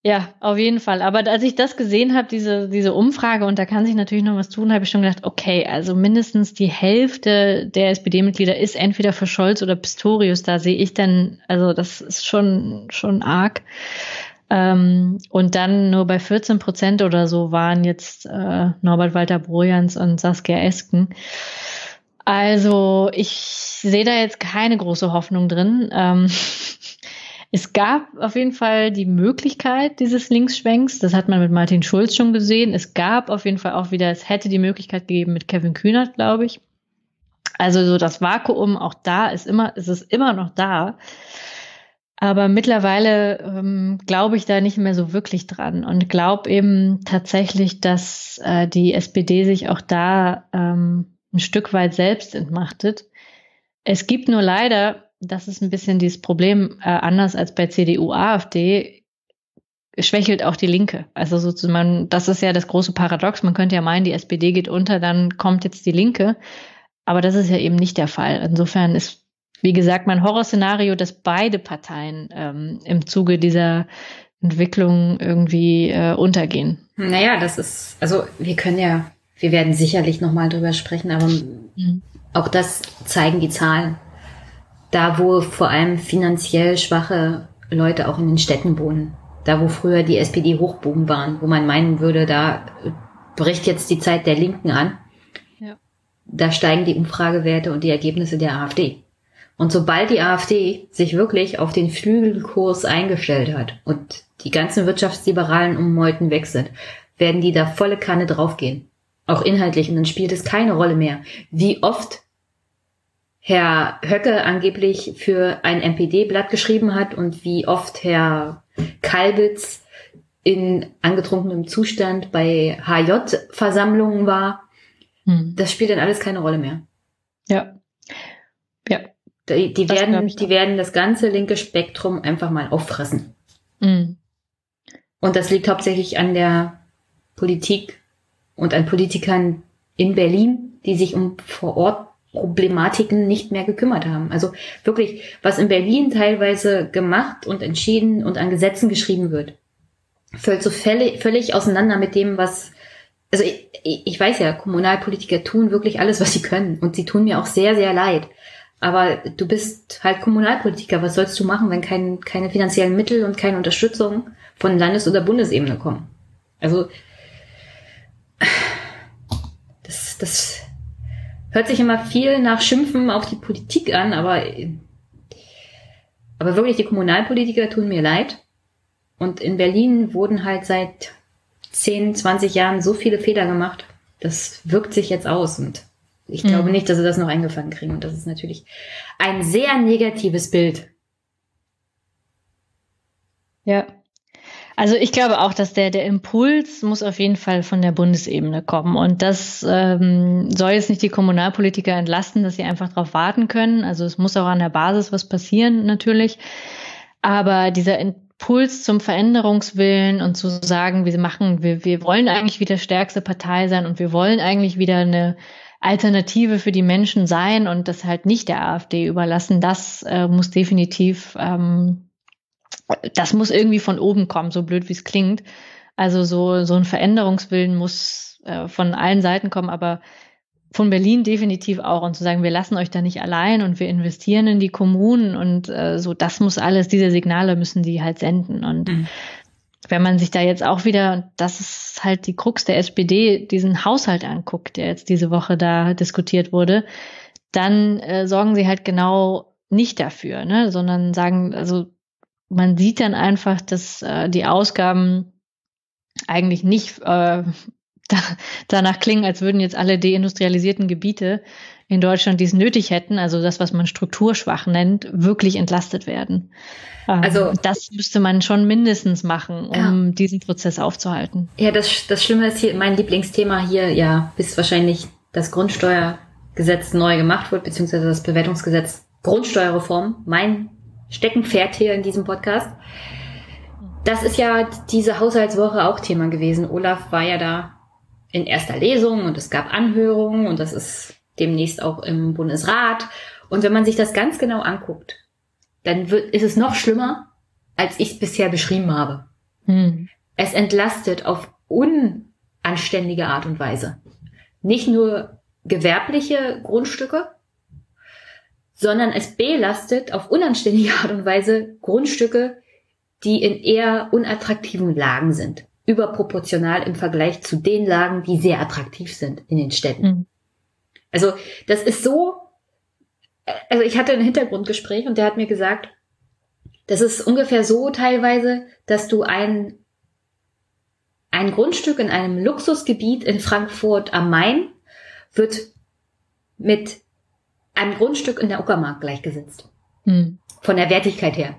Ja, auf jeden Fall. Aber als ich das gesehen habe, diese, diese Umfrage, und da kann sich natürlich noch was tun, habe ich schon gedacht, okay, also mindestens die Hälfte der SPD-Mitglieder ist entweder für Scholz oder Pistorius. Da sehe ich dann, also das ist schon, schon arg. Ähm, und dann nur bei 14 Prozent oder so waren jetzt äh, Norbert Walter Brojans und Saskia Esken. Also ich sehe da jetzt keine große Hoffnung drin. Ähm, Es gab auf jeden Fall die Möglichkeit dieses Linksschwenks. Das hat man mit Martin Schulz schon gesehen. Es gab auf jeden Fall auch wieder, es hätte die Möglichkeit gegeben mit Kevin Kühnert, glaube ich. Also so das Vakuum auch da ist immer, ist es immer noch da. Aber mittlerweile ähm, glaube ich da nicht mehr so wirklich dran und glaube eben tatsächlich, dass äh, die SPD sich auch da ähm, ein Stück weit selbst entmachtet. Es gibt nur leider das ist ein bisschen dieses Problem, äh, anders als bei CDU, AfD, schwächelt auch die Linke. Also sozusagen, das ist ja das große Paradox. Man könnte ja meinen, die SPD geht unter, dann kommt jetzt die Linke. Aber das ist ja eben nicht der Fall. Insofern ist, wie gesagt, mein Horrorszenario, dass beide Parteien ähm, im Zuge dieser Entwicklung irgendwie äh, untergehen. Naja, das ist, also wir können ja, wir werden sicherlich nochmal drüber sprechen, aber mhm. auch das zeigen die Zahlen da wo vor allem finanziell schwache Leute auch in den Städten wohnen. Da wo früher die SPD Hochbogen waren, wo man meinen würde, da bricht jetzt die Zeit der Linken an. Ja. Da steigen die Umfragewerte und die Ergebnisse der AfD. Und sobald die AfD sich wirklich auf den Flügelkurs eingestellt hat und die ganzen wirtschaftsliberalen Ummeuten weg sind, werden die da volle Kanne draufgehen. Auch inhaltlich. Und dann spielt es keine Rolle mehr, wie oft Herr Höcke angeblich für ein MPD-Blatt geschrieben hat und wie oft Herr Kalbitz in angetrunkenem Zustand bei HJ-Versammlungen war. Hm. Das spielt dann alles keine Rolle mehr. Ja. Ja. Die, die werden, die werden das ganze linke Spektrum einfach mal auffressen. Hm. Und das liegt hauptsächlich an der Politik und an Politikern in Berlin, die sich um vor Ort Problematiken nicht mehr gekümmert haben. Also wirklich, was in Berlin teilweise gemacht und entschieden und an Gesetzen geschrieben wird, fällt so völlig, völlig auseinander mit dem, was, also ich, ich weiß ja, Kommunalpolitiker tun wirklich alles, was sie können und sie tun mir auch sehr, sehr leid. Aber du bist halt Kommunalpolitiker. Was sollst du machen, wenn kein, keine finanziellen Mittel und keine Unterstützung von Landes- oder Bundesebene kommen? Also, das, das, hört sich immer viel nach Schimpfen auf die Politik an, aber, aber wirklich die Kommunalpolitiker tun mir leid. Und in Berlin wurden halt seit 10, 20 Jahren so viele Fehler gemacht. Das wirkt sich jetzt aus und ich glaube mhm. nicht, dass sie das noch eingefangen kriegen. Und das ist natürlich ein sehr negatives Bild. Ja, also ich glaube auch, dass der, der Impuls muss auf jeden Fall von der Bundesebene kommen. Und das ähm, soll jetzt nicht die Kommunalpolitiker entlasten, dass sie einfach darauf warten können. Also es muss auch an der Basis was passieren, natürlich. Aber dieser Impuls zum Veränderungswillen und zu sagen, wir machen, wir, wir wollen eigentlich wieder stärkste Partei sein und wir wollen eigentlich wieder eine Alternative für die Menschen sein und das halt nicht der AfD überlassen, das äh, muss definitiv ähm, das muss irgendwie von oben kommen, so blöd wie es klingt. Also so, so ein Veränderungswillen muss äh, von allen Seiten kommen, aber von Berlin definitiv auch und zu sagen, wir lassen euch da nicht allein und wir investieren in die Kommunen und äh, so, das muss alles, diese Signale müssen die halt senden und mhm. wenn man sich da jetzt auch wieder, das ist halt die Krux der SPD, diesen Haushalt anguckt, der jetzt diese Woche da diskutiert wurde, dann äh, sorgen sie halt genau nicht dafür, ne? sondern sagen, also man sieht dann einfach, dass äh, die Ausgaben eigentlich nicht äh, da, danach klingen, als würden jetzt alle deindustrialisierten Gebiete in Deutschland, die es nötig hätten, also das, was man strukturschwach nennt, wirklich entlastet werden. Ähm, also das müsste man schon mindestens machen, um ja. diesen Prozess aufzuhalten. Ja, das, das Schlimme ist hier, mein Lieblingsthema hier, ja, bis wahrscheinlich das Grundsteuergesetz neu gemacht wird, beziehungsweise das Bewertungsgesetz Grundsteuerreform, mein Steckenpferd hier in diesem Podcast. Das ist ja diese Haushaltswoche auch Thema gewesen. Olaf war ja da in erster Lesung und es gab Anhörungen und das ist demnächst auch im Bundesrat. Und wenn man sich das ganz genau anguckt, dann wird, ist es noch schlimmer, als ich es bisher beschrieben habe. Hm. Es entlastet auf unanständige Art und Weise. Nicht nur gewerbliche Grundstücke, sondern es belastet auf unanständige Art und Weise Grundstücke, die in eher unattraktiven Lagen sind. Überproportional im Vergleich zu den Lagen, die sehr attraktiv sind in den Städten. Mhm. Also das ist so, also ich hatte ein Hintergrundgespräch und der hat mir gesagt, das ist ungefähr so teilweise, dass du ein, ein Grundstück in einem Luxusgebiet in Frankfurt am Main wird mit einem Grundstück in der Uckermark gleichgesetzt. Mhm. Von der Wertigkeit her.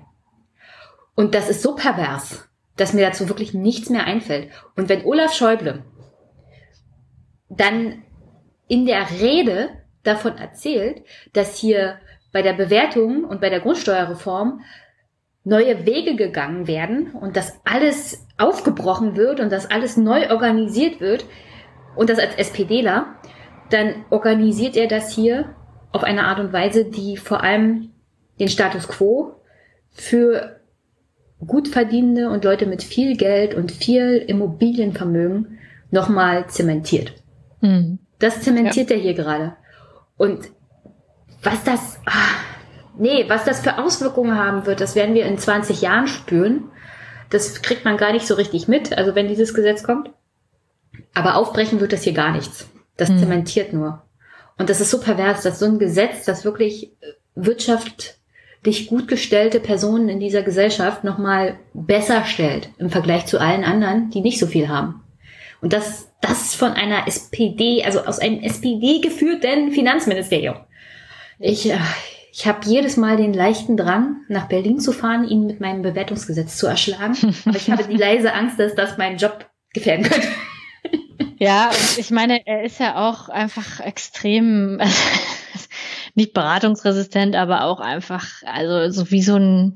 Und das ist so pervers, dass mir dazu wirklich nichts mehr einfällt. Und wenn Olaf Schäuble dann in der Rede davon erzählt, dass hier bei der Bewertung und bei der Grundsteuerreform neue Wege gegangen werden und dass alles aufgebrochen wird und dass alles neu organisiert wird und das als SPDler, dann organisiert er das hier auf eine Art und Weise, die vor allem den Status quo für gut verdienende und Leute mit viel Geld und viel Immobilienvermögen nochmal zementiert. Mhm. Das zementiert ja. er hier gerade. Und was das, ach, nee, was das für Auswirkungen haben wird, das werden wir in 20 Jahren spüren. Das kriegt man gar nicht so richtig mit, also wenn dieses Gesetz kommt. Aber aufbrechen wird das hier gar nichts. Das mhm. zementiert nur. Und das ist so pervers, dass so ein Gesetz, das wirklich äh, wirtschaftlich gut gestellte Personen in dieser Gesellschaft nochmal besser stellt im Vergleich zu allen anderen, die nicht so viel haben. Und das, das von einer SPD, also aus einem SPD geführten Finanzministerium. Ich, äh, ich habe jedes Mal den leichten Drang, nach Berlin zu fahren, ihn mit meinem Bewertungsgesetz zu erschlagen. Aber ich habe die leise Angst, dass das meinen Job gefährden könnte. Ja, und ich meine, er ist ja auch einfach extrem, nicht beratungsresistent, aber auch einfach, also so wie so ein,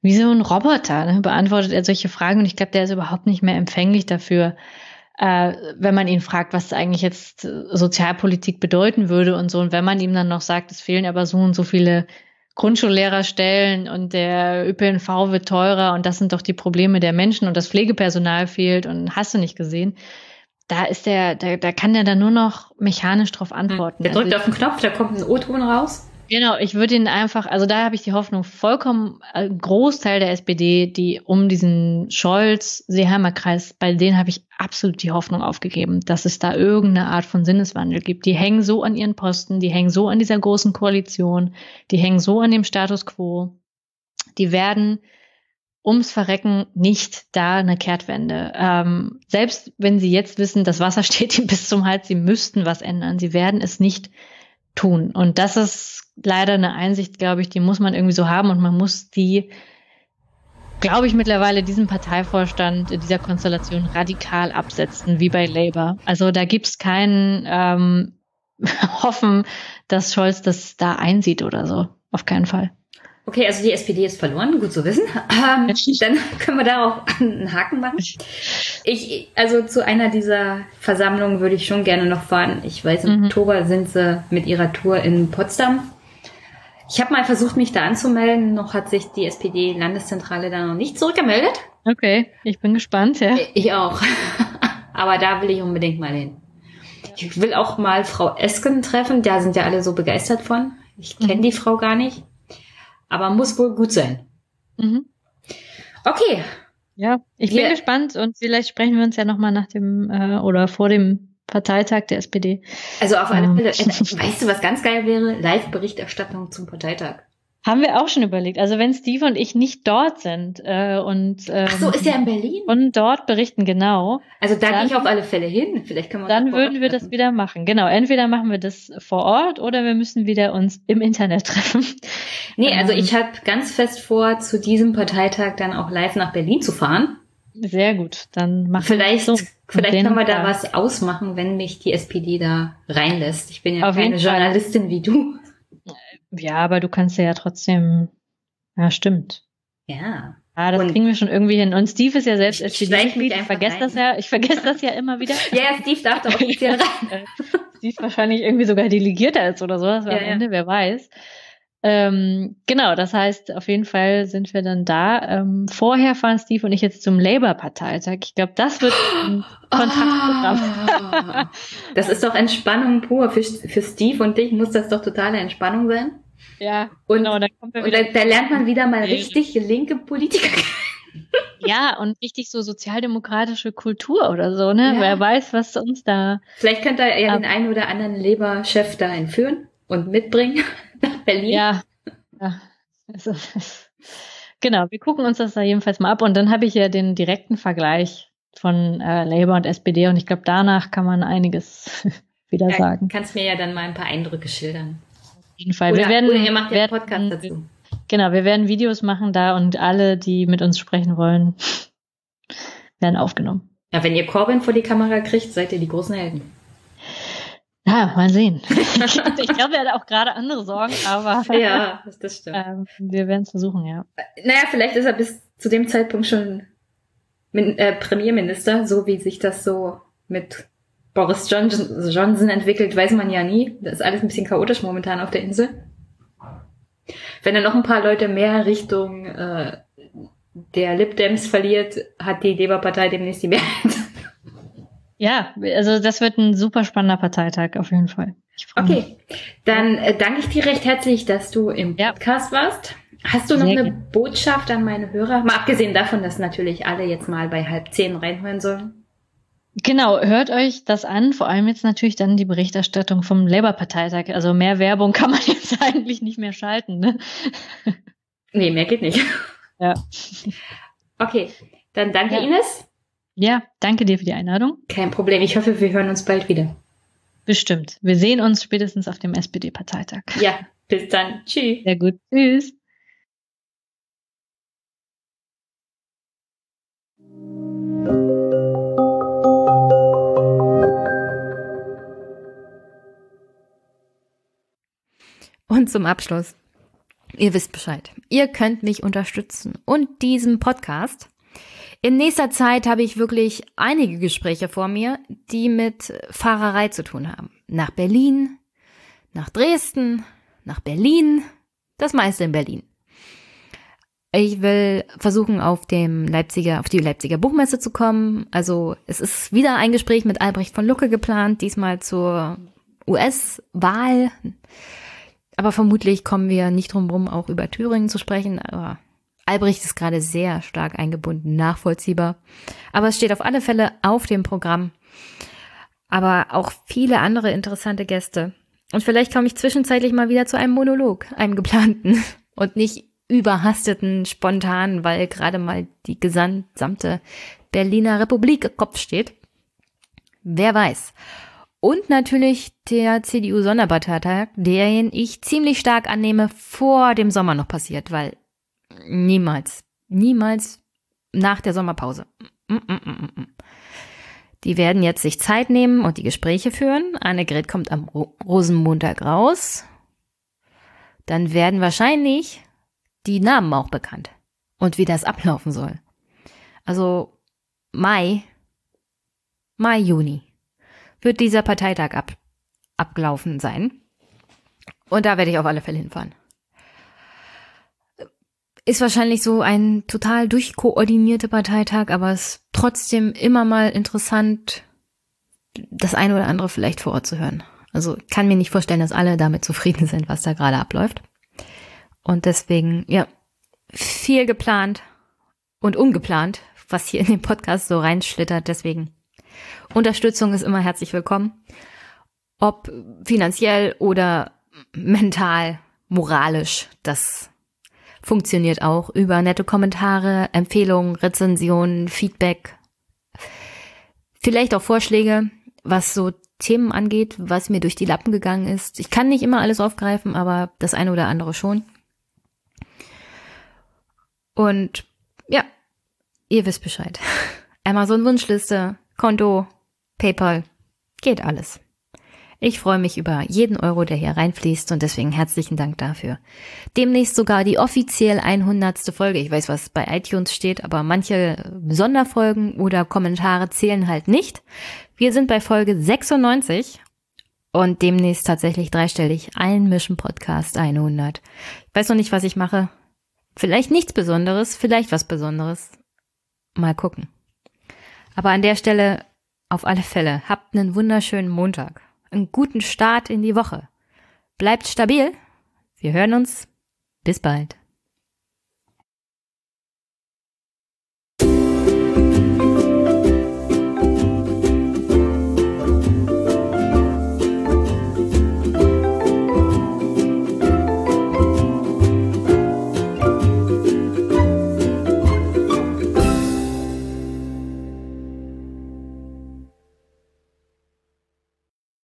wie so ein Roboter, ne, beantwortet er solche Fragen und ich glaube, der ist überhaupt nicht mehr empfänglich dafür, äh, wenn man ihn fragt, was eigentlich jetzt Sozialpolitik bedeuten würde und so. Und wenn man ihm dann noch sagt, es fehlen aber so und so viele Grundschullehrerstellen und der ÖPNV wird teurer und das sind doch die Probleme der Menschen und das Pflegepersonal fehlt und hast du nicht gesehen da ist der, da, da kann der dann nur noch mechanisch drauf antworten. Der drückt also, auf den Knopf, da kommt ein O-Ton raus. Genau, ich würde ihn einfach, also da habe ich die Hoffnung, vollkommen äh, Großteil der SPD, die um diesen Scholz-Seeheimer-Kreis, bei denen habe ich absolut die Hoffnung aufgegeben, dass es da irgendeine Art von Sinneswandel gibt. Die hängen so an ihren Posten, die hängen so an dieser großen Koalition, die hängen so an dem Status quo. Die werden ums Verrecken nicht da eine Kehrtwende. Ähm, selbst wenn sie jetzt wissen, das Wasser steht ihnen bis zum Hals, sie müssten was ändern. Sie werden es nicht tun. Und das ist leider eine Einsicht, glaube ich, die muss man irgendwie so haben und man muss die, glaube ich, mittlerweile diesen Parteivorstand in dieser Konstellation radikal absetzen, wie bei Labour. Also da gibt es keinen ähm, Hoffen, dass Scholz das da einsieht oder so. Auf keinen Fall. Okay, also die SPD ist verloren, gut zu wissen. Ähm, dann können wir darauf einen Haken machen. Ich, also zu einer dieser Versammlungen würde ich schon gerne noch fahren. Ich weiß, im mhm. Oktober sind sie mit ihrer Tour in Potsdam. Ich habe mal versucht, mich da anzumelden. Noch hat sich die SPD-Landeszentrale da noch nicht zurückgemeldet. Okay, ich bin gespannt, ja. Ich auch. Aber da will ich unbedingt mal hin. Ich will auch mal Frau Esken treffen. Da sind ja alle so begeistert von. Ich kenne mhm. die Frau gar nicht aber muss wohl gut sein. Mhm. Okay, Ja, ich bin Wir- gespannt und vielleicht sprechen wir uns ja nochmal nach dem äh, oder vor dem Parteitag der SPD. Also auf alle Ähm. Fälle, äh, weißt du, was ganz geil wäre? Live-Berichterstattung zum Parteitag. Haben wir auch schon überlegt. Also wenn Steve und ich nicht dort sind äh, und ähm, Ach so, ist ja in Berlin. von dort berichten, genau, Also da gehe ich auf alle Fälle hin. Vielleicht können wir uns dann würden wir das treffen. wieder machen. Genau, entweder machen wir das vor Ort oder wir müssen wieder uns im Internet treffen. Nee, also Ähm. ich habe ganz fest vor, zu diesem Parteitag dann auch live nach Berlin zu fahren. Sehr gut, dann machen Vielleicht, wir so. vielleicht können wir da was ausmachen, wenn mich die SPD da reinlässt. Ich bin ja Auf keine. Journalistin wie du. Ja, aber du kannst ja trotzdem. Ja, stimmt. Ja. Ja, das Und- kriegen wir schon irgendwie hin. Und Steve ist ja selbst Ich. Ich vergesse rein. das ja. Ich vergesse das ja immer wieder. Ja, ja, Steve darf da offiziell rein. Äh, Steve wahrscheinlich irgendwie sogar delegierter ist oder sowas Ja, am ja. Ende, wer weiß. Ähm, genau, das heißt, auf jeden Fall sind wir dann da. Ähm, vorher fahren Steve und ich jetzt zum Labour-Parteitag. Ich glaube, das wird ein Kontaktprogramm. Ah. Das ist doch Entspannung pur. Für, für Steve und dich muss das doch totale Entspannung sein. Ja, Und, genau, dann kommt er und da, da lernt man wieder mal richtig linke Politiker. Ja, und richtig so sozialdemokratische Kultur oder so, ne? Ja. Wer weiß, was uns da. Vielleicht könnte er ja Aber- den einen oder anderen Leber-Chef da entführen und mitbringen nach Berlin. Ja. ja. Also, genau, wir gucken uns das da jedenfalls mal ab. Und dann habe ich ja den direkten Vergleich von äh, Labour und SPD. Und ich glaube, danach kann man einiges wieder Ja, sagen. Kannst mir ja dann mal ein paar Eindrücke schildern. Jeden Fall. Oder, wir werden, oder ihr macht ja einen werden, Podcast dazu. Genau, wir werden Videos machen da und alle, die mit uns sprechen wollen, werden aufgenommen. Ja, wenn ihr Corbin vor die Kamera kriegt, seid ihr die großen Helden. Ja, mal sehen. ich glaube, er hat auch gerade andere Sorgen, aber Ja, das, das stimmt. ähm, wir werden es versuchen, ja. Naja, vielleicht ist er bis zu dem Zeitpunkt schon Min äh, Premierminister, so wie sich das so mit Boris Johnson, Johnson entwickelt, weiß man ja nie. Das ist alles ein bisschen chaotisch momentan auf der Insel. Wenn er noch ein paar Leute mehr Richtung äh, der Lib Dems verliert, hat die Labour-Partei demnächst die Mehrheit. Ja, also das wird ein super spannender Parteitag auf jeden Fall. Ich freu mich. Okay, dann äh, danke ich dir recht herzlich, dass du im Ja. Podcast warst. Hast du noch Sehr eine gerne. Botschaft an meine Hörer? Mal abgesehen davon, dass natürlich alle jetzt mal bei halb zehn reinhören sollen. Genau, hört euch das an, vor allem jetzt natürlich dann die Berichterstattung vom Labour-Parteitag. Also mehr Werbung kann man jetzt eigentlich nicht mehr schalten, ne? Nee, mehr geht nicht. Ja. Okay, dann danke Ja. Ines. Ja, danke dir für die Einladung. Kein Problem. Ich hoffe, wir hören uns bald wieder. Bestimmt. Wir sehen uns spätestens auf dem SPD-Parteitag. Ja, bis dann. Tschüss. Sehr gut. Tschüss. Und zum Abschluss. Ihr wisst Bescheid. Ihr könnt mich unterstützen und diesen Podcast. In nächster Zeit habe ich wirklich einige Gespräche vor mir, die mit Fahrerei zu tun haben. Nach Berlin, nach Dresden, nach Berlin, das meiste in Berlin. Ich will versuchen, auf dem Leipziger, auf die Leipziger Buchmesse zu kommen. Also es ist wieder ein Gespräch mit Albrecht von Lucke geplant, diesmal zur US-Wahl. Aber vermutlich kommen wir nicht drum rum, auch über Thüringen zu sprechen. Aber Albrecht ist gerade sehr stark eingebunden, nachvollziehbar. Aber es steht auf alle Fälle auf dem Programm. Aber auch viele andere interessante Gäste. Und vielleicht komme ich zwischenzeitlich mal wieder zu einem Monolog, einem geplanten und nicht überhasteten, spontanen, weil gerade mal die gesamte Berliner Republik im Kopf steht. Wer weiß. Und natürlich der CDU-Sonderparteitag, den ich ziemlich stark annehme, vor dem Sommer noch passiert, weil niemals, niemals nach der Sommerpause. Mm, mm, mm. Die werden jetzt sich Zeit nehmen und die Gespräche führen. Annegret kommt am Ro Rosenmontag raus. Dann werden wahrscheinlich die Namen auch bekannt und wie das ablaufen soll. Also Mai, Mai, Juni wird dieser Parteitag ab, abgelaufen sein. Und da werde ich auf alle Fälle hinfahren. Ist wahrscheinlich so ein total durchkoordinierter Parteitag, aber es ist trotzdem immer mal interessant, das eine oder andere vielleicht vor Ort zu hören. Also kann mir nicht vorstellen, dass alle damit zufrieden sind, was da gerade abläuft. Und deswegen, ja, viel geplant und ungeplant, was hier in den Podcast so reinschlittert. Deswegen Unterstützung ist immer herzlich willkommen. Ob finanziell oder mental, moralisch, das funktioniert auch über nette Kommentare, Empfehlungen, Rezensionen, Feedback, vielleicht auch Vorschläge, was so Themen angeht, was mir durch die Lappen gegangen ist. Ich kann nicht immer alles aufgreifen, aber das eine oder andere schon. Und ja, ihr wisst Bescheid. Amazon Wunschliste, Konto, PayPal, geht alles. Ich freue mich über jeden Euro, der hier reinfließt und deswegen herzlichen Dank dafür. Demnächst sogar die offiziell 100. Folge. Ich weiß, was bei iTunes steht, aber manche Sonderfolgen oder Kommentare zählen halt nicht. Wir sind bei Folge 96 und demnächst tatsächlich dreistellig ein Mission Podcast 100. Ich weiß noch nicht, was ich mache. Vielleicht nichts Besonderes, vielleicht was Besonderes. Mal gucken. Aber an der Stelle auf alle Fälle habt einen wunderschönen Montag einen guten Start in die Woche. Bleibt stabil. Wir hören uns. Bis bald.